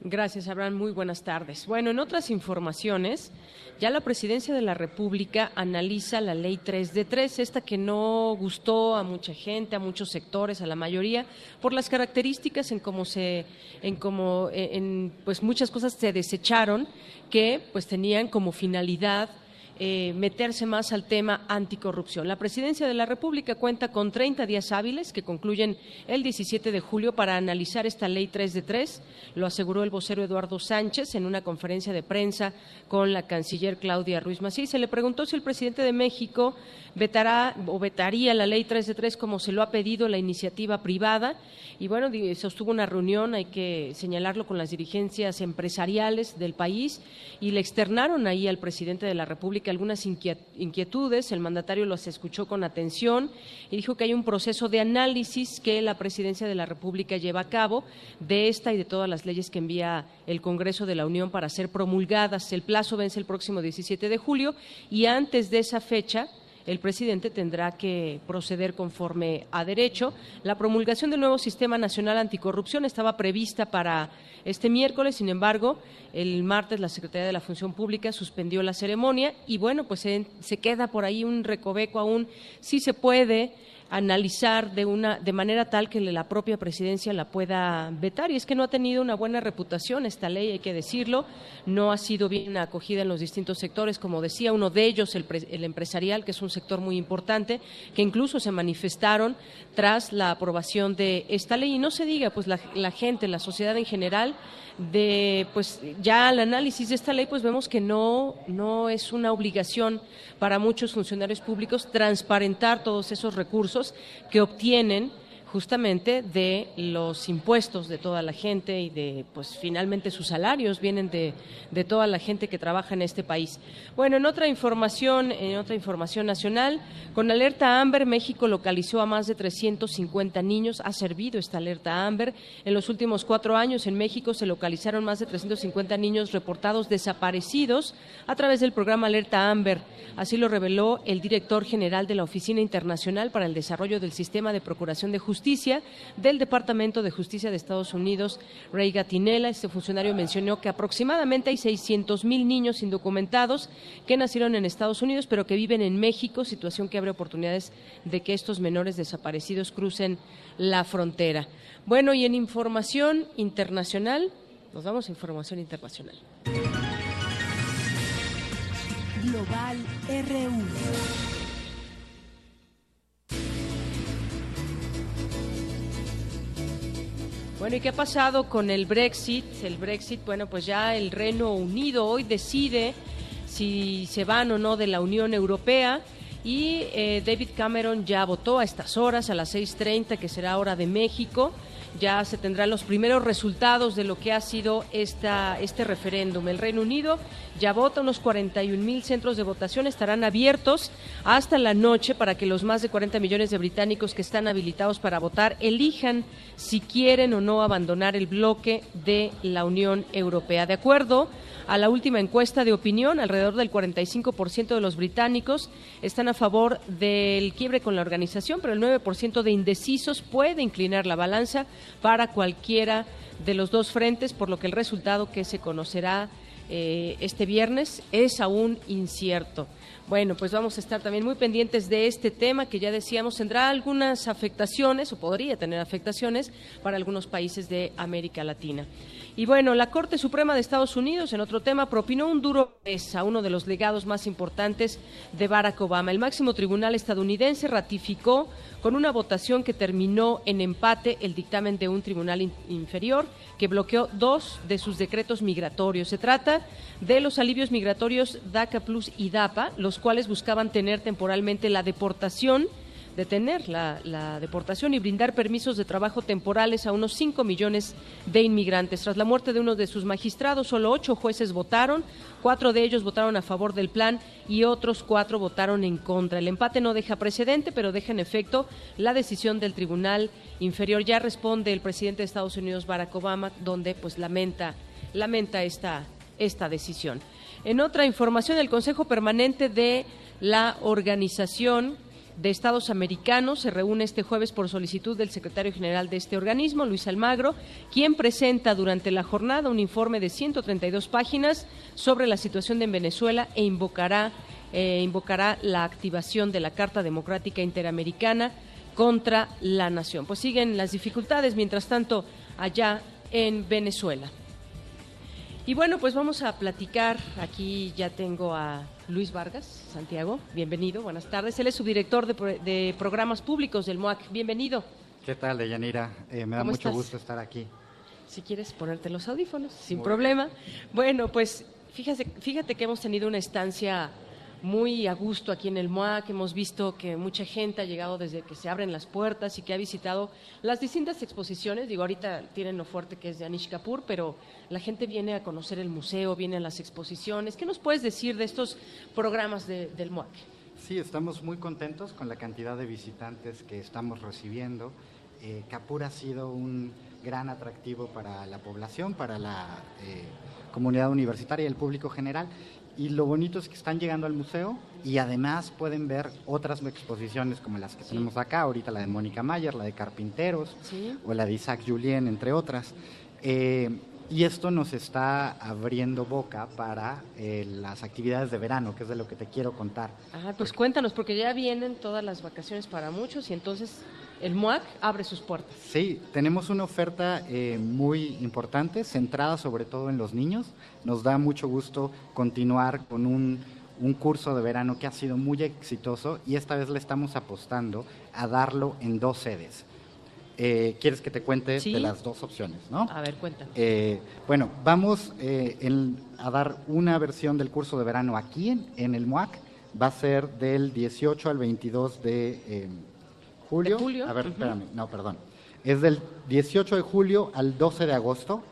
Gracias, Abraham. Muy buenas tardes. Bueno, en otras informaciones, ya la Presidencia de la República analiza la Ley 3 de 3, esta que no gustó a mucha gente, a muchos sectores, a la mayoría, por las características en cómo se, en cómo, en, pues muchas cosas se desecharon que pues tenían como finalidad eh, meterse más al tema anticorrupción. La Presidencia de la República cuenta con 30 días hábiles que concluyen el 17 de julio para analizar esta ley 3 de 3, lo aseguró el vocero Eduardo Sánchez en una conferencia de prensa con la canciller Claudia Ruiz Mací. Se le preguntó si el presidente de México vetará o vetaría la ley 3 de 3 como se lo ha pedido la iniciativa privada y bueno, sostuvo una reunión, hay que señalarlo con las dirigencias empresariales del país y le externaron ahí al presidente de la República algunas inquietudes, el mandatario los escuchó con atención y dijo que hay un proceso de análisis que la Presidencia de la República lleva a cabo de esta y de todas las leyes que envía el Congreso de la Unión para ser promulgadas. El plazo vence el próximo 17 de julio y antes de esa fecha el presidente tendrá que proceder conforme a derecho. La promulgación del nuevo Sistema Nacional Anticorrupción estaba prevista para este miércoles, sin embargo, el martes la Secretaría de la Función Pública suspendió la ceremonia y bueno, pues se, se queda por ahí un recoveco aún, si se puede analizar de una de manera tal que la propia presidencia la pueda vetar. Y es que no ha tenido una buena reputación esta ley hay que decirlo. No ha sido bien acogida en los distintos sectores. Como decía uno de ellos el, empresarial que es un sector muy importante que incluso se manifestaron tras la aprobación de esta ley. Y no se diga pues la, la gente la sociedad en general de pues ya al análisis de esta ley pues vemos que no no es una obligación para muchos funcionarios públicos transparentar todos esos recursos que obtienen justamente de los impuestos de toda la gente y de, pues finalmente sus salarios vienen de, de, toda la gente que trabaja en este país. Bueno, en otra información, en otra información nacional, con alerta Amber, México localizó a más de 350 niños. Ha servido esta alerta Amber. En los últimos cuatro años en México se localizaron más de 350 niños reportados desaparecidos a través del programa Alerta Amber. Así lo reveló el director general de la Oficina Internacional para el Desarrollo del Sistema de Procuración de Justicia del Departamento de Justicia de Estados Unidos, Ray Gatinella. Este funcionario mencionó que aproximadamente hay 600 mil niños indocumentados que nacieron en Estados Unidos, pero que viven en México, situación que abre oportunidades de que estos menores desaparecidos crucen la frontera. Bueno, y en información internacional, nos vamos a información internacional. Global RU. Bueno, ¿y qué ha pasado con el Brexit? El Brexit, bueno, pues ya el Reino Unido hoy decide si se van o no de la Unión Europea y eh, David Cameron ya votó a estas horas, a las 6.30, que será hora de México ya se tendrán los primeros resultados de lo que ha sido esta, este referéndum. El Reino Unido ya vota, unos 41 mil centros de votación estarán abiertos hasta la noche para que los más de 40 millones de británicos que están habilitados para votar elijan si quieren o no abandonar el bloque de la Unión Europea. De acuerdo a la última encuesta de opinión, alrededor del 45% de los británicos están a favor del quiebre con la organización, pero el 9% de indecisos puede inclinar la balanza para cualquiera de los dos frentes, por lo que el resultado que se conocerá eh, este viernes es aún incierto. Bueno, pues vamos a estar también muy pendientes de este tema que ya decíamos tendrá algunas afectaciones o podría tener afectaciones para algunos países de América Latina. Y bueno, la Corte Suprema de Estados Unidos, en otro tema, propinó un duro pez a uno de los legados más importantes de Barack Obama. El máximo tribunal estadounidense ratificó con una votación que terminó en empate el dictamen de un tribunal inferior que bloqueó dos de sus decretos migratorios. Se trata de los alivios migratorios DACA Plus y DAPA, los cuales buscaban tener temporalmente la deportación detener la, deportación y brindar permisos de trabajo temporales a unos 5 millones de inmigrantes. Tras la muerte de uno de sus magistrados, solo ocho jueces votaron, cuatro de ellos votaron a favor del plan y otros cuatro votaron en contra. El empate no deja precedente, pero deja en efecto la decisión del Tribunal Inferior. Ya responde el presidente de Estados Unidos, Barack Obama, donde pues lamenta, lamenta esta, esta decisión. En otra información, el Consejo Permanente de la Organización de Estados Americanos se reúne este jueves por solicitud del secretario general de este organismo, Luis Almagro, quien presenta durante la jornada un informe de 132 páginas sobre la situación de Venezuela e invocará, eh, invocará la activación de la Carta Democrática Interamericana contra la nación. Pues siguen las dificultades, mientras tanto, allá en Venezuela. Y bueno, pues vamos a platicar. Aquí ya tengo a Luis Vargas, Santiago. Bienvenido, buenas tardes. Él es subdirector de, de programas públicos del MOAC. Bienvenido. ¿Qué tal, Deyanira? Eh, me da mucho gusto estar aquí. Si quieres ponerte los audífonos, sin problema. Bueno, pues fíjate, fíjate que hemos tenido una estancia muy a gusto aquí en el MOAC. Hemos visto que mucha gente ha llegado desde que se abren las puertas y que ha visitado las distintas exposiciones. Digo, ahorita tienen lo fuerte que es de Anish Kapoor, pero la gente viene a conocer el museo, viene a las exposiciones. ¿Qué nos puedes decir de estos programas del MOAC? Sí, estamos muy contentos con la cantidad de visitantes que estamos recibiendo. Eh, Kapoor ha sido un gran atractivo para la población, para la eh, comunidad universitaria y el público general y lo bonito es que están llegando al museo y además pueden ver otras exposiciones como las que tenemos acá, ahorita la de Mónica Mayer, la de Carpinteros o la de Isaac Julien, entre otras. Eh, y esto nos está abriendo boca para eh, las actividades de verano, que es de lo que te quiero contar. Ah, pues cuéntanos, porque ya vienen todas las vacaciones para muchos y entonces el MOAC abre sus puertas. Sí, tenemos una oferta eh, muy importante, centrada sobre todo en los niños. Nos da mucho gusto continuar con un, un curso de verano que ha sido muy exitoso y esta vez le estamos apostando a darlo en dos sedes. Eh, ¿Quieres que te cuente de las dos opciones? ¿no? A ver, cuéntame. Eh, bueno, vamos a dar una versión del curso de verano aquí en, en, el MOAC. Va a ser del 18 al 22 de julio. julio? A ver, espérame, no, perdón. Es del 18 de julio al 12 de agosto,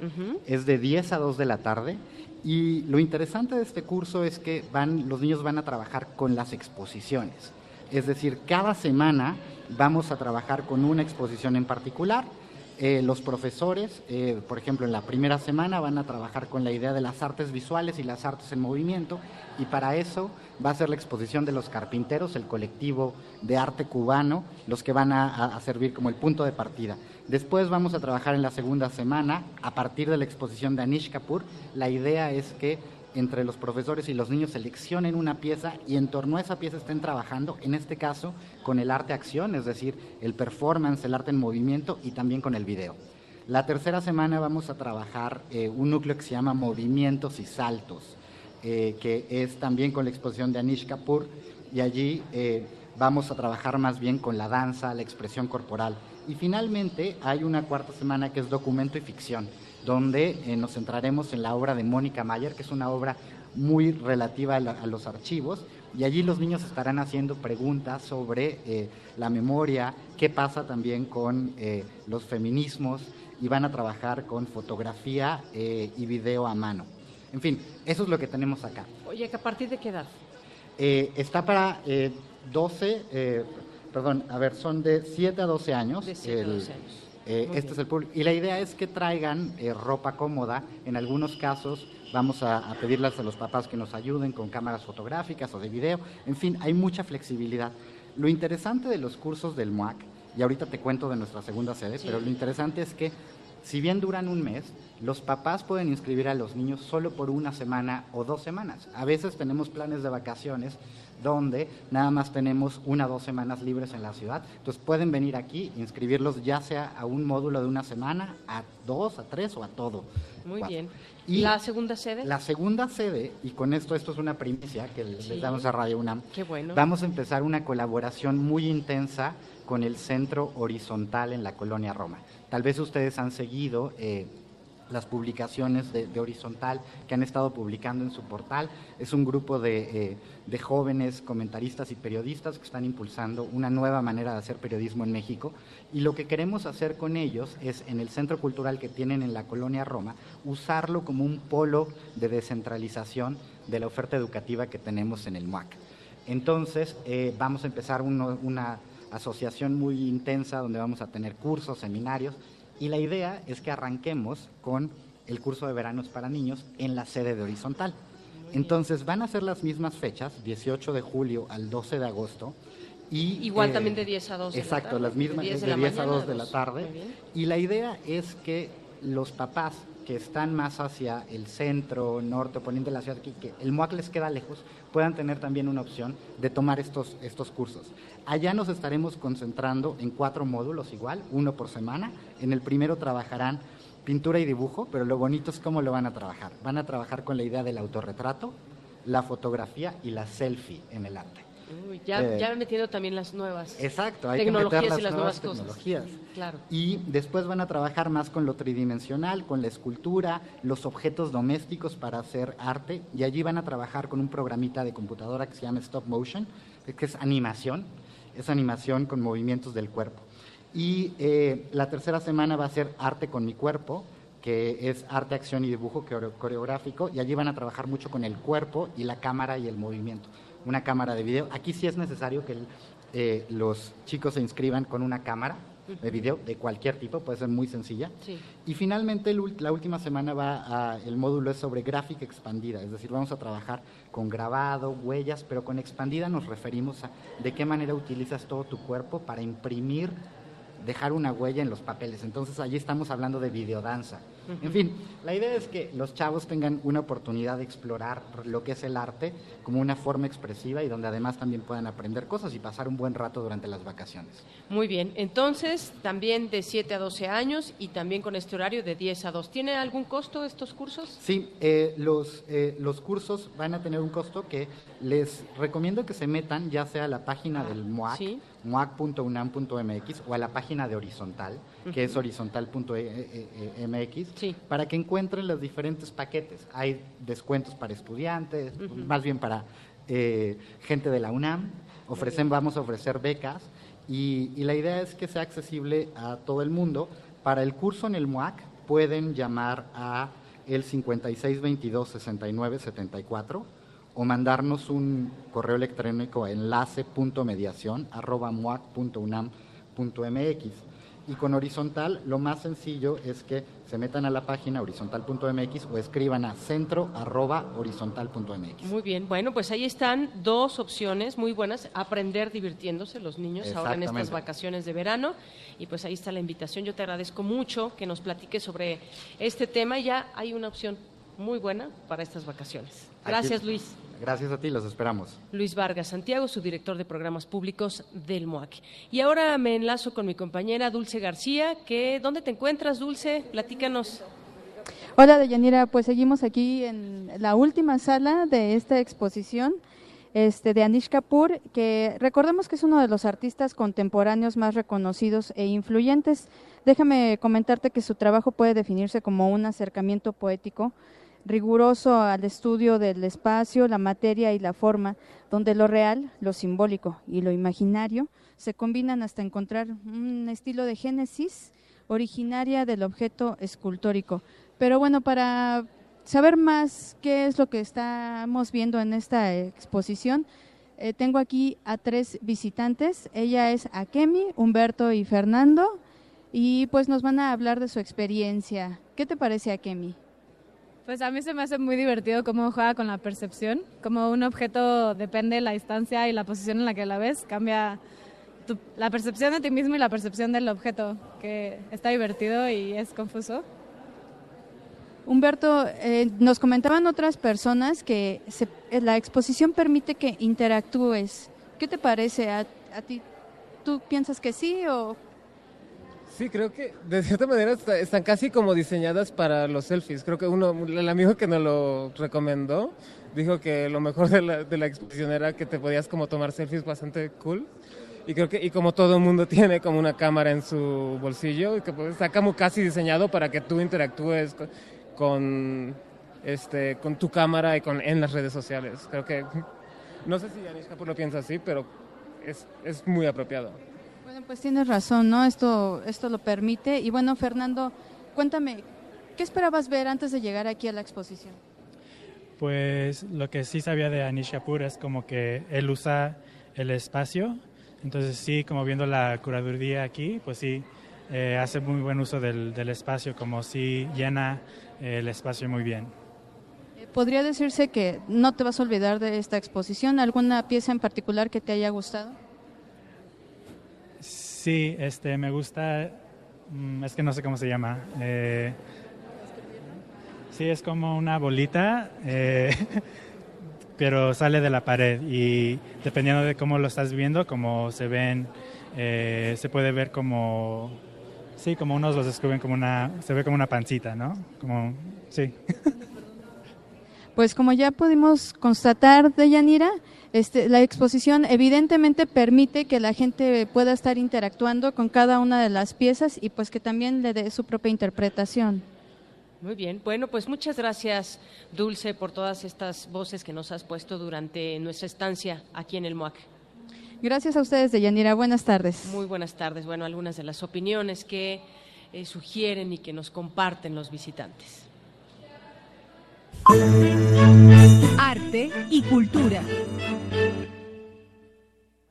es de 10 a 2 de la tarde. Y lo interesante de este curso es que van, los niños van a trabajar con las exposiciones. Es decir, cada semana vamos a trabajar con una exposición en particular. Eh, los profesores, eh, por ejemplo, en la primera semana van a trabajar con la idea de las artes visuales y las artes en movimiento y para eso va a ser la exposición de los carpinteros, el colectivo de arte cubano, los que van a, servir como el punto de partida. Después vamos a trabajar en la segunda semana a partir de la exposición de Anish Kapoor. La idea es que entre los profesores y los niños seleccionen una pieza y en torno a esa pieza estén trabajando, en este caso con el arte acción, es decir, el performance, el arte en movimiento y también con el video. La tercera semana vamos a trabajar eh, un núcleo que se llama movimientos y saltos, eh, que es también con la exposición de Anish Kapoor y allí eh, vamos a trabajar más bien con la danza, la expresión corporal. Y finalmente hay una cuarta semana que es documento y ficción donde eh, nos centraremos en la obra de Mónica Mayer, que es una obra muy relativa a, los archivos, y allí los niños estarán haciendo preguntas sobre la memoria, qué pasa también con los feminismos, y van a trabajar con fotografía y video a mano. En fin, eso es lo que tenemos acá. Oye, ¿a partir de qué edad? está para 12, perdón, a ver, son de 7 a 12 años. De 7 a 12 años eh, este es el público. Y la idea es que traigan eh, ropa cómoda. En algunos casos vamos a, pedirles a los papás que nos ayuden con cámaras fotográficas o de video. En fin, hay mucha flexibilidad. Lo interesante de los cursos del MUAC, y ahorita te cuento de nuestra segunda sede, pero lo interesante es que si bien duran un mes, los papás pueden inscribir a los niños solo por una semana o dos semanas. A veces tenemos planes de vacaciones donde nada más tenemos una o dos semanas libres en la ciudad. Entonces pueden venir aquí, inscribirlos ya sea a un módulo de una semana, a dos, a tres o a todo. Muy bien. ¿Y la segunda sede? La segunda sede, y con esto, esto es una primicia que les damos a Radio UNAM. Qué bueno. Vamos a empezar una colaboración muy intensa con el Centro Horizontal en la Colonia Roma. Tal vez ustedes han seguido eh, las publicaciones de, Horizontal que han estado publicando en su portal. Es un grupo eh, de, jóvenes comentaristas y periodistas que están impulsando una nueva manera de hacer periodismo en México. Y lo que queremos hacer con ellos es, en el centro cultural que tienen en la colonia Roma, usarlo como un polo de descentralización de la oferta educativa que tenemos en el MUAC. Entonces, eh, vamos a empezar una asociación muy intensa donde vamos a tener cursos, seminarios y la idea es que arranquemos con el curso de veranos para niños en la sede de Horizontal. Entonces van a ser las mismas fechas, 18 de julio al 12 de agosto. Y, Igual eh, también de 10 a 2 Exacto, de las mismas, de 10, a 2 de la tarde. Y la idea es que los papás que están más hacia el centro, norte poniente de la ciudad, que, el MOAC les queda lejos, puedan tener también una opción de tomar estos, estos cursos. Allá nos estaremos concentrando en cuatro módulos igual, uno por semana. En el primero trabajarán pintura y dibujo, pero lo bonito es cómo lo van a trabajar. Van a trabajar con la idea del autorretrato, la fotografía y la selfie en el arte ya, eh, ya metiendo también las nuevas exacto, hay tecnologías que meter y las nuevas, tecnologías. Claro. Y después van a trabajar más con lo tridimensional, con la escultura, los objetos domésticos para hacer arte. Y allí van a trabajar con un programita de computadora que se llama Stop Motion, que es animación. Es animación con movimientos del cuerpo. Y eh, la tercera semana va a ser arte con mi cuerpo, que es arte, acción y dibujo coreográfico, y allí van a trabajar mucho con el cuerpo y la cámara y el movimiento una cámara de video. Aquí sí es necesario que eh, los chicos se inscriban con una cámara de video de cualquier tipo, puede ser muy sencilla. Y finalmente la última semana va a, el módulo es sobre gráfica expandida, es decir, vamos a trabajar con grabado, huellas, pero con expandida nos referimos a de qué manera utilizas todo tu cuerpo para imprimir dejar una huella en los papeles. Entonces allí estamos hablando de videodanza. En fin, la idea es que los chavos tengan una oportunidad de explorar lo que es el arte como una forma expresiva y donde además también puedan aprender cosas y pasar un buen rato durante las vacaciones. Muy bien, entonces también de 7 a 12 años y también con este horario de 10 a 2. ¿Tiene algún costo estos cursos? Sí, eh, los, eh, los cursos van a tener un costo que les recomiendo que se metan ya sea a la página del MOAC. ¿Sí? moac.unam.mx o a la página de Horizontal, que es horizontal.mx, para que encuentren los diferentes paquetes. Hay descuentos para estudiantes, más bien para eh, gente de la UNAM, ofrecen, vamos a ofrecer becas y, la idea es que sea accesible a todo el mundo. Para el curso en el MUAC pueden llamar a el 5622-6974 o mandarnos un correo electrónico a enlace.mediación.muac.unam.mx. Y con horizontal, lo más sencillo es que se metan a la página horizontal.mx o escriban a centro.horizontal.mx. Muy bien, bueno, pues ahí están dos opciones muy buenas. Aprender divirtiéndose los niños ahora en estas vacaciones de verano. Y pues ahí está la invitación. Yo te agradezco mucho que nos platiques sobre este tema. Ya hay una opción muy buena para estas vacaciones. Gracias, Luis. Gracias a ti, los esperamos. Luis Vargas Santiago, su director de programas públicos del MOAC. Y ahora me enlazo con mi compañera Dulce García, que ¿dónde te encuentras, Dulce? Platícanos. Hola, Deyanira, pues seguimos aquí en la última sala de esta exposición este, de Anish Kapoor, que recordemos que es uno de los artistas contemporáneos más reconocidos e influyentes. Déjame comentarte que su trabajo puede definirse como un acercamiento poético riguroso al estudio del espacio, la materia y la forma, donde lo real, lo simbólico y lo imaginario se combinan hasta encontrar un estilo de génesis originaria del objeto escultórico. Pero bueno, para saber más qué es lo que estamos viendo en esta exposición, eh, tengo aquí a tres visitantes. Ella es Akemi, Humberto y Fernando, y pues nos van a hablar de su experiencia. ¿Qué te parece, Akemi? Pues a mí se me hace muy divertido cómo juega con la percepción, como un objeto depende de la distancia y la posición en la que la ves, cambia la percepción de ti mismo y la percepción del objeto, que está divertido y es confuso. Humberto, eh, nos comentaban otras personas que eh, la exposición permite que interactúes. ¿Qué te parece a, a ti? ¿Tú piensas que sí o Sí, creo que de cierta manera están casi como diseñadas para los selfies. Creo que uno, el amigo que nos lo recomendó, dijo que lo mejor de la, de la exposición era que te podías como tomar selfies bastante cool. Y creo que, y como todo el mundo tiene como una cámara en su bolsillo, que pues, está como casi diseñado para que tú interactúes con, este, con tu cámara y con, en las redes sociales. Creo que, no sé si Anish Kapoor lo piensa así, pero es, es muy apropiado. Bueno, pues tienes razón, ¿no? Esto, esto lo permite. Y bueno, Fernando, cuéntame, ¿qué esperabas ver antes de llegar aquí a la exposición? Pues lo que sí sabía de Anish Kapoor es como que él usa el espacio. Entonces sí, como viendo la curaduría aquí, pues sí, eh, hace muy buen uso del, del espacio, como si llena eh, el espacio muy bien. Eh, ¿Podría decirse que no te vas a olvidar de esta exposición? ¿Alguna pieza en particular que te haya gustado? Sí, este, me gusta, mm, es que no sé cómo se llama. Eh, sí, es como una bolita, eh, pero sale de la pared y dependiendo de cómo lo estás viendo, como se ven, eh, se puede ver como, sí, como unos los descubren como una, se ve como una pancita, ¿no? Como, sí. Pues como ya pudimos constatar, Deyanira, este, la exposición evidentemente permite que la gente pueda estar interactuando con cada una de las piezas y pues que también le dé su propia interpretación. Muy bien, bueno, pues muchas gracias, Dulce, por todas estas voces que nos has puesto durante nuestra estancia aquí en el MOAC. Gracias a ustedes, Deyanira. Buenas tardes. Muy buenas tardes. Bueno, algunas de las opiniones que eh, sugieren y que nos comparten los visitantes. Arte y cultura.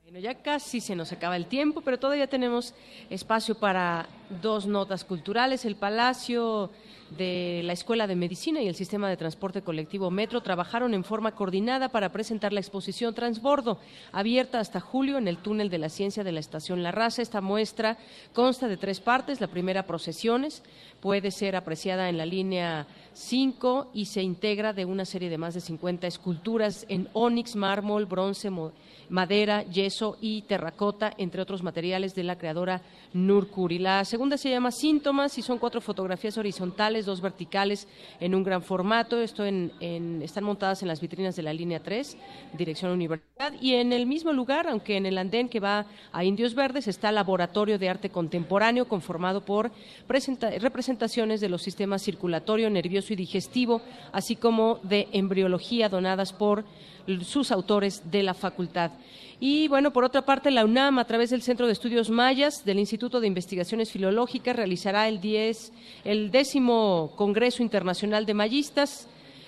Bueno, ya casi se nos acaba el tiempo, pero todavía tenemos espacio para dos notas culturales. El Palacio de la Escuela de Medicina y el Sistema de Transporte Colectivo Metro trabajaron en forma coordinada para presentar la exposición Transbordo, abierta hasta julio en el túnel de la ciencia de la Estación La Raza. Esta muestra consta de tres partes. La primera, procesiones, puede ser apreciada en la línea 5 y se integra de una serie de más de 50 esculturas en ónix, mármol, bronce, madera, yeso y terracota, entre otros materiales de la creadora Nurkuri. La segunda se llama Síntomas y son cuatro fotografías horizontales, dos verticales en un gran formato. Esto en, están montadas en las vitrinas de la línea 3, dirección Universidad. Y en el mismo lugar, aunque en el andén que va a Indios Verdes, está Laboratorio de Arte Contemporáneo, conformado por representaciones de los sistemas circulatorio, nervioso y digestivo, así como de embriología donadas por sus autores de la facultad. Y bueno, por otra parte, la UNAM, a través del Centro de Estudios Mayas del Instituto de Investigaciones Filológicas, realizará el, 10, el décimo Congreso Internacional de Mayistas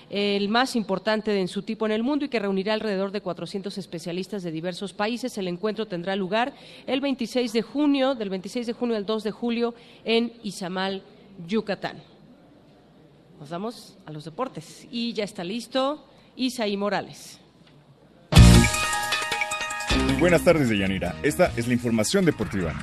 el más importante en su tipo en el mundo y que reunirá alrededor de 400 especialistas de diversos países. El encuentro tendrá lugar el 26 de junio, del 26 de junio al 2 de julio en Izamal, Yucatán. Nos damos a los deportes y ya está listo Isaí Morales. Buenas tardes, Deyanira. Esta es la información deportiva.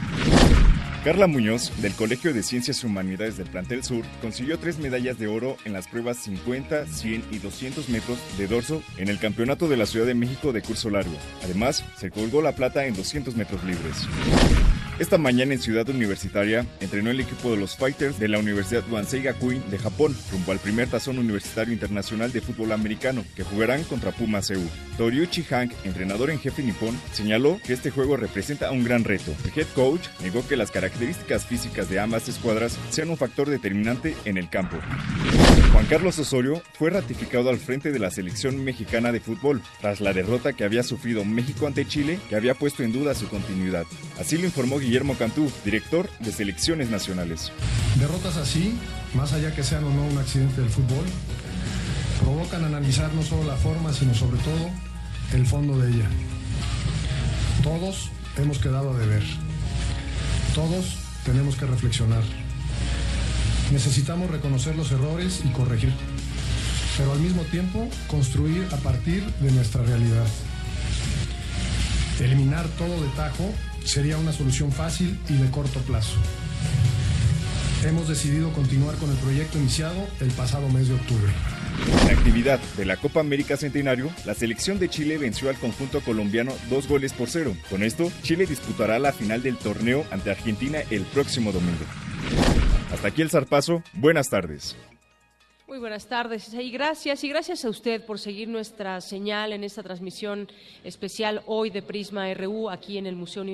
Carla Muñoz, del Colegio de Ciencias y Humanidades del Plantel Sur, consiguió tres medallas de oro en las pruebas 50, 100 y 200 metros de dorso en el Campeonato de la Ciudad de México de curso largo. Además, se colgó la plata en 200 metros libres. Esta mañana en Ciudad Universitaria entrenó el equipo de los Fighters de la Universidad Wansei Gakuin de Japón rumbo al primer tazón universitario internacional de fútbol americano que jugarán contra Puma Seúl. Toriuchi Hank, entrenador en jefe nipón, señaló que este juego representa un gran reto. El head coach negó que las características físicas de ambas escuadras sean un factor determinante en el campo. Juan Carlos Osorio fue ratificado al frente de la selección mexicana de fútbol tras la derrota que había sufrido México ante Chile que había puesto en duda su continuidad. Así lo informó Guillermo Cantú, director de selecciones nacionales. Derrotas así, más allá que sean o no un accidente del fútbol, provocan analizar no solo la forma, sino sobre todo el fondo de ella. Todos hemos quedado a deber. Todos tenemos que reflexionar. Necesitamos reconocer los errores y corregir, pero al mismo tiempo construir a partir de nuestra realidad. Eliminar todo de tajo sería una solución fácil y de corto plazo. Hemos decidido continuar con el proyecto iniciado el pasado mes de octubre. En actividad de la Copa América Centenario, la selección de Chile venció al conjunto colombiano dos goles por cero. Con esto, Chile disputará la final del torneo ante Argentina el próximo domingo. Hasta aquí el zarpazo. Buenas tardes. Muy buenas tardes. Y gracias y gracias a usted por seguir nuestra señal en esta transmisión especial hoy de Prisma RU aquí en el Museo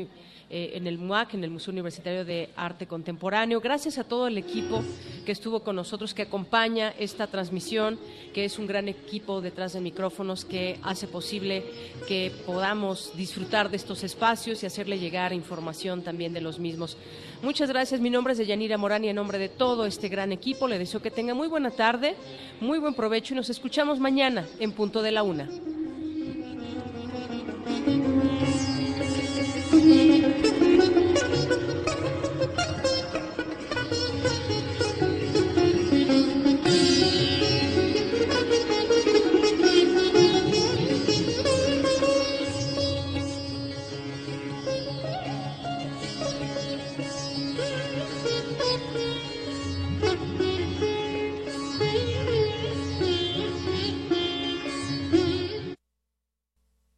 eh, en el MUAC, en el Museo Universitario de Arte Contemporáneo. Gracias a todo el equipo que estuvo con nosotros, que acompaña esta transmisión, que es un gran equipo detrás de micrófonos que hace posible que podamos disfrutar de estos espacios y hacerle llegar información también de los mismos. Muchas gracias. Mi nombre es Deyanira Morán y en nombre de todo este gran equipo le deseo que tenga muy buena tarde, muy buen provecho y nos escuchamos mañana en punto de la una.